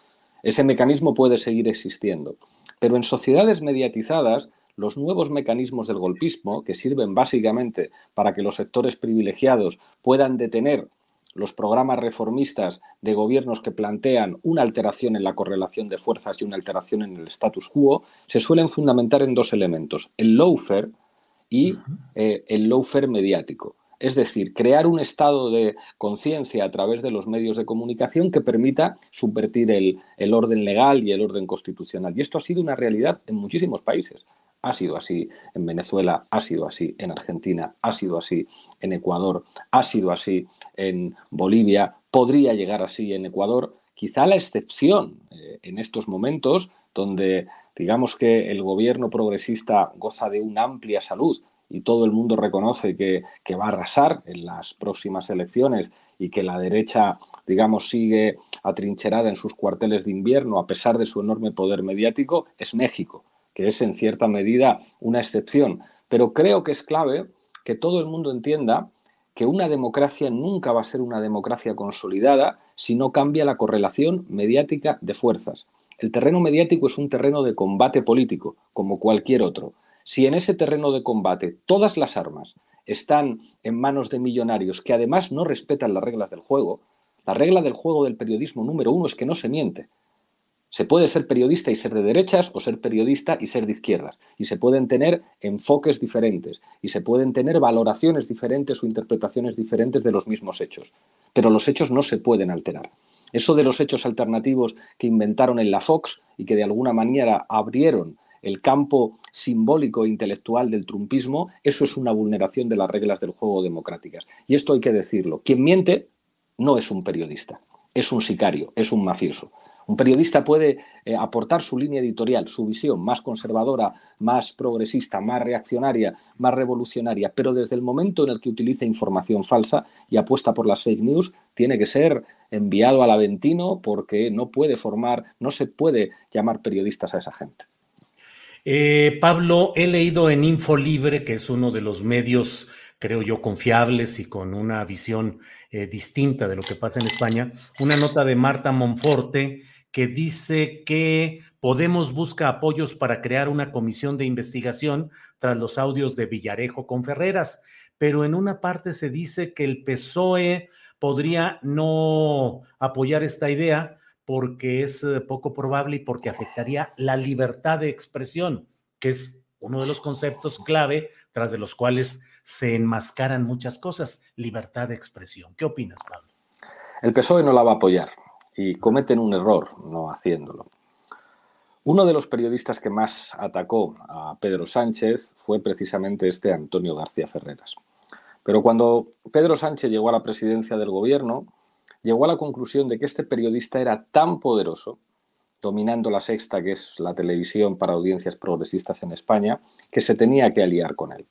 Ese mecanismo puede seguir existiendo, pero en sociedades mediatizadas los nuevos mecanismos del golpismo, que sirven básicamente para que los sectores privilegiados puedan detener los programas reformistas de gobiernos que plantean una alteración en la correlación de fuerzas y una alteración en el status quo, se suelen fundamentar en dos elementos, el lawfare y eh, el lawfare mediático. Es decir, crear un estado de conciencia a través de los medios de comunicación que permita subvertir el, el, orden legal y el orden constitucional. Y esto ha sido una realidad en muchísimos países. Ha sido así en Venezuela, ha sido así en Argentina, ha sido así en Ecuador, ha sido así en Bolivia, podría llegar así en Ecuador. Quizá la excepción eh, en estos momentos donde digamos que el gobierno progresista goza de una amplia salud y todo el mundo reconoce que, que, va a arrasar en las próximas elecciones y que la derecha, digamos, sigue atrincherada en sus cuarteles de invierno a pesar de su enorme poder mediático, es México que es en cierta medida una excepción. Pero creo que es clave que todo el mundo entienda que una democracia nunca va a ser una democracia consolidada si no cambia la correlación mediática de fuerzas. El terreno mediático es un terreno de combate político, como cualquier otro. Si en ese terreno de combate todas las armas están en manos de millonarios que además no respetan las reglas del juego, la regla del juego del periodismo número uno es que no se miente. Se puede ser periodista y ser de derechas o ser periodista y ser de izquierdas. Y se pueden tener enfoques diferentes y se pueden tener valoraciones diferentes o interpretaciones diferentes de los mismos hechos. Pero los hechos no se pueden alterar. Eso de los hechos alternativos que inventaron en la Fox y que de alguna manera abrieron el campo simbólico e intelectual del trumpismo, eso es una vulneración de las reglas del juego democráticas. Y esto hay que decirlo. Quien miente no es un periodista, es un sicario, es un mafioso. Un periodista puede eh, aportar su línea editorial, su visión más conservadora, más progresista, más reaccionaria, más revolucionaria, pero desde el momento en el que utiliza información falsa y apuesta por las fake news, tiene que ser enviado al Aventino porque no puede formar, no se puede llamar periodistas a esa gente. Eh, Pablo, he leído en Infolibre, que es uno de los medios creo yo, confiables y con una visión eh, distinta de lo que pasa en España, una nota de Marta Monforte que dice que Podemos busca apoyos para crear una comisión de investigación tras los audios de Villarejo con Ferreras, pero en una parte se dice que el PSOE podría no apoyar esta idea porque es eh, poco probable y porque afectaría la libertad de expresión, que es uno de los conceptos clave tras de los cuales se enmascaran muchas cosas, libertad de expresión. ¿Qué opinas, Pablo? El PSOE no la va a apoyar y cometen un error no haciéndolo. Uno de los periodistas que más atacó a Pedro Sánchez fue precisamente este Antonio García Ferreras. Pero cuando Pedro Sánchez llegó a la presidencia del gobierno, llegó a la conclusión de que este periodista era tan poderoso, dominando la sexta, que es la televisión para audiencias progresistas en España, que se tenía que aliar con él.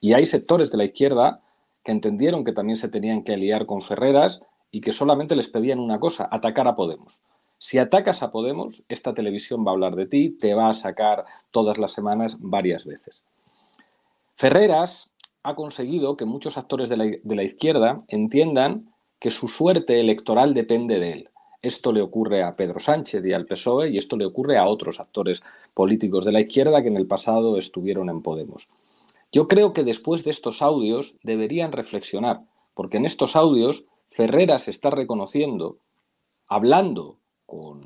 Y hay sectores de la izquierda que entendieron que también se tenían que aliar con Ferreras y que solamente les pedían una cosa, atacar a Podemos. Si atacas a Podemos, esta televisión va a hablar de ti, te va a sacar todas las semanas varias veces. Ferreras ha conseguido que muchos actores de la, de la, izquierda entiendan que su suerte electoral depende de él. Esto le ocurre a Pedro Sánchez y al PSOE y esto le ocurre a otros actores políticos de la izquierda que en el pasado estuvieron en Podemos. Yo creo que después de estos audios deberían reflexionar, porque en estos audios Ferreras está reconociendo, hablando con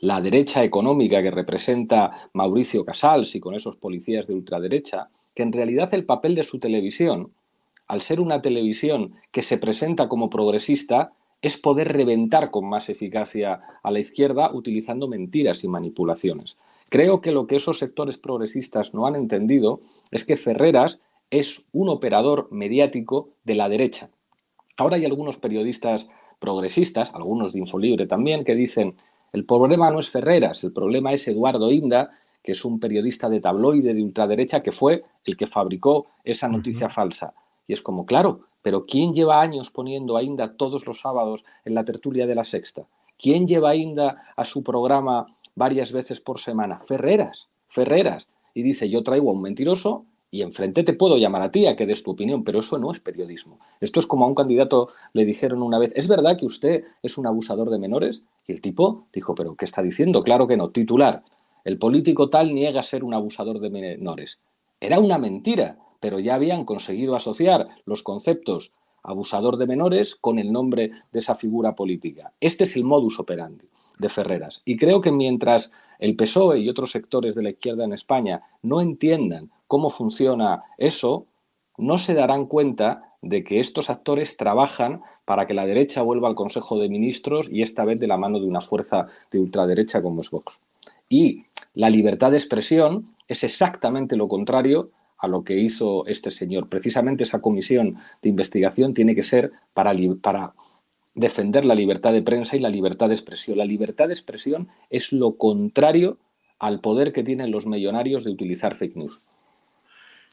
la derecha económica que representa Mauricio Casals y con esos policías de ultraderecha, que en realidad el papel de su televisión, al ser una televisión que se presenta como progresista, es poder reventar con más eficacia a la izquierda utilizando mentiras y manipulaciones. Creo que lo que esos sectores progresistas no han entendido es que Ferreras es un operador mediático de la derecha, Ahora hay algunos periodistas progresistas, algunos de Infolibre también, que dicen, el problema no es Ferreras, el problema es Eduardo Inda, que es un periodista de tabloide de ultraderecha que fue el que fabricó esa noticia falsa. Y es como, claro, pero ¿quién lleva años poniendo a Inda todos los sábados en la tertulia de la sexta? ¿Quién lleva a Inda a su programa varias veces por semana? Ferreras, Ferreras. Y dice, yo traigo a un mentiroso y enfrente te puedo llamar a ti a que des tu opinión, pero eso no es periodismo. Esto es como a un candidato le dijeron una vez, ¿es verdad que usted es un abusador de menores? Y el tipo dijo, ¿pero qué está diciendo? Claro que no, titular. El político tal niega ser un abusador de menores. Era una mentira, pero ya habían conseguido asociar los conceptos abusador de menores con el nombre de esa figura política. Este es el modus operandi de Ferreras. Y creo que mientras el PSOE y otros sectores de la izquierda en España no entiendan cómo funciona eso, no se darán cuenta de que estos actores trabajan para que la derecha vuelva al Consejo de Ministros y esta vez de la mano de una fuerza de ultraderecha como es Vox. Y la libertad de expresión es exactamente lo contrario a lo que hizo este señor. Precisamente esa comisión de investigación tiene que ser para, para defender la libertad de prensa y la libertad de expresión. La libertad de expresión es lo contrario al poder que tienen los millonarios de utilizar fake news.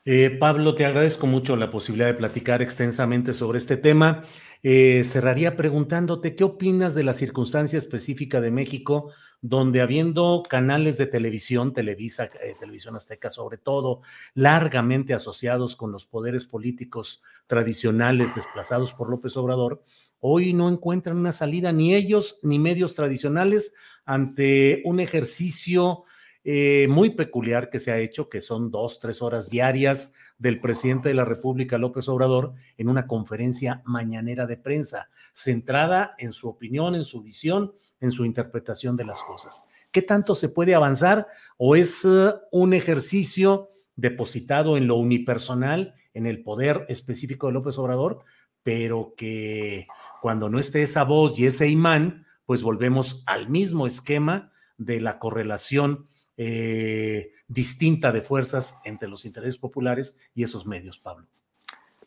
Eh, Pablo, te agradezco mucho la posibilidad de platicar extensamente sobre este tema. Eh, cerraría preguntándote qué opinas de la circunstancia específica de México, donde habiendo canales de televisión, Televisa, eh, Televisión Azteca sobre todo, largamente asociados con los poderes políticos tradicionales desplazados por López Obrador, hoy no encuentran una salida ni ellos ni medios tradicionales ante un ejercicio eh, muy peculiar que se ha hecho, que son dos, tres horas diarias del presidente de la República, López Obrador, en una conferencia mañanera de prensa, centrada en su opinión, en su visión, en su interpretación de las cosas. ¿Qué tanto se puede avanzar o es uh, un ejercicio depositado en lo unipersonal, en el poder específico de López Obrador, pero que cuando no esté esa voz y ese imán, pues volvemos al mismo esquema de la correlación eh, distinta de fuerzas entre los intereses populares y esos medios, Pablo.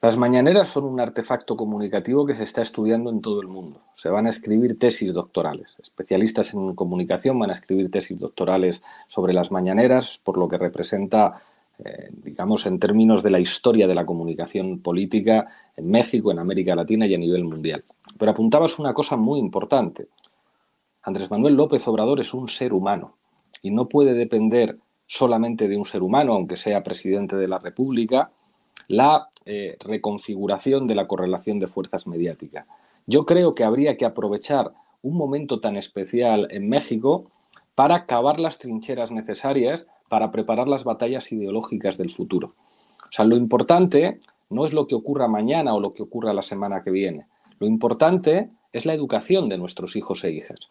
Las mañaneras son un artefacto comunicativo que se está estudiando en todo el mundo. Se van a escribir tesis doctorales. Especialistas en comunicación van a escribir tesis doctorales sobre las mañaneras, por lo que representa, eh, digamos, en términos de la historia de la comunicación política en México, en América Latina y a nivel mundial. Pero apuntabas una cosa muy importante. Andrés Manuel López Obrador es un ser humano y no puede depender solamente de un ser humano, aunque sea presidente de la República, la eh, reconfiguración de la correlación de fuerzas mediáticas. Yo creo que habría que aprovechar un momento tan especial en México para cavar las trincheras necesarias para preparar las batallas ideológicas del futuro. O sea, lo importante no es lo que ocurra mañana o lo que ocurra la semana que viene. Lo importante es la educación de nuestros hijos e hijas.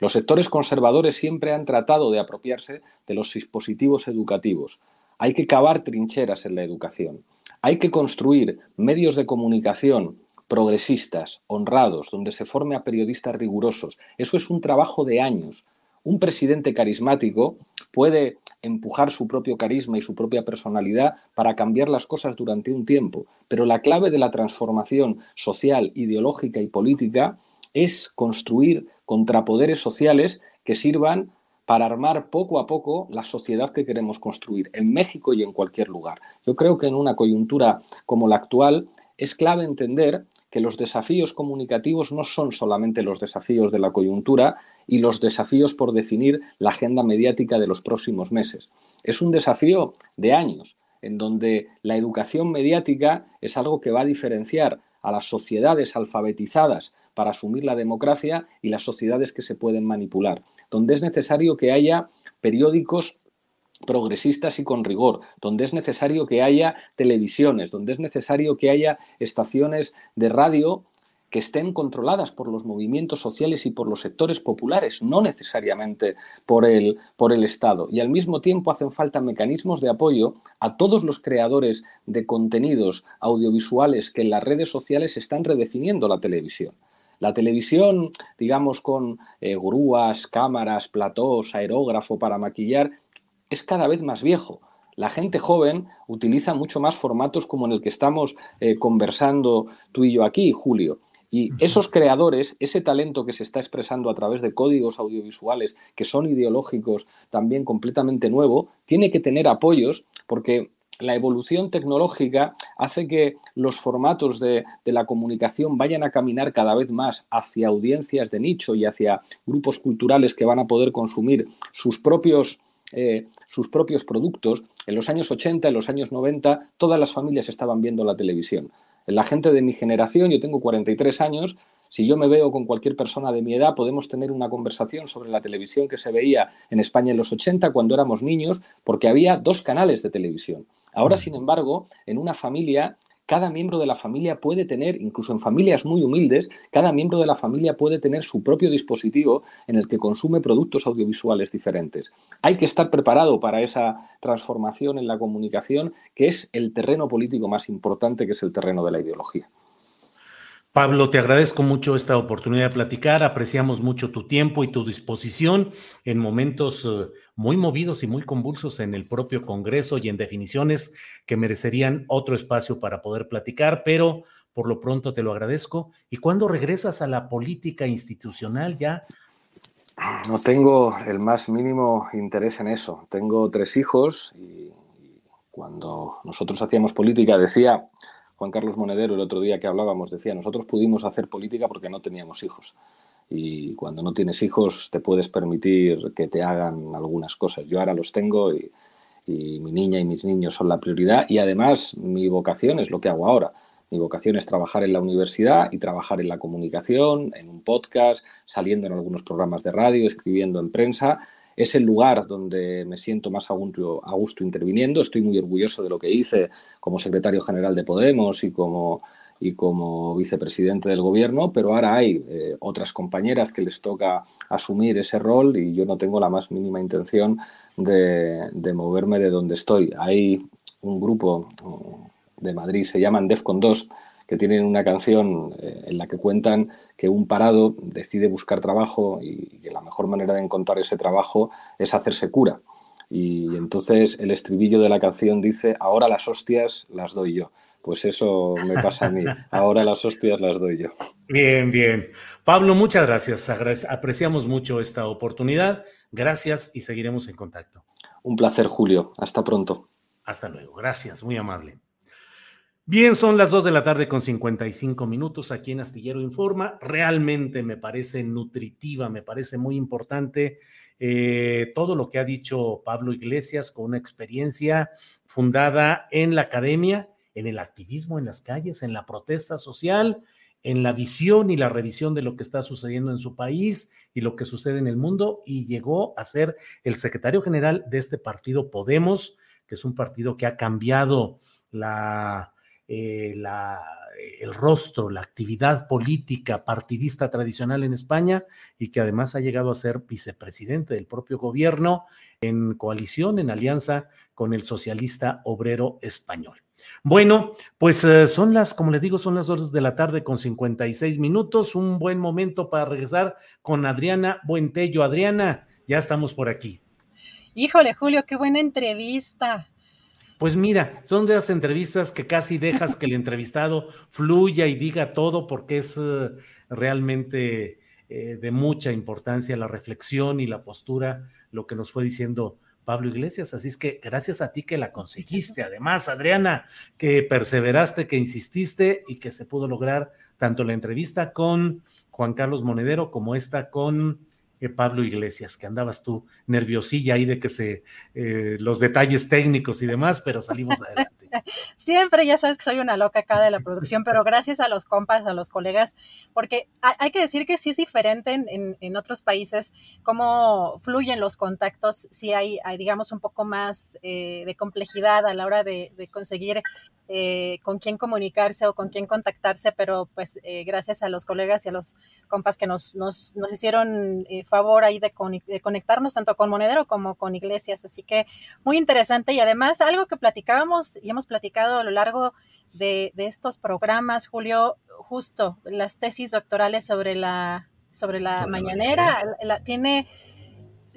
Los sectores conservadores siempre han tratado de apropiarse de los dispositivos educativos. Hay que cavar trincheras en la educación. Hay que construir medios de comunicación progresistas, honrados, donde se forme a periodistas rigurosos. Eso es un trabajo de años. Un presidente carismático puede empujar su propio carisma y su propia personalidad para cambiar las cosas durante un tiempo, pero la clave de la transformación social, ideológica y política es construir contrapoderes sociales que sirvan para armar poco a poco la sociedad que queremos construir en México y en cualquier lugar. Yo creo que en una coyuntura como la actual es clave entender que los desafíos comunicativos no son solamente los desafíos de la coyuntura y los desafíos por definir la agenda mediática de los próximos meses. Es un desafío de años, en donde la educación mediática es algo que va a diferenciar a las sociedades alfabetizadas para asumir la democracia y las sociedades que se pueden manipular, donde es necesario que haya periódicos progresistas y con rigor, donde es necesario que haya televisiones, donde es necesario que haya estaciones de radio que estén controladas por los movimientos sociales y por los sectores populares, no necesariamente por el, por el Estado. Y al mismo tiempo hacen falta mecanismos de apoyo a todos los creadores de contenidos audiovisuales que en las redes sociales están redefiniendo la televisión. La televisión, digamos, con eh, grúas, cámaras, platós, aerógrafo para maquillar, es cada vez más viejo. La gente joven utiliza mucho más formatos como en el que estamos eh, conversando tú y yo aquí, Julio. Y esos creadores, ese talento que se está expresando a través de códigos audiovisuales que son ideológicos también completamente nuevo, tiene que tener apoyos porque la evolución tecnológica hace que los formatos de, la comunicación vayan a caminar cada vez más hacia audiencias de nicho y hacia grupos culturales que van a poder consumir sus propios, eh, sus propios productos. En los años 80, en los años 90, todas las familias estaban viendo la televisión. La gente de mi generación, yo tengo 43 años, si yo me veo con cualquier persona de mi edad, podemos tener una conversación sobre la televisión que se veía en España en los 80 cuando éramos niños, porque había dos canales de televisión. Ahora, sin embargo, en una familia cada miembro de la familia puede tener, incluso en familias muy humildes, cada miembro de la familia puede tener su propio dispositivo en el que consume productos audiovisuales diferentes. Hay que estar preparado para esa transformación en la comunicación, que es el terreno político más importante, que es el terreno de la ideología. Pablo, te agradezco mucho esta oportunidad de platicar, apreciamos mucho tu tiempo y tu disposición en momentos eh, muy movidos y muy convulsos en el propio Congreso y en definiciones que merecerían otro espacio para poder platicar, pero por lo pronto te lo agradezco. ¿Y cuándo regresas a la política institucional ya? No tengo el más mínimo interés en eso. Tengo tres hijos y cuando nosotros hacíamos política decía Juan Carlos Monedero el otro día que hablábamos decía, nosotros pudimos hacer política porque no teníamos hijos. Y cuando no tienes hijos te puedes permitir que te hagan algunas cosas. Yo ahora los tengo y, mi niña y mis niños son la prioridad y además mi vocación es lo que hago ahora. Mi vocación es trabajar en la universidad y trabajar en la comunicación, en un podcast, saliendo en algunos programas de radio, escribiendo en prensa es el lugar donde me siento más a gusto, interviniendo. Estoy muy orgulloso de lo que hice como secretario general de Podemos y como, y como vicepresidente del gobierno, pero ahora hay eh, otras compañeras que les toca asumir ese rol y yo no tengo la más mínima intención de, de moverme de donde estoy. Hay un grupo de Madrid, se llaman DEFCON 2, que tienen una canción eh, en la que cuentan que un parado decide buscar trabajo y que la mejor manera de encontrar ese trabajo es hacerse cura. Y entonces el estribillo de la canción dice, ahora las hostias las doy yo. Pues eso me pasa a mí. Ahora las hostias las doy yo. Bien, bien. Pablo, muchas gracias. Apreciamos mucho esta oportunidad. Gracias y seguiremos en contacto. Un placer, Julio. Hasta pronto. Hasta luego. Gracias, muy amable. Bien, son las 2 de la tarde con 55 minutos aquí en Astillero Informa. Realmente me parece nutritiva, me parece muy importante eh, todo lo que ha dicho Pablo Iglesias con una experiencia fundada en la academia, en el activismo en las calles, en la protesta social, en la visión y la revisión de lo que está sucediendo en su país y lo que sucede en el mundo y llegó a ser el secretario general de este partido Podemos, que es un partido que ha cambiado la eh, el rostro, la actividad política partidista tradicional en España y que además ha llegado a ser vicepresidente del propio gobierno en coalición, en alianza con el socialista obrero español. Bueno, pues eh, son las, como les digo, son las horas de la tarde con 56 minutos, un buen momento para regresar con Adriana Buentello. Adriana, ya estamos por aquí. Híjole, Julio, qué buena entrevista. Pues mira, son de esas entrevistas que casi dejas que el entrevistado fluya y diga todo porque es eh, realmente eh, de mucha importancia la reflexión y la postura, lo que nos fue diciendo Pablo Iglesias. Así es que gracias a ti que la conseguiste. Además, Adriana, que perseveraste, que insististe y que se pudo lograr tanto la entrevista con Juan Carlos Monedero como esta con Pablo Iglesias, que andabas tú nerviosilla ahí de que se eh, los detalles técnicos y demás, pero salimos adelante. Siempre, ya sabes que soy una loca acá de la producción, pero gracias a los compas, a los colegas, porque hay, que decir que sí es diferente en, otros países cómo fluyen los contactos, si hay, digamos, un poco más eh, de complejidad a la hora de conseguir eh, con quién comunicarse o con quién contactarse, pero pues eh, gracias a los colegas y a los compas que nos, nos, nos hicieron eh, favor ahí de, de, conectarnos tanto con Monedero como con Iglesias. Así que muy interesante y además algo que platicábamos y hemos platicado a lo largo de, de estos programas, Julio, justo las tesis doctorales sobre la, sobre la mañanera, la, tiene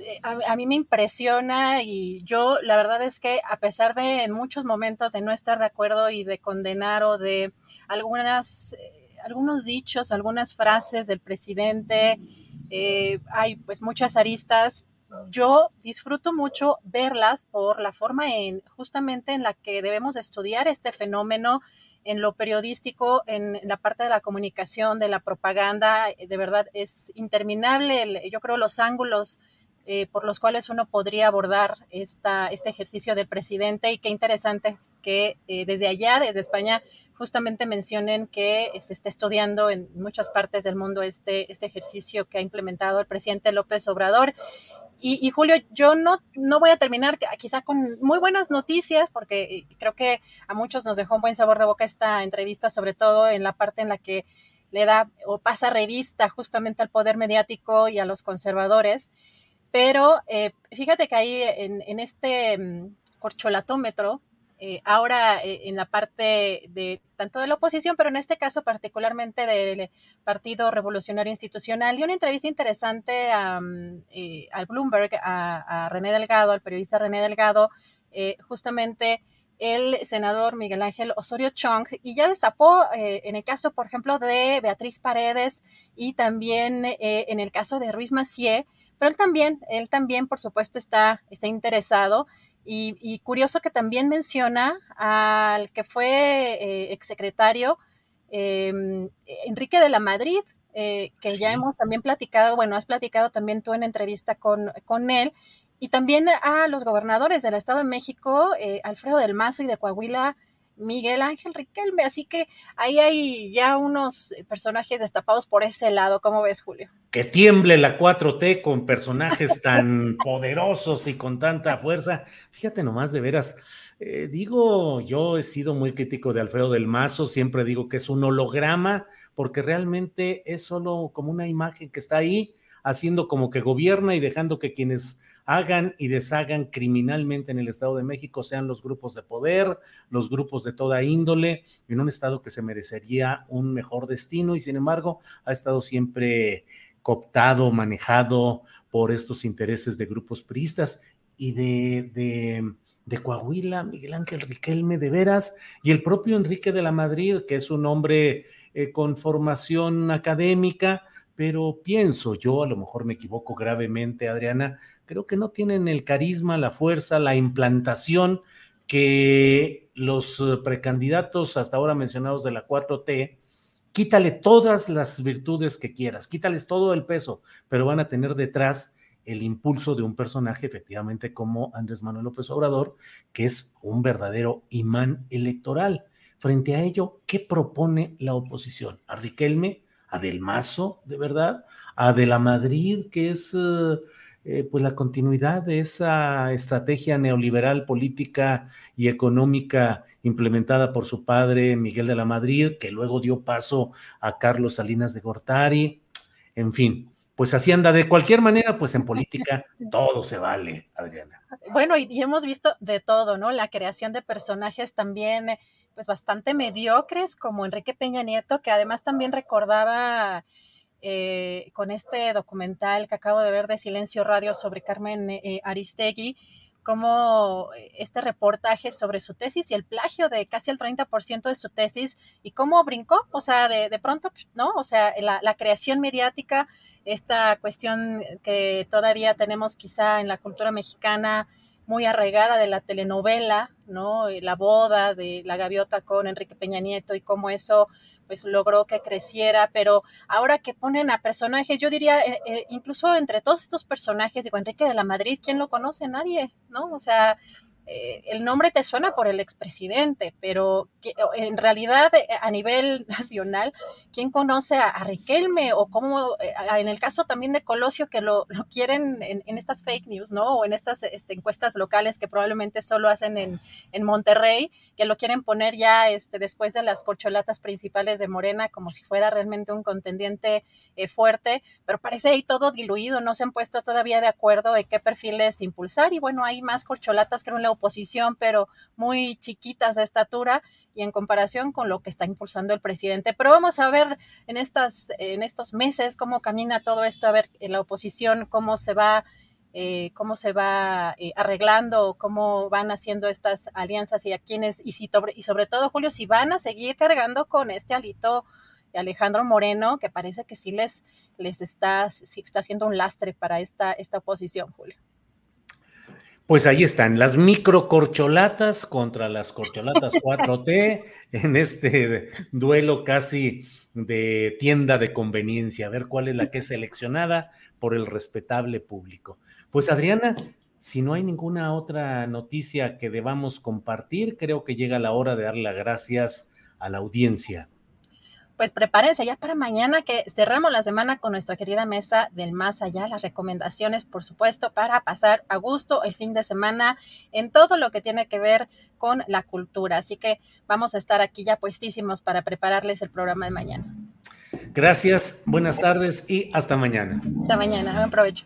eh, a, mí me impresiona y yo la verdad es que a pesar de en muchos momentos de no estar de acuerdo y de condenar o de algunas, eh, algunos dichos, algunas frases del presidente, eh, hay pues muchas aristas, yo disfruto mucho verlas por la forma en justamente en la que debemos estudiar este fenómeno en lo periodístico, en, la parte de la comunicación, de la propaganda, de verdad es interminable, yo creo los ángulos eh, por los cuales uno podría abordar este ejercicio del presidente y qué interesante que eh, desde allá, desde España, justamente mencionen que se está estudiando en muchas partes del mundo este, este ejercicio que ha implementado el presidente López Obrador. Y, Julio, yo no, no voy a terminar quizá con muy buenas noticias, porque eh, creo que a muchos nos dejó un buen sabor de boca esta entrevista, sobre todo en la parte en la que le da o pasa revista justamente al poder mediático y a los conservadores. Pero eh, fíjate que ahí en, este mm, corcholatómetro, eh, ahora eh, en la parte de tanto de la oposición, pero en este caso particularmente del Partido Revolucionario Institucional, y una entrevista interesante a, mm, al Bloomberg, a, René Delgado, al periodista René Delgado, justamente el senador Miguel Ángel Osorio Chong, y ya destapó en el caso, por ejemplo, de Beatriz Paredes y también en el caso de Ruiz Macié, pero él también, él también, por supuesto, está, está interesado. Y, curioso que también menciona al que fue eh, exsecretario em, Enrique de la Madrid, eh, que ya hemos también platicado, bueno, has platicado también tú en entrevista con, con él, y también a los gobernadores del Estado de México, eh, Alfredo del Mazo y de Coahuila, Miguel Ángel Riquelme. Así que ahí hay ya unos personajes destapados por ese lado. ¿Cómo ves, Julio? Que tiemble la 4T con personajes tan poderosos y con tanta fuerza. Fíjate nomás, de veras. Eh, digo, yo he sido muy crítico de Alfredo del Mazo, siempre digo que es un holograma, porque realmente es solo como una imagen que está ahí, haciendo como que gobierna y dejando que quienes hagan y deshagan criminalmente en el Estado de México, sean los grupos de poder, los grupos de toda índole, en un Estado que se merecería un mejor destino y sin embargo ha estado siempre cooptado, manejado por estos intereses de grupos priistas y de, de Coahuila, Miguel Ángel Riquelme de veras, y el propio Enrique de la Madrid, que es un hombre eh, con formación académica, pero pienso yo, a lo mejor me equivoco gravemente, Adriana, creo que no tienen el carisma, la fuerza, la implantación que los eh, precandidatos hasta ahora mencionados de la 4T, quítale todas las virtudes que quieras, quítales todo el peso, pero van a tener detrás el impulso de un personaje efectivamente como Andrés Manuel López Obrador, que es un verdadero imán electoral. Frente a ello, ¿qué propone la oposición? ¿A Riquelme? ¿A Del Mazo, de verdad? ¿A De la Madrid, que es eh, eh, pues la continuidad de esa estrategia neoliberal política y económica implementada por su padre Miguel de la Madrid, que luego dio paso a Carlos Salinas de Gortari? En fin, pues así anda. De cualquier manera, pues en política todo se vale, Adriana. Bueno, y, hemos visto de todo, ¿no? La creación de personajes también, pues bastante mediocres, como Enrique Peña Nieto, que además también recordaba eh, con este documental que acabo de ver de Silencio Radio sobre Carmen eh, Aristegui, como este reportaje sobre su tesis y el plagio de casi el 30% de su tesis y cómo brincó, o sea, de, pronto, ¿no? O sea, la creación mediática esta cuestión que todavía tenemos quizá en la cultura mexicana muy arraigada de la telenovela, ¿no? La boda de la gaviota con Enrique Peña Nieto y cómo eso pues logró que creciera, pero ahora que ponen a personajes, yo diría, eh, eh, incluso entre todos estos personajes, digo, Enrique de la Madrid, ¿quién lo conoce? Nadie, ¿no? O sea, eh, el nombre te suena por el expresidente, pero en realidad eh, a nivel nacional, ¿quién conoce a, Riquelme o cómo, eh, en el caso también de Colosio, que lo, quieren en, estas fake news, ¿no? O en estas este, encuestas locales que probablemente solo hacen en, Monterrey, que lo quieren poner ya este, después de las corcholatas principales de Morena, como si fuera realmente un contendiente fuerte, pero parece ahí todo diluido, no se han puesto todavía de acuerdo de qué perfiles impulsar y bueno, hay más corcholatas que en la oposición, pero muy chiquitas de estatura y en comparación con lo que está impulsando el presidente. Pero vamos a ver en, estas, en estos meses cómo camina todo esto, a ver en la oposición cómo se va. Eh, cómo se va eh, arreglando, cómo van haciendo estas alianzas y a quienes, y, si, y sobre todo, Julio, si van a seguir cargando con este alito de Alejandro Moreno, que parece que sí les, les está, sí está haciendo un lastre para esta, esta oposición, Julio. Pues ahí están, las microcorcholatas contra las corcholatas 4T en este duelo casi de tienda de conveniencia, a ver cuál es la que es seleccionada por el respetable público. Pues Adriana, si no hay ninguna otra noticia que debamos compartir, creo que llega la hora de dar las gracias a la audiencia pues prepárense ya para mañana que cerramos la semana con nuestra querida mesa del más allá, las recomendaciones, por supuesto, para pasar a gusto el fin de semana en todo lo que tiene que ver con la cultura. Así que vamos a estar aquí ya puestísimos para prepararles el programa de mañana. Gracias, buenas tardes y hasta mañana. Hasta mañana, buen provecho.